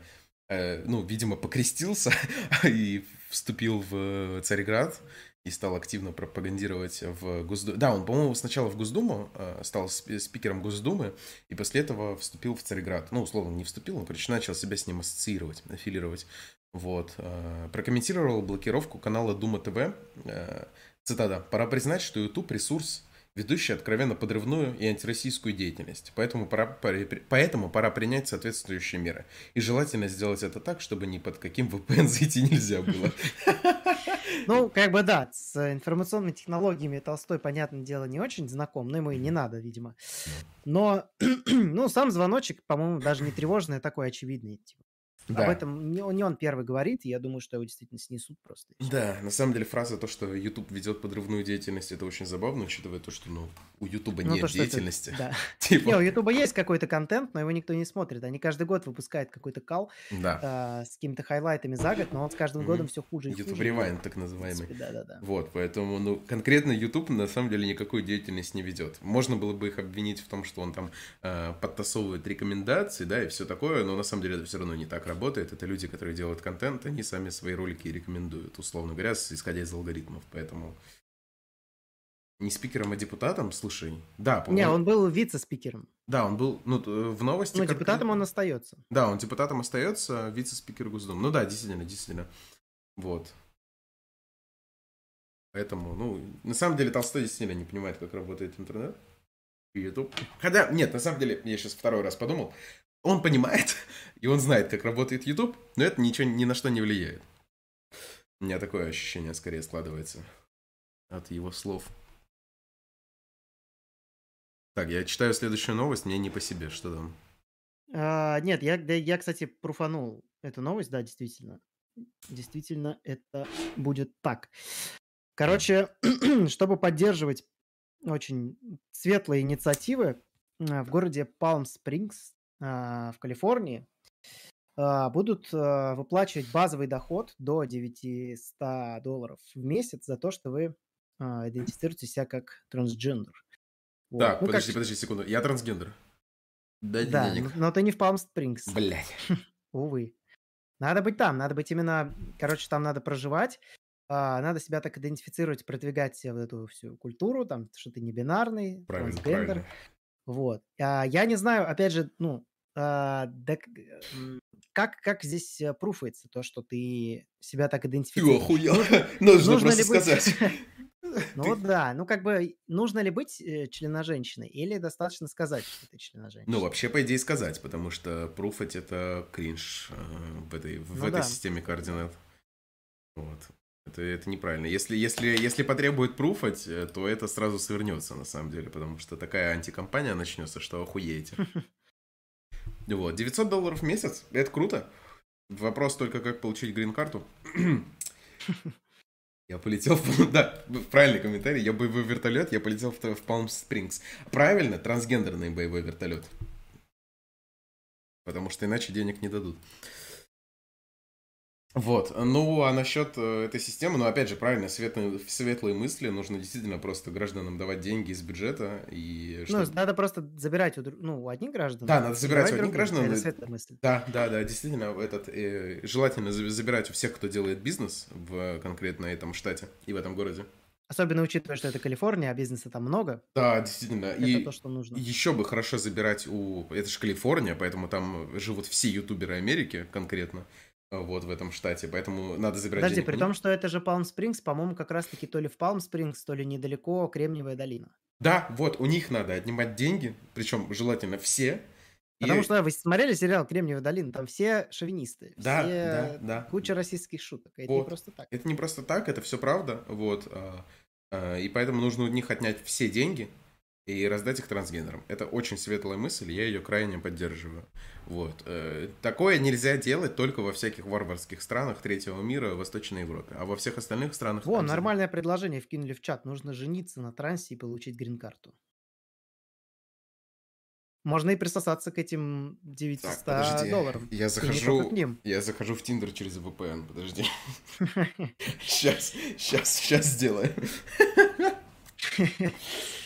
ну, видимо, покрестился [LAUGHS] и вступил в Царьград и стал активно пропагандировать в Госдуму. Да, он, по-моему, сначала в Госдуму, э, стал спикером Госдумы, и после этого вступил в Царьград. Ну, условно, не вступил, он, короче, начал себя с ним ассоциировать, аффилировать. Вот. Э, прокомментировал блокировку канала Дума ТВ. Э, цитата. «Пора признать, что YouTube ресурс ведущий откровенно подрывную и антироссийскую деятельность. Поэтому пора, поэтому пора принять соответствующие меры. И желательно сделать это так, чтобы ни под каким VPN зайти нельзя было. Ну, как бы да, с информационными технологиями Толстой, понятное дело, не очень знаком, но ему и не надо, видимо. Но, [CLEARS THROAT] ну, сам звоночек, по-моему, даже не тревожный, а такой очевидный. Типа. Да. Об этом не, не он первый говорит, я думаю, что его действительно снесут просто. Да, на самом деле фраза то, что YouTube ведет подрывную деятельность, это очень забавно, учитывая то, что ну, у YouTube ну, нет то, деятельности. Это, да. [LAUGHS] типа... Не, у YouTube есть какой-то контент, но его никто не смотрит. Они каждый год выпускают какой-то кал да. э, с какими-то хайлайтами за год, но он с каждым годом mm-hmm. все хуже и YouTube хуже. YouTube Rewind, так называемый. да, да, да. Вот, поэтому, ну, конкретно YouTube на самом деле никакой деятельности не ведет. Можно было бы их обвинить в том, что он там э, подтасовывает рекомендации, да, и все такое, но на самом деле это все равно не так работает. Это люди, которые делают контент, они сами свои ролики рекомендуют, условно говоря, исходя из алгоритмов. Поэтому не спикером, а депутатом, слушай. Да, по Не, он был вице-спикером. Да, он был, ну, в новости... Ну, депутатом он остается. Да, он депутатом остается, вице-спикер Госдумы. Ну да, действительно, действительно. Вот. Поэтому, ну, на самом деле Толстой действительно не понимает, как работает интернет YouTube. Хотя, нет, на самом деле, я сейчас второй раз подумал, он понимает, [LAUGHS] и он знает, как работает YouTube, но это ничего ни на что не влияет. У меня такое ощущение скорее складывается от его слов. Так, я читаю следующую новость, мне не по себе, что там? А, нет, я, да, я, кстати, пруфанул эту новость, да, действительно. Действительно, это будет так. Короче, [CLEARS THROAT] чтобы поддерживать очень светлые инициативы, а, в городе Палм-Спрингс в Калифорнии а, будут а, выплачивать базовый доход до 900 долларов в месяц за то, что вы идентифицируете себя как трансгендер. Вот. Так, ну, подожди, как... подожди секунду. Я трансгендер. Дай да, денег. но ты не в Palm Springs. Блять. [LAUGHS] Увы. Надо быть там, надо быть именно... Короче, там надо проживать, надо себя так идентифицировать, продвигать вот эту всю культуру, там, что ты не бинарный, правильно, трансгендер. Правильно. Вот. А, я не знаю, опять же, ну, а, да, как, как здесь э, пруфается то, что ты себя так идентифицируешь? Ты охуел. [LAUGHS] Нужно, нужно просто быть... сказать. [LAUGHS] [LAUGHS] Ну да, ну как бы нужно ли быть э, членоженщиной или достаточно сказать, что ты членоженщина? Ну вообще по идее сказать, потому что пруфать это кринж э, в этой, в ну, этой да. системе координат. Вот. Это, это неправильно. Если, если, если потребует пруфать, э, то это сразу свернется, на самом деле, потому что такая антикомпания начнется, что охуеете. [LAUGHS] Вот, 900 долларов в месяц, это круто. Вопрос только, как получить грин-карту. [LAUGHS] Я полетел в... Да, правильный комментарий. Я боевой вертолет, я полетел в, в Palm Springs. Правильно, трансгендерный боевой вертолет. Потому что иначе денег не дадут. Вот, ну а насчет э, этой системы, ну опять же, правильно, светлые, светлые мысли, нужно действительно просто гражданам давать деньги из бюджета и... Ну, надо просто забирать у, ну, у одних граждан. Да, надо забирать у одних граждан. Это светлая мысль. Да, да, да, действительно, этот, э, желательно забирать у всех, кто делает бизнес в конкретно этом штате и в этом городе. Особенно учитывая, что это Калифорния, а бизнеса там много. Да, действительно. Это и то, что нужно. Еще бы хорошо забирать у... Это же Калифорния, поэтому там живут все ютуберы Америки конкретно вот в этом штате, поэтому надо забирать Подожди, денег. при том, что это же Палм Спрингс, по-моему, как раз-таки то ли в Палм Спрингс, то ли недалеко Кремниевая долина. Да, вот, у них надо отнимать деньги, причем желательно все. Потому и... что вы смотрели сериал Кремниевая долина, там все шовинисты, да, все да, да. куча российских шуток. Это вот. не просто так. Это не просто так, это все правда, вот. А, а, и поэтому нужно у них отнять все деньги, и раздать их трансгендерам. Это очень светлая мысль, я ее крайне поддерживаю. Вот. Э, такое нельзя делать только во всяких варварских странах третьего мира, Восточной Европе. А во всех остальных странах... Во, нормальное предложение вкинули в чат. Нужно жениться на трансе и получить грин-карту. Можно и присосаться к этим 900 так, долларам. Я захожу, я захожу в Тиндер через VPN, подожди. Сейчас, сейчас, сейчас сделаю.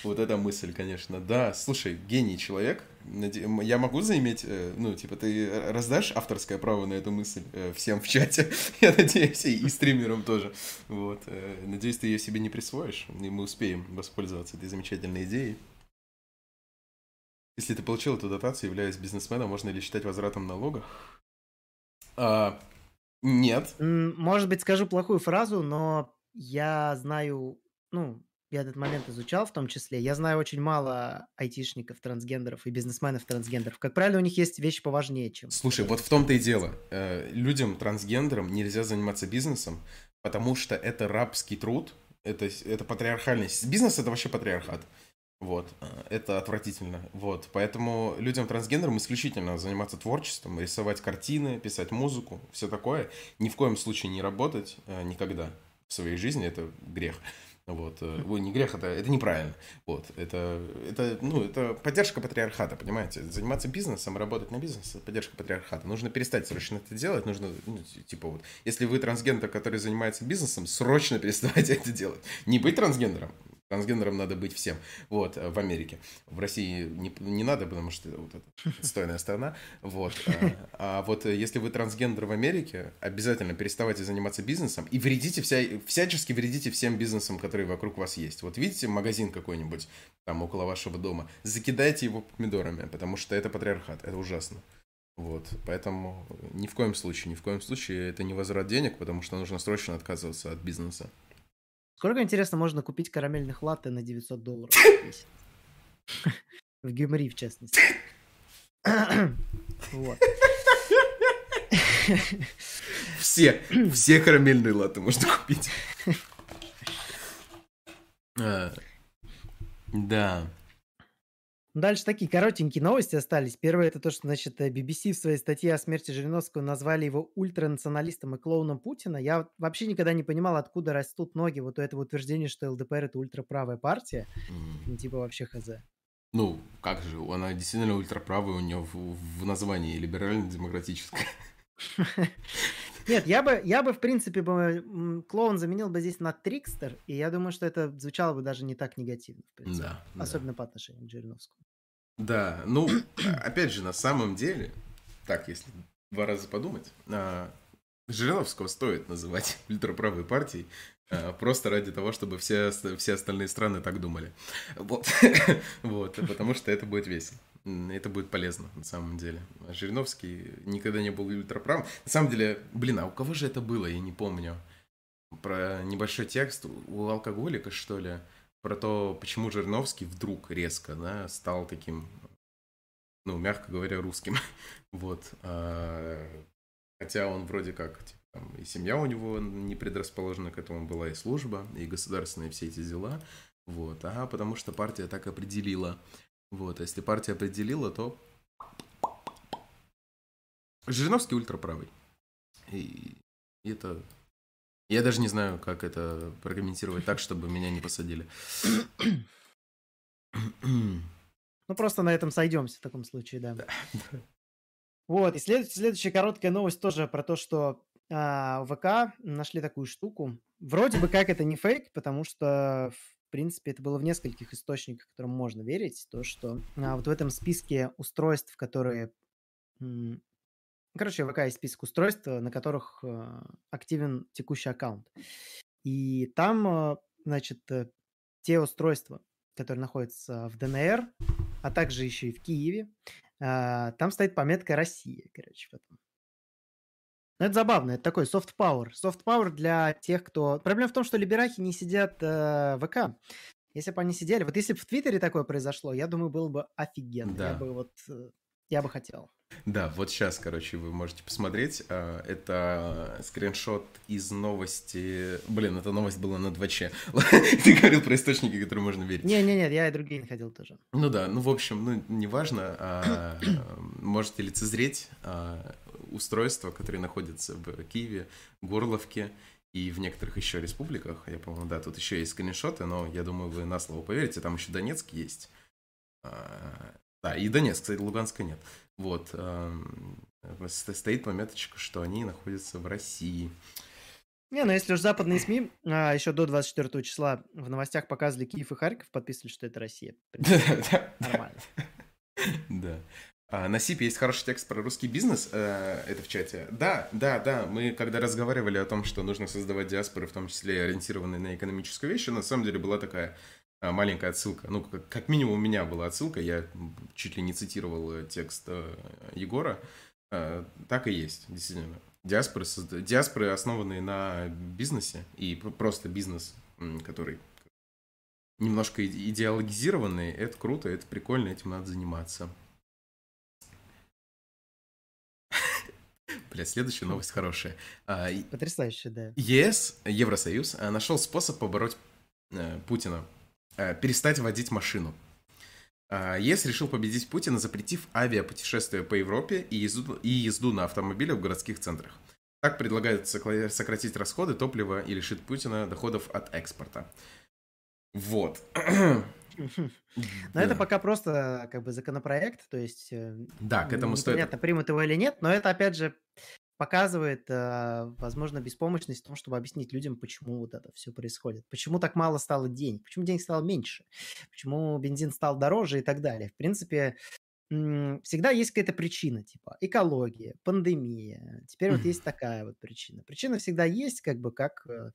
Вот эта мысль, конечно. Да, слушай, гений человек. Я могу заиметь, э, ну, типа, ты раздашь авторское право на эту мысль э, всем в чате, [LAUGHS] я надеюсь, и стримерам тоже. Вот. Э, надеюсь, ты ее себе не присвоишь, и мы успеем воспользоваться этой замечательной идеей. Если ты получил эту дотацию, являясь бизнесменом, можно ли считать возвратом налога? А, нет. Может быть, скажу плохую фразу, но я знаю, ну, я этот момент изучал в том числе. Я знаю очень мало айтишников, трансгендеров и бизнесменов трансгендеров. Как правило, у них есть вещи поважнее, чем... Слушай, вот в том-то и дело. Э, людям, трансгендерам, нельзя заниматься бизнесом, потому что это рабский труд, это, это патриархальность. Бизнес — это вообще патриархат. Вот, э, это отвратительно. Вот, поэтому людям трансгендерам исключительно заниматься творчеством, рисовать картины, писать музыку, все такое. Ни в коем случае не работать э, никогда в своей жизни, это грех. Вот. Э, ой, не грех, это, это неправильно. Вот. Это, это, ну, это поддержка патриархата, понимаете? Заниматься бизнесом, работать на бизнесе, это поддержка патриархата. Нужно перестать срочно это делать. Нужно, ну, типа вот, если вы трансгендер, который занимается бизнесом, срочно переставайте [LAUGHS] это делать. Не быть трансгендером, Трансгендером надо быть всем. Вот, э, в Америке. В России не, не надо, потому что вот это [LAUGHS] отстойная страна. Вот. А, а вот э, если вы трансгендер в Америке, обязательно переставайте заниматься бизнесом и вредите, вся, всячески вредите всем бизнесам, которые вокруг вас есть. Вот видите магазин какой-нибудь там около вашего дома, закидайте его помидорами, потому что это патриархат, это ужасно. Вот, поэтому ни в коем случае, ни в коем случае это не возврат денег, потому что нужно срочно отказываться от бизнеса. Сколько, интересно, можно купить карамельных латте на 900 долларов? В [LAUGHS] [LAUGHS] Гюмри, в частности. [LAUGHS] Вот. Все, все карамельные латте можно купить. А, да. Дальше такие коротенькие новости остались. Первое это то, что, значит, BBC в своей статье о смерти Жириновского назвали его ультранационалистом и клоуном Путина. Я вообще никогда не понимал, откуда растут ноги вот у этого утверждения, что ЛДПР это ультраправая партия. Mm. Типа вообще хз. Ну, как же, она действительно ультраправая, у нее в, в названии либерально-демократическая. [LAUGHS] Нет, я бы, я бы, в принципе, бы, клоун заменил бы здесь на Трикстер, и я думаю, что это звучало бы даже не так негативно, в принципе. Да. Особенно да. по отношению к Жириновскому. Да, ну, [CLEARS THROAT] опять же, на самом деле, так, если два раза подумать, а, Жириновского стоит называть [LAUGHS] ультраправой партией, а, просто ради того, чтобы все, все остальные страны так думали. Вот. [LAUGHS] вот, потому что это будет весело. Это будет полезно, на самом деле. Жириновский никогда не был ультраправым. На самом деле, блин, а у кого же это было, я не помню. Про небольшой текст у алкоголика, что ли, про то, почему Жириновский вдруг резко, да, стал таким, ну, мягко говоря, русским. [LAUGHS] вот. А, хотя он вроде как, типа, и семья у него не предрасположена к этому была, и служба, и государственные все эти дела. Вот, а потому что партия так определила. Вот, а если партия определила, то Жириновский ультраправый. И это... Я даже не знаю, как это прокомментировать так, чтобы меня не посадили. Ну, просто на этом сойдемся в таком случае, да. Вот, и след... следующая короткая новость тоже про то, что а, ВК нашли такую штуку. Вроде бы как это не фейк, потому что принципе, это было в нескольких источниках, которым можно верить, то, что а, вот в этом списке устройств, которые... Короче, в ВК есть список устройств, на которых э, активен текущий аккаунт. И там, э, значит, э, те устройства, которые находятся в ДНР, а также еще и в Киеве, а, там стоит пометка «Россия», короче, в этом. Ну, это забавно, это такой soft power. Soft power для тех, кто... Проблема в том, что либерахи не сидят э, в ВК. Если бы они сидели... Вот если бы в Твиттере такое произошло, я думаю, было бы офигенно. Да. Я бы вот... Э, Я бы хотел. Да, вот сейчас, короче, вы можете посмотреть. А, это скриншот из новости... Блин, эта новость была на 2Ч. [LAUGHS] Ты говорил про источники, которые можно верить. Не-не-нет, я и другие находил тоже. Ну да, ну в общем, ну неважно, а, можете лицезреть а, устройства, которые находятся в Киеве, Горловке и в некоторых еще республиках. Я, по-моему, да, тут еще есть скриншоты, но я думаю, вы на слово поверите. Там еще Донецк есть. А, да, и Донецк, кстати, Луганска нет. Вот. Эм, стоит пометочка, что они находятся в России. Не, ну если уж западные СМИ а, еще до 24 числа в новостях показывали Киев и Харьков, подписывали, что это Россия. [LAUGHS] Нормально. [LAUGHS] Да. А, на СИПе есть хороший текст про русский бизнес, э, это в чате. Да, да, да, мы когда разговаривали о том, что нужно создавать диаспоры, в том числе ориентированные на экономическую вещь, на самом деле была такая а, маленькая отсылка. Ну, как, минимум у меня была отсылка, я чуть ли не цитировал э, текст э, Егора. Так и есть, действительно. Диаспоры, диаспоры основанные на бизнесе, и просто бизнес, который немножко идеологизированный, это круто, это прикольно, этим надо заниматься. Бля, следующая новость хорошая. А, Потрясающая, да. ЕС, Евросоюз, нашел способ побороть э, Путина Э, перестать водить машину. ЕС решил победить Путина, запретив авиапутешествия по Европе и езду, и езду на автомобилях в городских центрах. Так предлагают сократить расходы топлива и лишит Путина доходов от экспорта. Вот. [CLEARS THROAT] Но это пока просто как бы законопроект, то есть... Э, да, к этому стоит... Понятно, примут его или нет, но это опять же показывает, э, возможно, беспомощность в том, чтобы объяснить людям, почему вот это все происходит. Почему так мало стало денег, почему денег стало меньше, почему бензин стал дороже и так далее. В принципе, всегда есть какая-то причина, типа экология, пандемия. Теперь вот есть такая вот причина. Причина всегда есть, как бы, как э,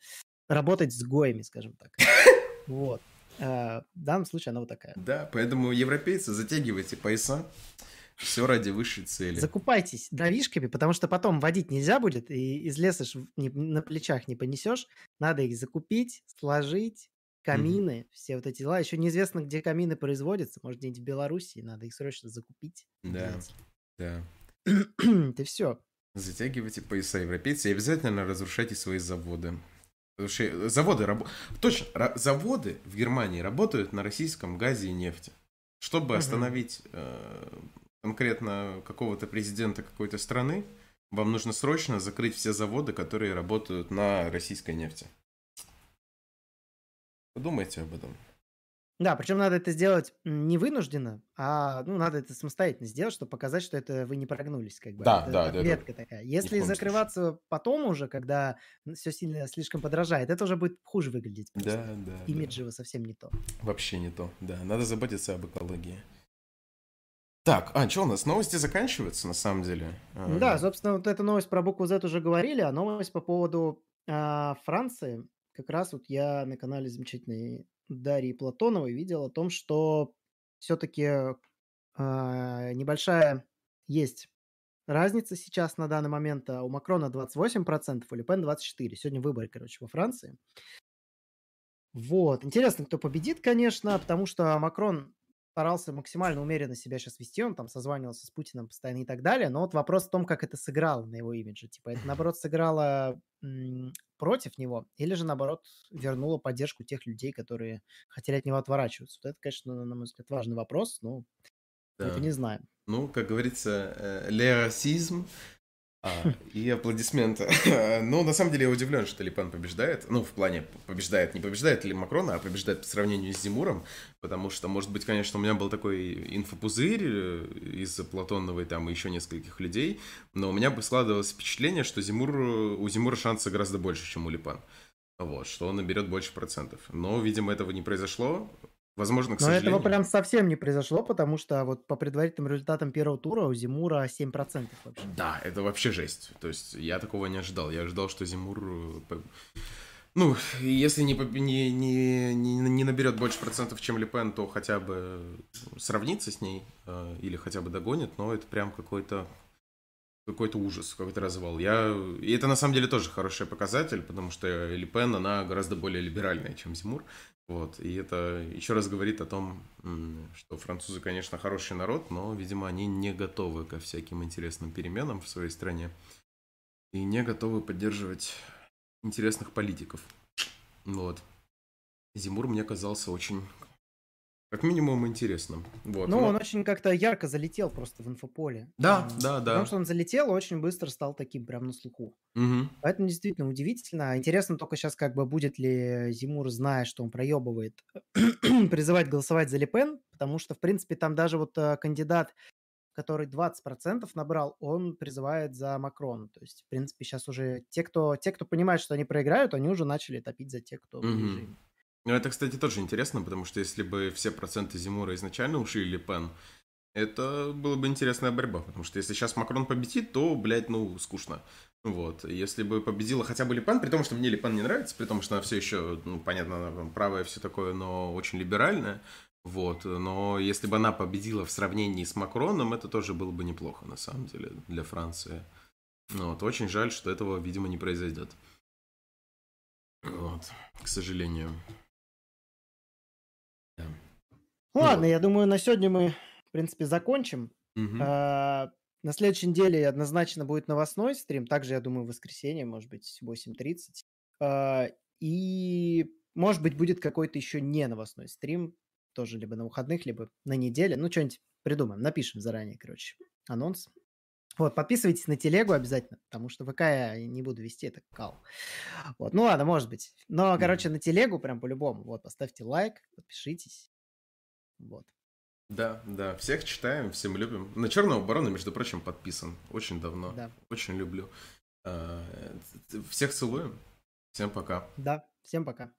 работать с гоями, скажем так. [LAUGHS] Вот. Э, в данном случае она вот такая. Да, поэтому европейцы, затягивайте пояса. Все ради высшей цели. Закупайтесь дровишками, потому что потом водить нельзя будет, и из леса не, на плечах не понесешь. Надо их закупить, сложить, камины, mm все вот эти дела. Еще неизвестно, где камины производятся. Может, где-нибудь в Белоруссии. Надо их срочно закупить. Да, да. [CLEARS THROAT] Это все. Затягивайте пояса европейцы и обязательно разрушайте свои заводы. Потому что заводы, раб... точно, заводы в Германии работают на российском газе и нефти. Чтобы остановить э, конкретно какого-то президента какой-то страны, вам нужно срочно закрыть все заводы, которые работают на российской нефти. Подумайте об этом. Да, причем надо это сделать не вынужденно, а ну, надо это самостоятельно сделать, чтобы показать, что это вы не прогнулись. Как бы. Да, это да, да. такая. Если закрываться случае. потом уже, когда все сильно слишком подражает, это уже будет хуже выглядеть. Просто. Да, да. Имиджево да. совсем не то. Вообще не то, да. Надо заботиться об экологии. Так, а что у нас? Новости заканчиваются, на самом деле. Да, собственно, вот эта новость про букву Z уже говорили, а новость по поводу а, Франции. Как раз вот я на канале замечательной Дарьи Платоновой видел о том, что все-таки а, небольшая есть разница сейчас на данный момент. А у Макрона 28%, у Лепен 24%. Сегодня выборы, короче, во Франции. Вот. Интересно, кто победит, конечно, потому что Макрон старался максимально умеренно себя сейчас вести, он там созванивался с Путиным постоянно и так далее, но вот вопрос в том, как это сыграло на его имидже. Типа это, наоборот, сыграло м- против него или же, наоборот, вернуло поддержку тех людей, которые хотели от него отворачиваться. Вот это, конечно, на мой взгляд, важный вопрос, но да. это не знаем. Ну, как говорится, э, le racisme а, и аплодисменты. [LAUGHS] ну, на самом деле, я удивлен, что Липан побеждает. Ну, в плане побеждает, не побеждает ли Макрона, а побеждает по сравнению с Зимуром. Потому что, может быть, конечно, у меня был такой инфопузырь э, из-за Платоновой там и еще нескольких людей. Но у меня бы складывалось впечатление, что Зимур, у Зимура шанса гораздо больше, чем у Липан. Вот, что он наберет больше процентов. Но, видимо, этого не произошло. Возможно, к Но сожалению. этого прям совсем не произошло, потому что вот по предварительным результатам первого тура у Зимура 7% вообще. Да, это вообще жесть. То есть я такого не ожидал. Я ожидал, что Зимур... Э, ну, если не, не, не, не наберет больше процентов, чем Лепен, то хотя бы сравнится с ней э, или хотя бы догонит, но это прям какой-то какой-то ужас, какой-то развал. Я... И это на самом деле тоже хороший показатель, потому что Ли Пен, она гораздо более либеральная, чем Зимур. Вот. И это еще раз говорит о том, что французы, конечно, хороший народ, но, видимо, они не готовы ко всяким интересным переменам в своей стране и не готовы поддерживать интересных политиков. Вот. Зимур мне казался очень как минимум интересным. Вот. Ну, но... он очень как-то ярко залетел просто в инфополе. Да, да, да. Потому что он залетел очень быстро стал таким прям на слуху. Угу. Поэтому действительно удивительно. Интересно только сейчас, как бы будет ли Зимур, зная, что он проебывает, [CLEARS THROAT] призывать голосовать за Лепен, потому что, в принципе, там даже вот э, кандидат, который 20% набрал, он призывает за Макрон. То есть, в принципе, сейчас уже те, кто, те, кто понимает, что они проиграют, они уже начали топить за тех, кто угу. ближе ну, это, кстати, тоже интересно, потому что если бы все проценты Зимура изначально ушли Ле Пен, это была бы интересная борьба, потому что если сейчас Макрон победит, то, блядь, ну, скучно. Вот. Если бы победила хотя бы Лепен, при том, что мне Лепен не нравится, при том, что она все еще, ну, понятно, она правая все такое, но очень либеральная, вот. Но если бы она победила в сравнении с Макроном, это тоже было бы неплохо, на самом деле, для Франции. Вот. Очень жаль, что этого, видимо, не произойдет. Вот. К сожалению. Ну, ладно, я думаю, на сегодня мы, в принципе, закончим. Угу. А, на следующей неделе однозначно будет новостной стрим. Также, я думаю, в воскресенье, может быть, 8.30. А, и, может быть, будет какой-то еще не новостной стрим. Тоже либо на выходных, либо на неделе. Ну, что-нибудь придумаем. Напишем заранее, короче, анонс. Вот, подписывайтесь на телегу обязательно, потому что ВК я не буду вести, это кал. Вот, ну ладно, может быть. Но, короче, на телегу прям по-любому. Вот, поставьте лайк, подпишитесь. Вот. Да, да, всех читаем, всем любим. На Черного Барона, между прочим, подписан. Очень давно. Да. Очень люблю. А, всех целуем. Всем пока. Да, всем пока.